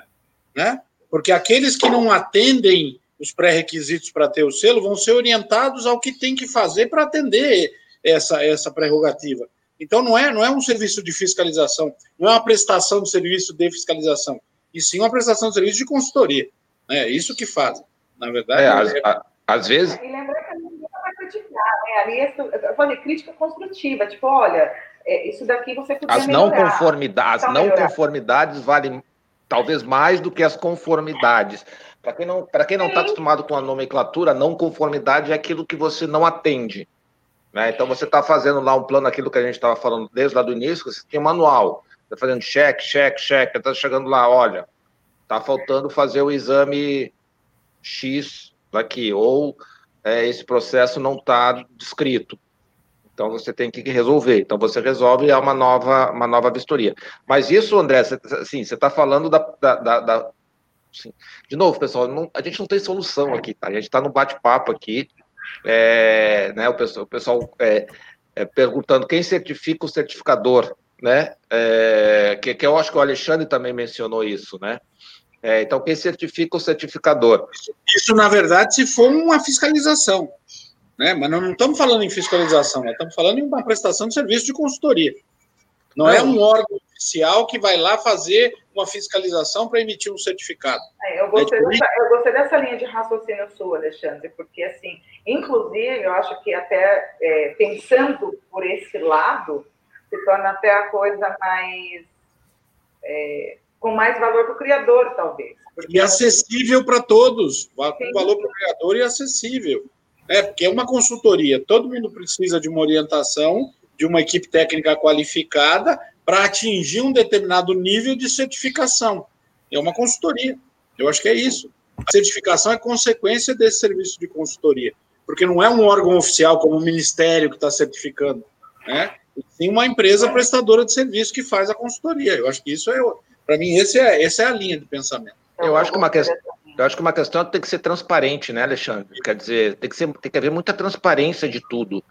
Né? Porque aqueles que não atendem os pré-requisitos para ter o selo vão ser orientados ao que tem que fazer para atender essa, essa prerrogativa. Então, não é, não é um serviço de fiscalização, não é uma prestação de serviço de fiscalização, e sim uma prestação de serviço de consultoria. Né? É isso que fazem, na verdade. É, às, é... às vezes. E lembrar que ninguém vai criticar, né? Ali, é eu falei, crítica construtiva, tipo, olha, é, isso daqui você podia as não conformidades, as não conformidades valem talvez mais do que as conformidades. Para quem não para quem não está acostumado com a nomenclatura, não conformidade é aquilo que você não atende. Né? Então você está fazendo lá um plano, aquilo que a gente estava falando desde lá do início, você tem um manual, está fazendo cheque, cheque, cheque, está chegando lá, olha, está faltando fazer o exame X daqui, ou é, esse processo não está descrito. Então você tem que resolver. Então você resolve é uma nova, uma nova vistoria. Mas isso, André, assim, você está falando da, da, da, da assim, de novo, pessoal, não, a gente não tem solução aqui, tá? A gente está no bate-papo aqui. é, né, o pessoal, o pessoal é, é, perguntando quem certifica o certificador, né? É, que, que eu acho que o Alexandre também mencionou isso, né? É, então, quem certifica o certificador? Isso, na verdade, se for uma fiscalização. Né? Mas não estamos falando em fiscalização, nós estamos falando em uma prestação de serviço de consultoria. Não, é não. é um órgão oficial que vai lá fazer uma fiscalização para emitir um certificado. É, eu, gostei é dessa, eu gostei dessa linha de raciocínio sua, Alexandre, porque, assim, inclusive, eu acho que até é, pensando por esse lado, se torna até a coisa mais. É, com mais valor para o criador, talvez. E acessível para todos, com valor para o criador e acessível. É, porque é uma consultoria, todo mundo precisa de uma orientação, de uma equipe técnica qualificada para atingir um determinado nível de certificação. É uma consultoria. Eu acho que é isso. A certificação é consequência desse serviço de consultoria, porque não é um órgão oficial como o Ministério que está certificando, né? Tem uma empresa prestadora de serviço que faz a consultoria. Eu acho que isso é, para mim, esse é, essa é a linha de pensamento. Eu acho que uma questão, eu acho que uma questão tem que ser transparente, né, Alexandre? Quer dizer, tem que, ser, tem que haver muita transparência de tudo.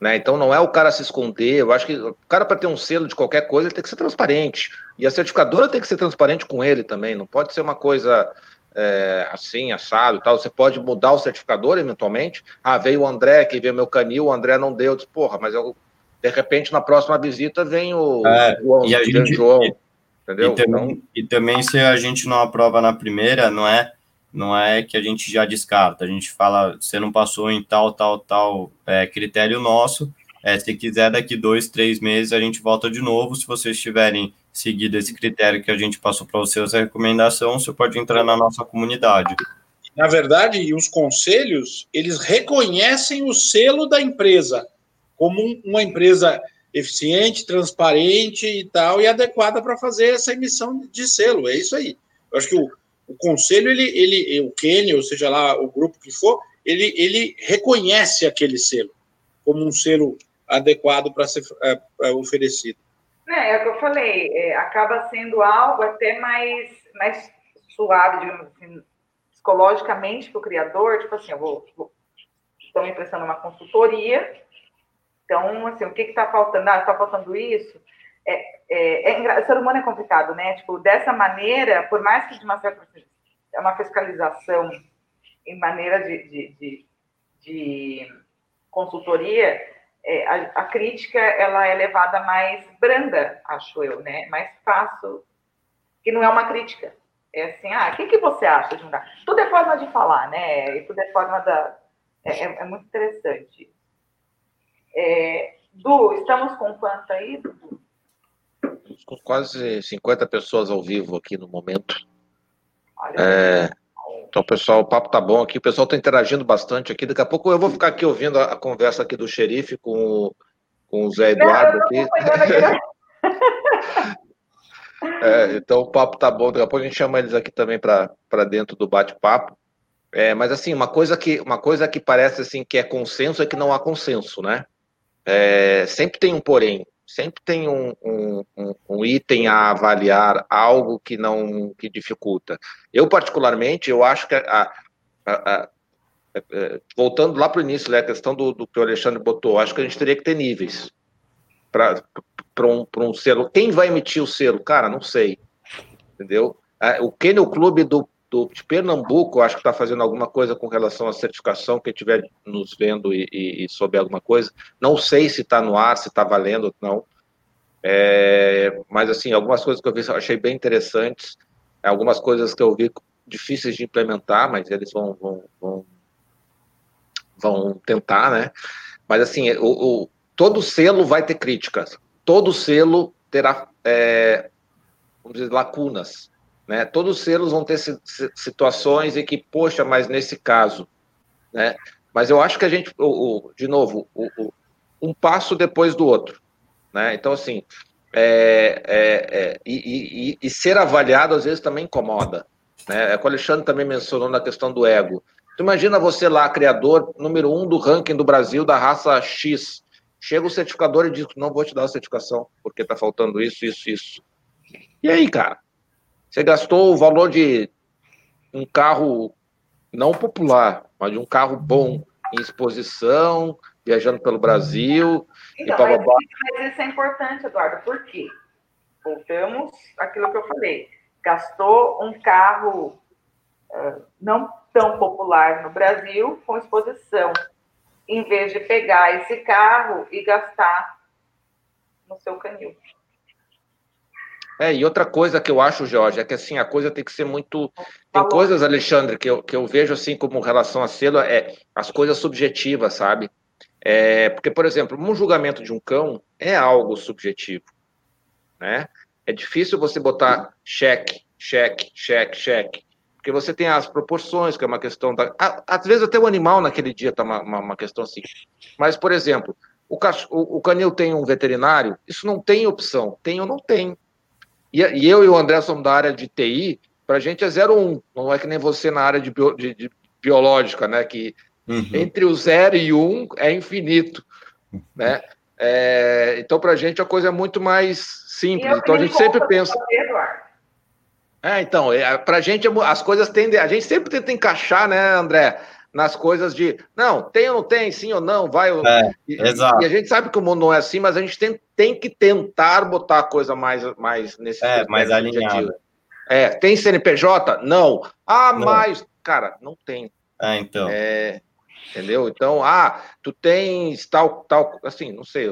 Né? Então não é o cara se esconder. Eu acho que o cara, para ter um selo de qualquer coisa, ele tem que ser transparente. E a certificadora tem que ser transparente com ele também. Não pode ser uma coisa é, assim, assado e tal. Você pode mudar o certificador eventualmente. Ah, veio o André, que veio meu canil, o André não deu. Eu disse, porra, mas eu, de repente na próxima visita vem o, é, o, e a gente, João. Entendeu? E também, então... e também se a gente não aprova na primeira, não é não é que a gente já descarta, a gente fala, você não passou em tal, tal, tal é, critério nosso, é, se quiser daqui dois, três meses a gente volta de novo, se vocês tiverem seguido esse critério que a gente passou para vocês, essa recomendação, você pode entrar na nossa comunidade. Na verdade, os conselhos, eles reconhecem o selo da empresa como uma empresa eficiente, transparente e tal, e adequada para fazer essa emissão de selo. É isso aí. Eu acho que o, o conselho, ele, ele, o Kenny, ou seja lá, o grupo que for, ele, ele reconhece aquele selo como um selo adequado para ser é, é, oferecido. É, é o que eu falei, é, acaba sendo algo até mais, mais suave, digamos assim, psicologicamente para o criador, tipo assim, eu vou, vou estou me prestando uma consultoria, então, assim, o que está faltando? Ah, está faltando isso? É, é, é, o ser humano é complicado, né? Tipo, dessa maneira, por mais que de uma certa é uma fiscalização em maneira de, de, de, de consultoria, é, a, a, crítica ela é levada mais branda, acho eu, né? Mais fácil, que não é uma crítica. É assim, ah, o que, que você acha de um Tudo é forma de falar, né? E tudo é forma da. É, é, é muito interessante. É, Du, estamos com quanto aí, com quase 50 pessoas ao vivo aqui no momento. É, então, pessoal, o papo tá bom aqui. O pessoal está interagindo bastante aqui. Daqui a pouco eu vou ficar aqui ouvindo a, a conversa aqui do xerife com, o, com o Zé Eduardo aqui. é, então o papo tá bom. Daqui a pouco a gente chama eles aqui também para dentro do bate-papo. É, mas assim, uma coisa que uma coisa que parece assim que é consenso é que não há consenso, né? É, sempre tem um porém sempre tem um, um, um, item a avaliar, algo que não que dificulta. Eu particularmente, eu acho que a, a, a, a é, voltando lá para o início, né, a questão do, do, que o Alexandre botou, acho que a gente teria que ter níveis para um, um selo. Quem vai emitir o selo? Cara, não sei. Entendeu? O Kennel Clube do do, de Pernambuco, acho que está fazendo alguma coisa com relação à certificação, quem estiver nos vendo e, e, e souber alguma coisa. Não sei se está no ar, se está valendo ou não. É, mas, assim, algumas coisas que eu vi eu achei bem interessantes, algumas coisas que eu vi difíceis de implementar, mas eles vão, vão, vão, vão tentar, né? Mas, assim, o, o, todo selo vai ter críticas, todo selo terá, é, vamos dizer, lacunas. Né? Todos os selos vão ter situações em que, poxa, mas nesse caso, né? Mas eu acho que a gente, o, o, de novo, o, um passo depois do outro, né? Então, assim, é, é, é, e, e, e, ser avaliado às vezes também incomoda, né? É que o Alexandre também mencionou na questão do ego. Tu imagina você lá, criador número um do ranking do Brasil da raça X, chega o certificador e diz: não vou te dar a certificação porque tá faltando isso, isso, isso. E aí, cara? Você gastou o valor de um carro não popular, mas de um carro bom, em exposição, viajando pelo Brasil. Então, mas, mas, isso é importante, Eduardo, por quê? Voltamos àquilo que eu falei. Gastou um carro uh, não tão popular no Brasil com exposição, em vez de pegar esse carro e gastar no seu canil. É, e outra coisa que eu acho, Jorge, é que assim, a coisa tem que ser muito. Tem coisas, Alexandre, que eu, que eu vejo assim como relação a selo, é as coisas subjetivas, sabe? É, porque, por exemplo, um julgamento de um cão é algo subjetivo, né? É difícil você botar cheque, cheque, cheque, cheque, porque você tem as proporções, que é uma questão da. Às vezes até o animal naquele dia tá uma, uma, uma questão assim. Mas, por exemplo, o, o, o canil tem um veterinário, isso não tem opção, tem ou não tem. E, e eu e o André somos da área de TI, para a gente é 01, não é que nem você na área de, bio, de, de biológica, né? Que Uhum. Entre o zero e um é infinito, né? É, então, para a gente, a coisa é muito mais simples. Então, a gente sempre pensa. É, então, é, para a gente, as coisas tendem. A gente sempre tenta encaixar, né, André? Nas coisas de. Não, tem ou não tem, sim ou não, vai. É, e, exato. e a gente sabe que o mundo não é assim, mas a gente tem, tem que tentar botar a coisa mais, mais nesse. É, mais alinhada. É, tem CNPJ? Não. Ah, não. mas. Cara, não tem. É, então. É, entendeu? Então, ah, tu tens tal, tal, assim, não sei,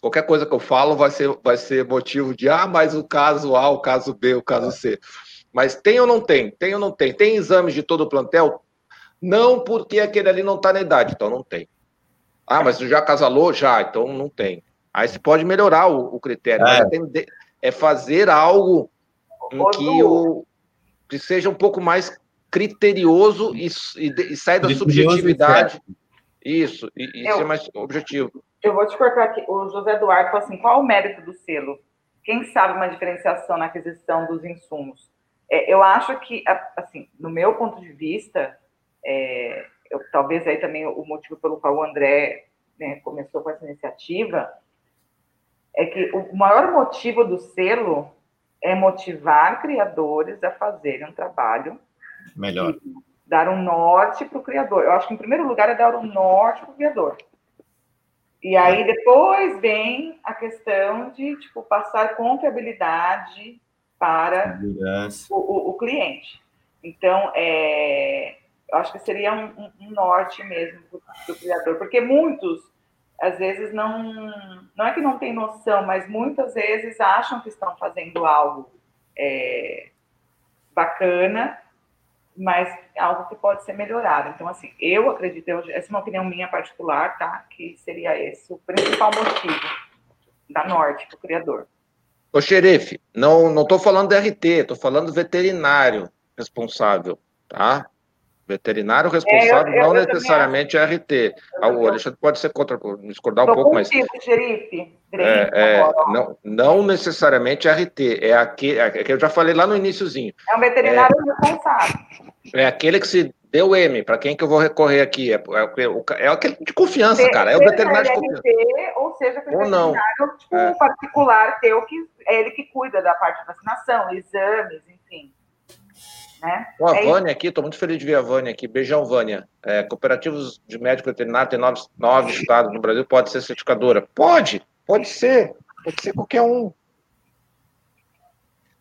qualquer coisa que eu falo vai ser, vai ser motivo de, ah, mas o caso A, o caso B, o caso C. Mas tem ou não tem? Tem ou não tem? Tem exames de todo o plantel? Não, porque aquele ali não está na idade, então não tem. Ah, mas já casalou? Já, então não tem. Aí você pode melhorar o, o critério. É. é fazer algo em que, o, que seja um pouco mais criterioso e, e, e sai da subjetividade. Isso, e, isso é mais objetivo. Eu vou te cortar aqui. O José Eduardo falou assim: qual o mérito do selo? Quem sabe uma diferenciação na aquisição dos insumos? É, eu acho que, assim, no meu ponto de vista, é, eu, talvez aí também o motivo pelo qual o André né, começou com essa iniciativa, é que o maior motivo do selo é motivar criadores a fazerem um trabalho Melhor. Dar um norte para o criador. Eu acho que, em primeiro lugar, é dar um norte para o criador. E aí, depois vem a questão de tipo, passar confiabilidade para o, o, o, cliente. Então, é, acho que seria um, um norte mesmo do criador, porque muitos, às vezes, não, não é que não tem noção, mas muitas vezes acham que estão fazendo algo é, bacana mas algo que pode ser melhorado. Então, assim, eu acredito, eu, essa é uma opinião minha particular, tá? Que seria esse o principal motivo da Norte para o criador. Ô, xerife, não não estou falando do RT, estou falando do veterinário responsável, tá? Veterinário responsável é, eu, eu, não eu necessariamente é RT. Ah, o Alexandre pode ser contra, discordar um pouco, mas. Xerife, é, é, não, não necessariamente é RT, é aquele é que eu já falei lá no iníciozinho. É um veterinário é, responsável. É aquele que se deu M, para quem que eu vou recorrer aqui? É, é, é aquele de confiança, cara. É o veterinário de confiança. Ou seja, aquele ou veterinário não. tipo, é. particular teu, que é ele que cuida da parte de vacinação, exames. Né? A é Vânia aqui, estou muito feliz de ver a Vânia aqui. Beijão, Vânia. É, cooperativos de médico veterinário tem nove, nove estados no Brasil, pode ser certificadora? Pode, pode ser. Pode ser qualquer um.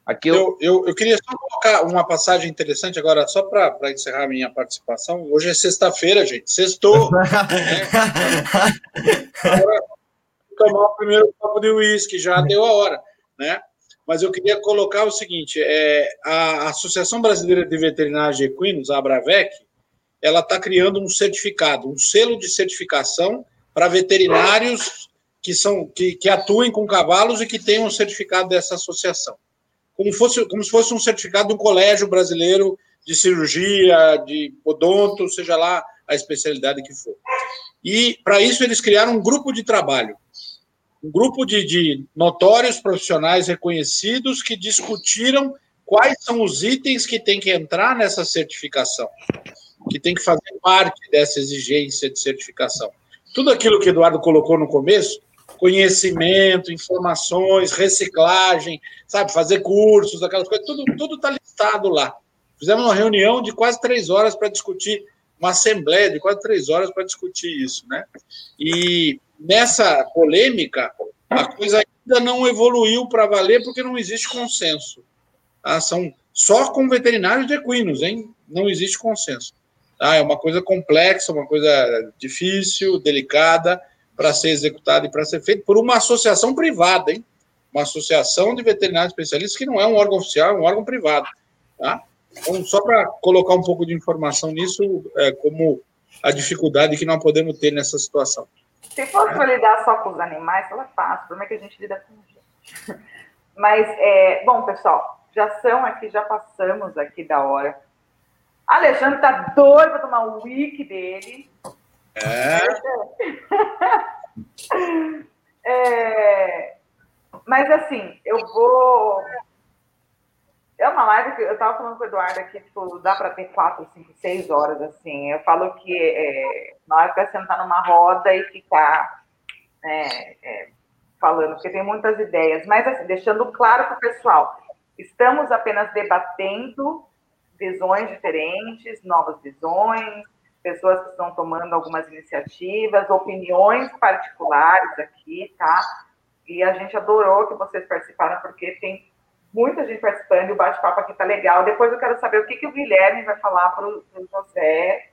Aqui eu... Eu, eu, eu queria só colocar uma passagem interessante agora, só para encerrar a minha participação. Hoje é sexta-feira, gente. Sextou. né? Agora, tomar o primeiro copo de uísque, já deu a hora, né? Mas eu queria colocar o seguinte: é, a Associação Brasileira de Veterinários Equinos, a Abravec, ela está criando um certificado, um selo de certificação para veterinários que são que, que atuem com cavalos e que tenham um certificado dessa associação, como fosse como se fosse um certificado de um colégio brasileiro de cirurgia, de odonto, seja lá a especialidade que for. E para isso eles criaram um grupo de trabalho um grupo de, de notórios profissionais reconhecidos que discutiram quais são os itens que tem que entrar nessa certificação, que tem que fazer parte dessa exigência de certificação. Tudo aquilo que Eduardo colocou no começo, conhecimento, informações, reciclagem, sabe, fazer cursos, aquelas coisas, tudo tudo está listado lá. Fizemos uma reunião de quase três horas para discutir uma assembleia de quase três horas para discutir isso, né? E nessa polêmica, a coisa ainda não evoluiu para valer porque não existe consenso. Tá? São só com veterinários de equinos, hein? Não existe consenso. Tá? É uma coisa complexa, uma coisa difícil, delicada para ser executada e para ser feita por uma associação privada, hein? Uma associação de veterinários especialistas que não é um órgão oficial, é um órgão privado, tá? Então, só para colocar um pouco de informação nisso, é, como a dificuldade que nós podemos ter nessa situação. Se fosse para lidar só com os animais, ela fácil. O problema é que a gente lida com gente. Mas, é, bom, pessoal, já são aqui, já passamos aqui da hora. Alexandre tá doido para tomar o wiki dele. É. é. Mas assim, eu vou é uma live que eu estava falando com o Eduardo aqui, tipo, dá para ter quatro, cinco, seis horas, assim. Eu falo que é, na hora que sentar numa roda e ficar é, é, falando, porque tem muitas ideias, mas assim, deixando claro para o pessoal, estamos apenas debatendo visões diferentes, novas visões, pessoas que estão tomando algumas iniciativas, opiniões particulares aqui, tá? E a gente adorou que vocês participaram, porque tem muita gente participando o bate-papo aqui tá legal. Depois eu quero saber o que, que o Guilherme vai falar para o José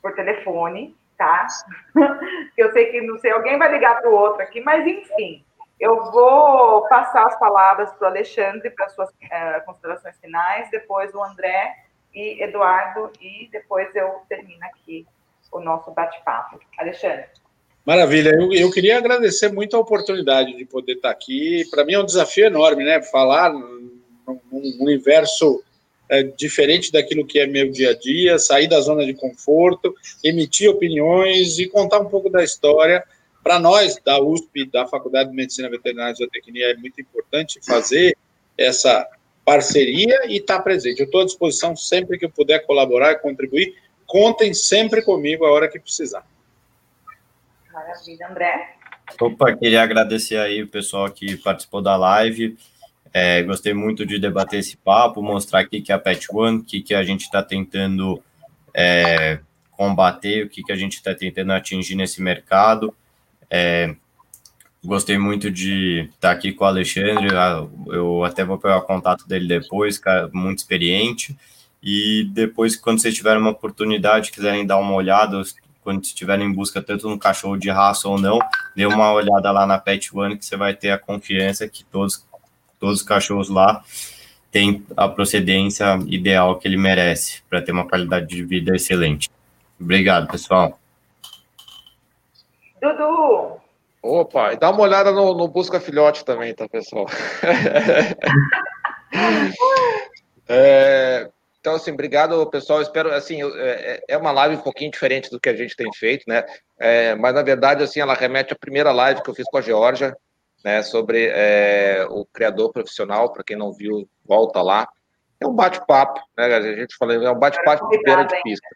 por telefone, tá? eu sei que não sei, alguém vai ligar para o outro aqui, mas enfim, eu vou passar as palavras para o Alexandre para suas é, considerações finais, depois o André e Eduardo, e depois eu termino aqui o nosso bate-papo. Alexandre. Maravilha, eu, eu, queria agradecer muito a oportunidade de poder estar aqui. Para mim é um desafio enorme, né? Falar num, universo é, diferente daquilo que é meu dia a dia, sair da zona de conforto, emitir opiniões e contar um pouco da história. Para nós, da USP, da Faculdade de Medicina Veterinária e Zootecnia, é muito importante fazer essa parceria e estar presente. Eu estou à disposição sempre que eu puder colaborar e contribuir. Contem sempre comigo a hora que precisar. Maravilha, André. Opa, queria agradecer aí o pessoal que participou da live. É, gostei muito de debater esse papo, mostrar aqui que a Pet One, o que, que a gente está tentando é, combater, o que, que a gente está tentando atingir nesse mercado. É, gostei muito de estar tá aqui com o Alexandre, eu até vou pegar o contato dele depois, cara, muito experiente. E depois, quando vocês tiverem uma oportunidade, quiserem dar uma olhada, quando estiverem em busca tanto no cachorro de raça ou não, dê uma olhada lá na Pet One que você vai ter a confiança que todos, todos os cachorros lá têm a procedência ideal que ele merece para ter uma qualidade de vida excelente. Obrigado, pessoal. Dudu! Opa, e dá uma olhada no, no Busca Filhote também, tá, pessoal? é, então, assim, obrigado, pessoal. espero, assim, é, é, uma live um pouquinho diferente do que a gente tem feito, né? É, mas, na verdade, assim, ela remete à primeira live que eu fiz com a Georgia, né? Sobre é, o criador profissional. Para quem não viu, volta lá. É um bate-papo, né? A gente falou, é um bate-papo de beira de pista.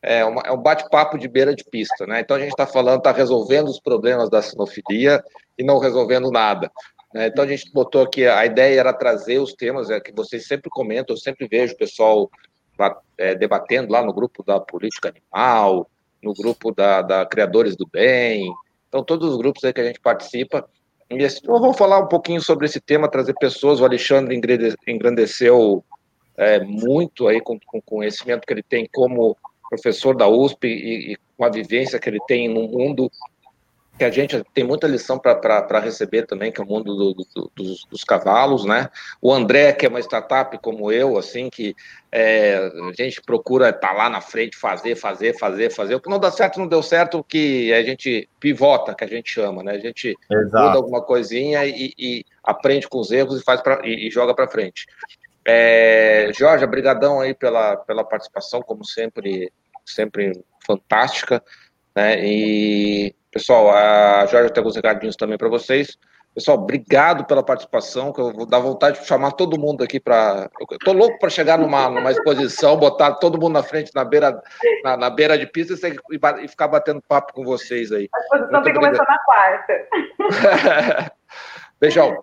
É, uma, é um bate-papo de beira de pista, né? Então, a gente está falando, está resolvendo os problemas da sinofilia e não resolvendo nada. Né? Então a gente botou aqui, a ideia era trazer os temas é, que vocês sempre comentam, eu sempre vejo o pessoal é, debatendo lá no grupo da política animal, no grupo da, da Criadores do Bem, então todos os grupos aí que a gente participa. E assim, então, vamos falar um pouquinho sobre esse tema, trazer pessoas, o Alexandre engrandeceu é, muito aí com, com o conhecimento que ele tem como professor da USP e, e com a vivência que ele tem no mundo que a gente tem muita lição para receber também, que é o mundo do, do, dos, dos, cavalos, né? O André, que é uma startup como eu, assim, que é, a gente procura estar tá lá na frente, fazer, fazer, fazer, fazer. O que não dá certo, não deu certo, que a gente pivota, que a gente chama, né? A gente Exato. muda alguma coisinha e, e, aprende com os erros e, faz pra, e, e joga para frente. É, Jorge, brigadão aí pela, pela participação, como sempre, sempre fantástica, né? E Pessoal, a Jorge tem alguns recadinhos também para vocês. Pessoal, obrigado pela participação, que eu vou dar vontade de chamar todo mundo aqui para. Eu tô louco para chegar numa, numa exposição, botar todo mundo na frente, na beira, na, na beira de pista e, e, ficar batendo papo com vocês aí. A exposição Muito tem que começar na quarta. Beijão.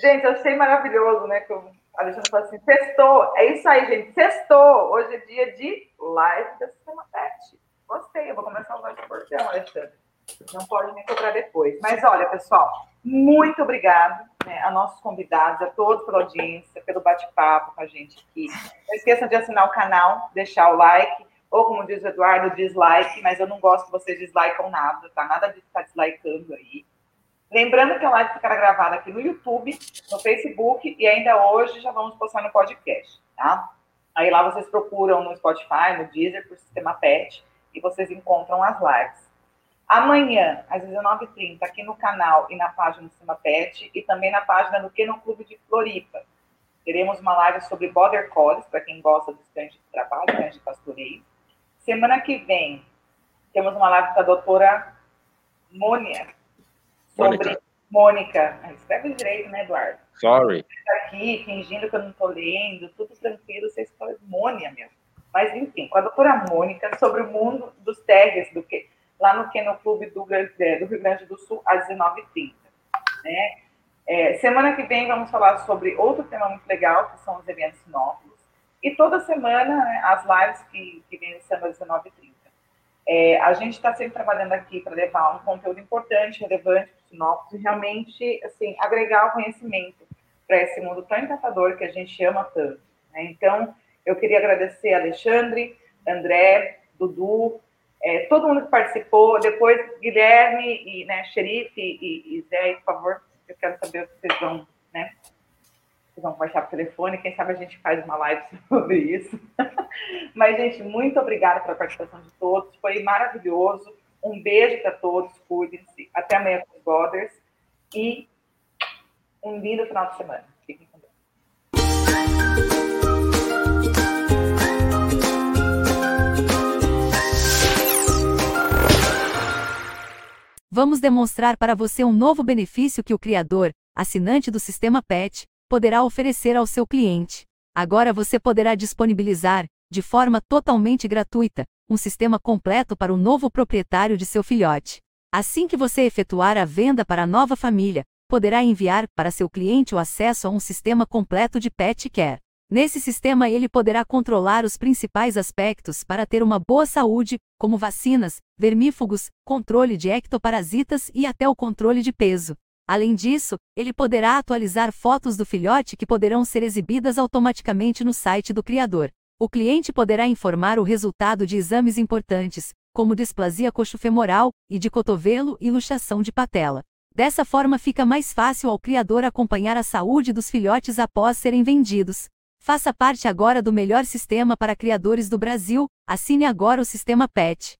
Gente, eu achei maravilhoso, né? Que Alexandre falou assim: sextou. É isso aí, gente. Sextou. Hoje é dia de live da Sistema Pet. Gostei. Eu vou começar a usar esse portão, Alexandre. Não pode me cobrar depois. Mas olha, pessoal, muito obrigado né, a nossos convidados, a todos pela audiência, pelo bate-papo com a gente aqui. Não esqueçam de assinar o canal, deixar o like, ou como diz o Eduardo, dislike, mas eu não gosto que vocês dislikam nada, tá? Nada de ficar dislikando aí. Lembrando que a live ficará gravada aqui no YouTube, no Facebook e ainda hoje já vamos postar no podcast, tá? Aí lá vocês procuram no Spotify, no Deezer, por Sistema PET e vocês encontram as lives. Amanhã, às 19h30, aqui no canal e na página do Sistema PET e também na página do Keno Clube de Floripa. Teremos uma live sobre Border Collies, para quem gosta dos cães de trabalho, cães de pastoreio. Semana que vem, temos uma live com a doutora Mônia, sobre Mônica. Mônica. Escreve direito, né, Eduardo? Sorry. Aqui fingindo que eu não estou lendo, tudo tranquilo, você escolhe Mônia mesmo. Mas, enfim, com a doutora Mônica, sobre o mundo dos tags, do que, lá no Keno Clube do, é, do Rio Grande do Sul, às 19h30. Né? É, semana que vem vamos falar sobre outro tema muito legal, que são os eventos sinófilos. E toda semana, né, as lives que, que vêm sendo às 19h30. É, a gente está sempre trabalhando aqui para levar um conteúdo importante, relevante para os sinófilos e realmente assim, agregar o conhecimento para esse mundo tão encantador que a gente ama tanto. Né? Então, eu queria agradecer a Alexandre, André, Dudu, é, todo mundo que participou, depois Guilherme e né, Xerife e, e Zé, por favor, eu quero saber o que vocês vão, né? Vocês vão conversar por telefone, quem sabe a gente faz uma live sobre isso. Mas, gente, muito obrigada pela participação de todos, foi maravilhoso. Um beijo para todos, cuidem-se. Até amanhã com os Brothers e um lindo final de semana. Vamos demonstrar para você um novo benefício que o criador, assinante do sistema PET, poderá oferecer ao seu cliente. Agora você poderá disponibilizar, de forma totalmente gratuita, um sistema completo para o novo proprietário de seu filhote. Assim que você efetuar a venda para a nova família, poderá enviar para seu cliente o acesso a um sistema completo de pet care. Nesse sistema, ele poderá controlar os principais aspectos para ter uma boa saúde, como vacinas, vermífugos, controle de ectoparasitas e até o controle de peso. Além disso, ele poderá atualizar fotos do filhote que poderão ser exibidas automaticamente no site do criador. O cliente poderá informar o resultado de exames importantes, como displasia coxofemoral e de cotovelo e luxação de patela. Dessa forma fica mais fácil ao criador acompanhar a saúde dos filhotes após serem vendidos. Faça parte agora do melhor sistema para criadores do Brasil. Assine agora o sistema PET.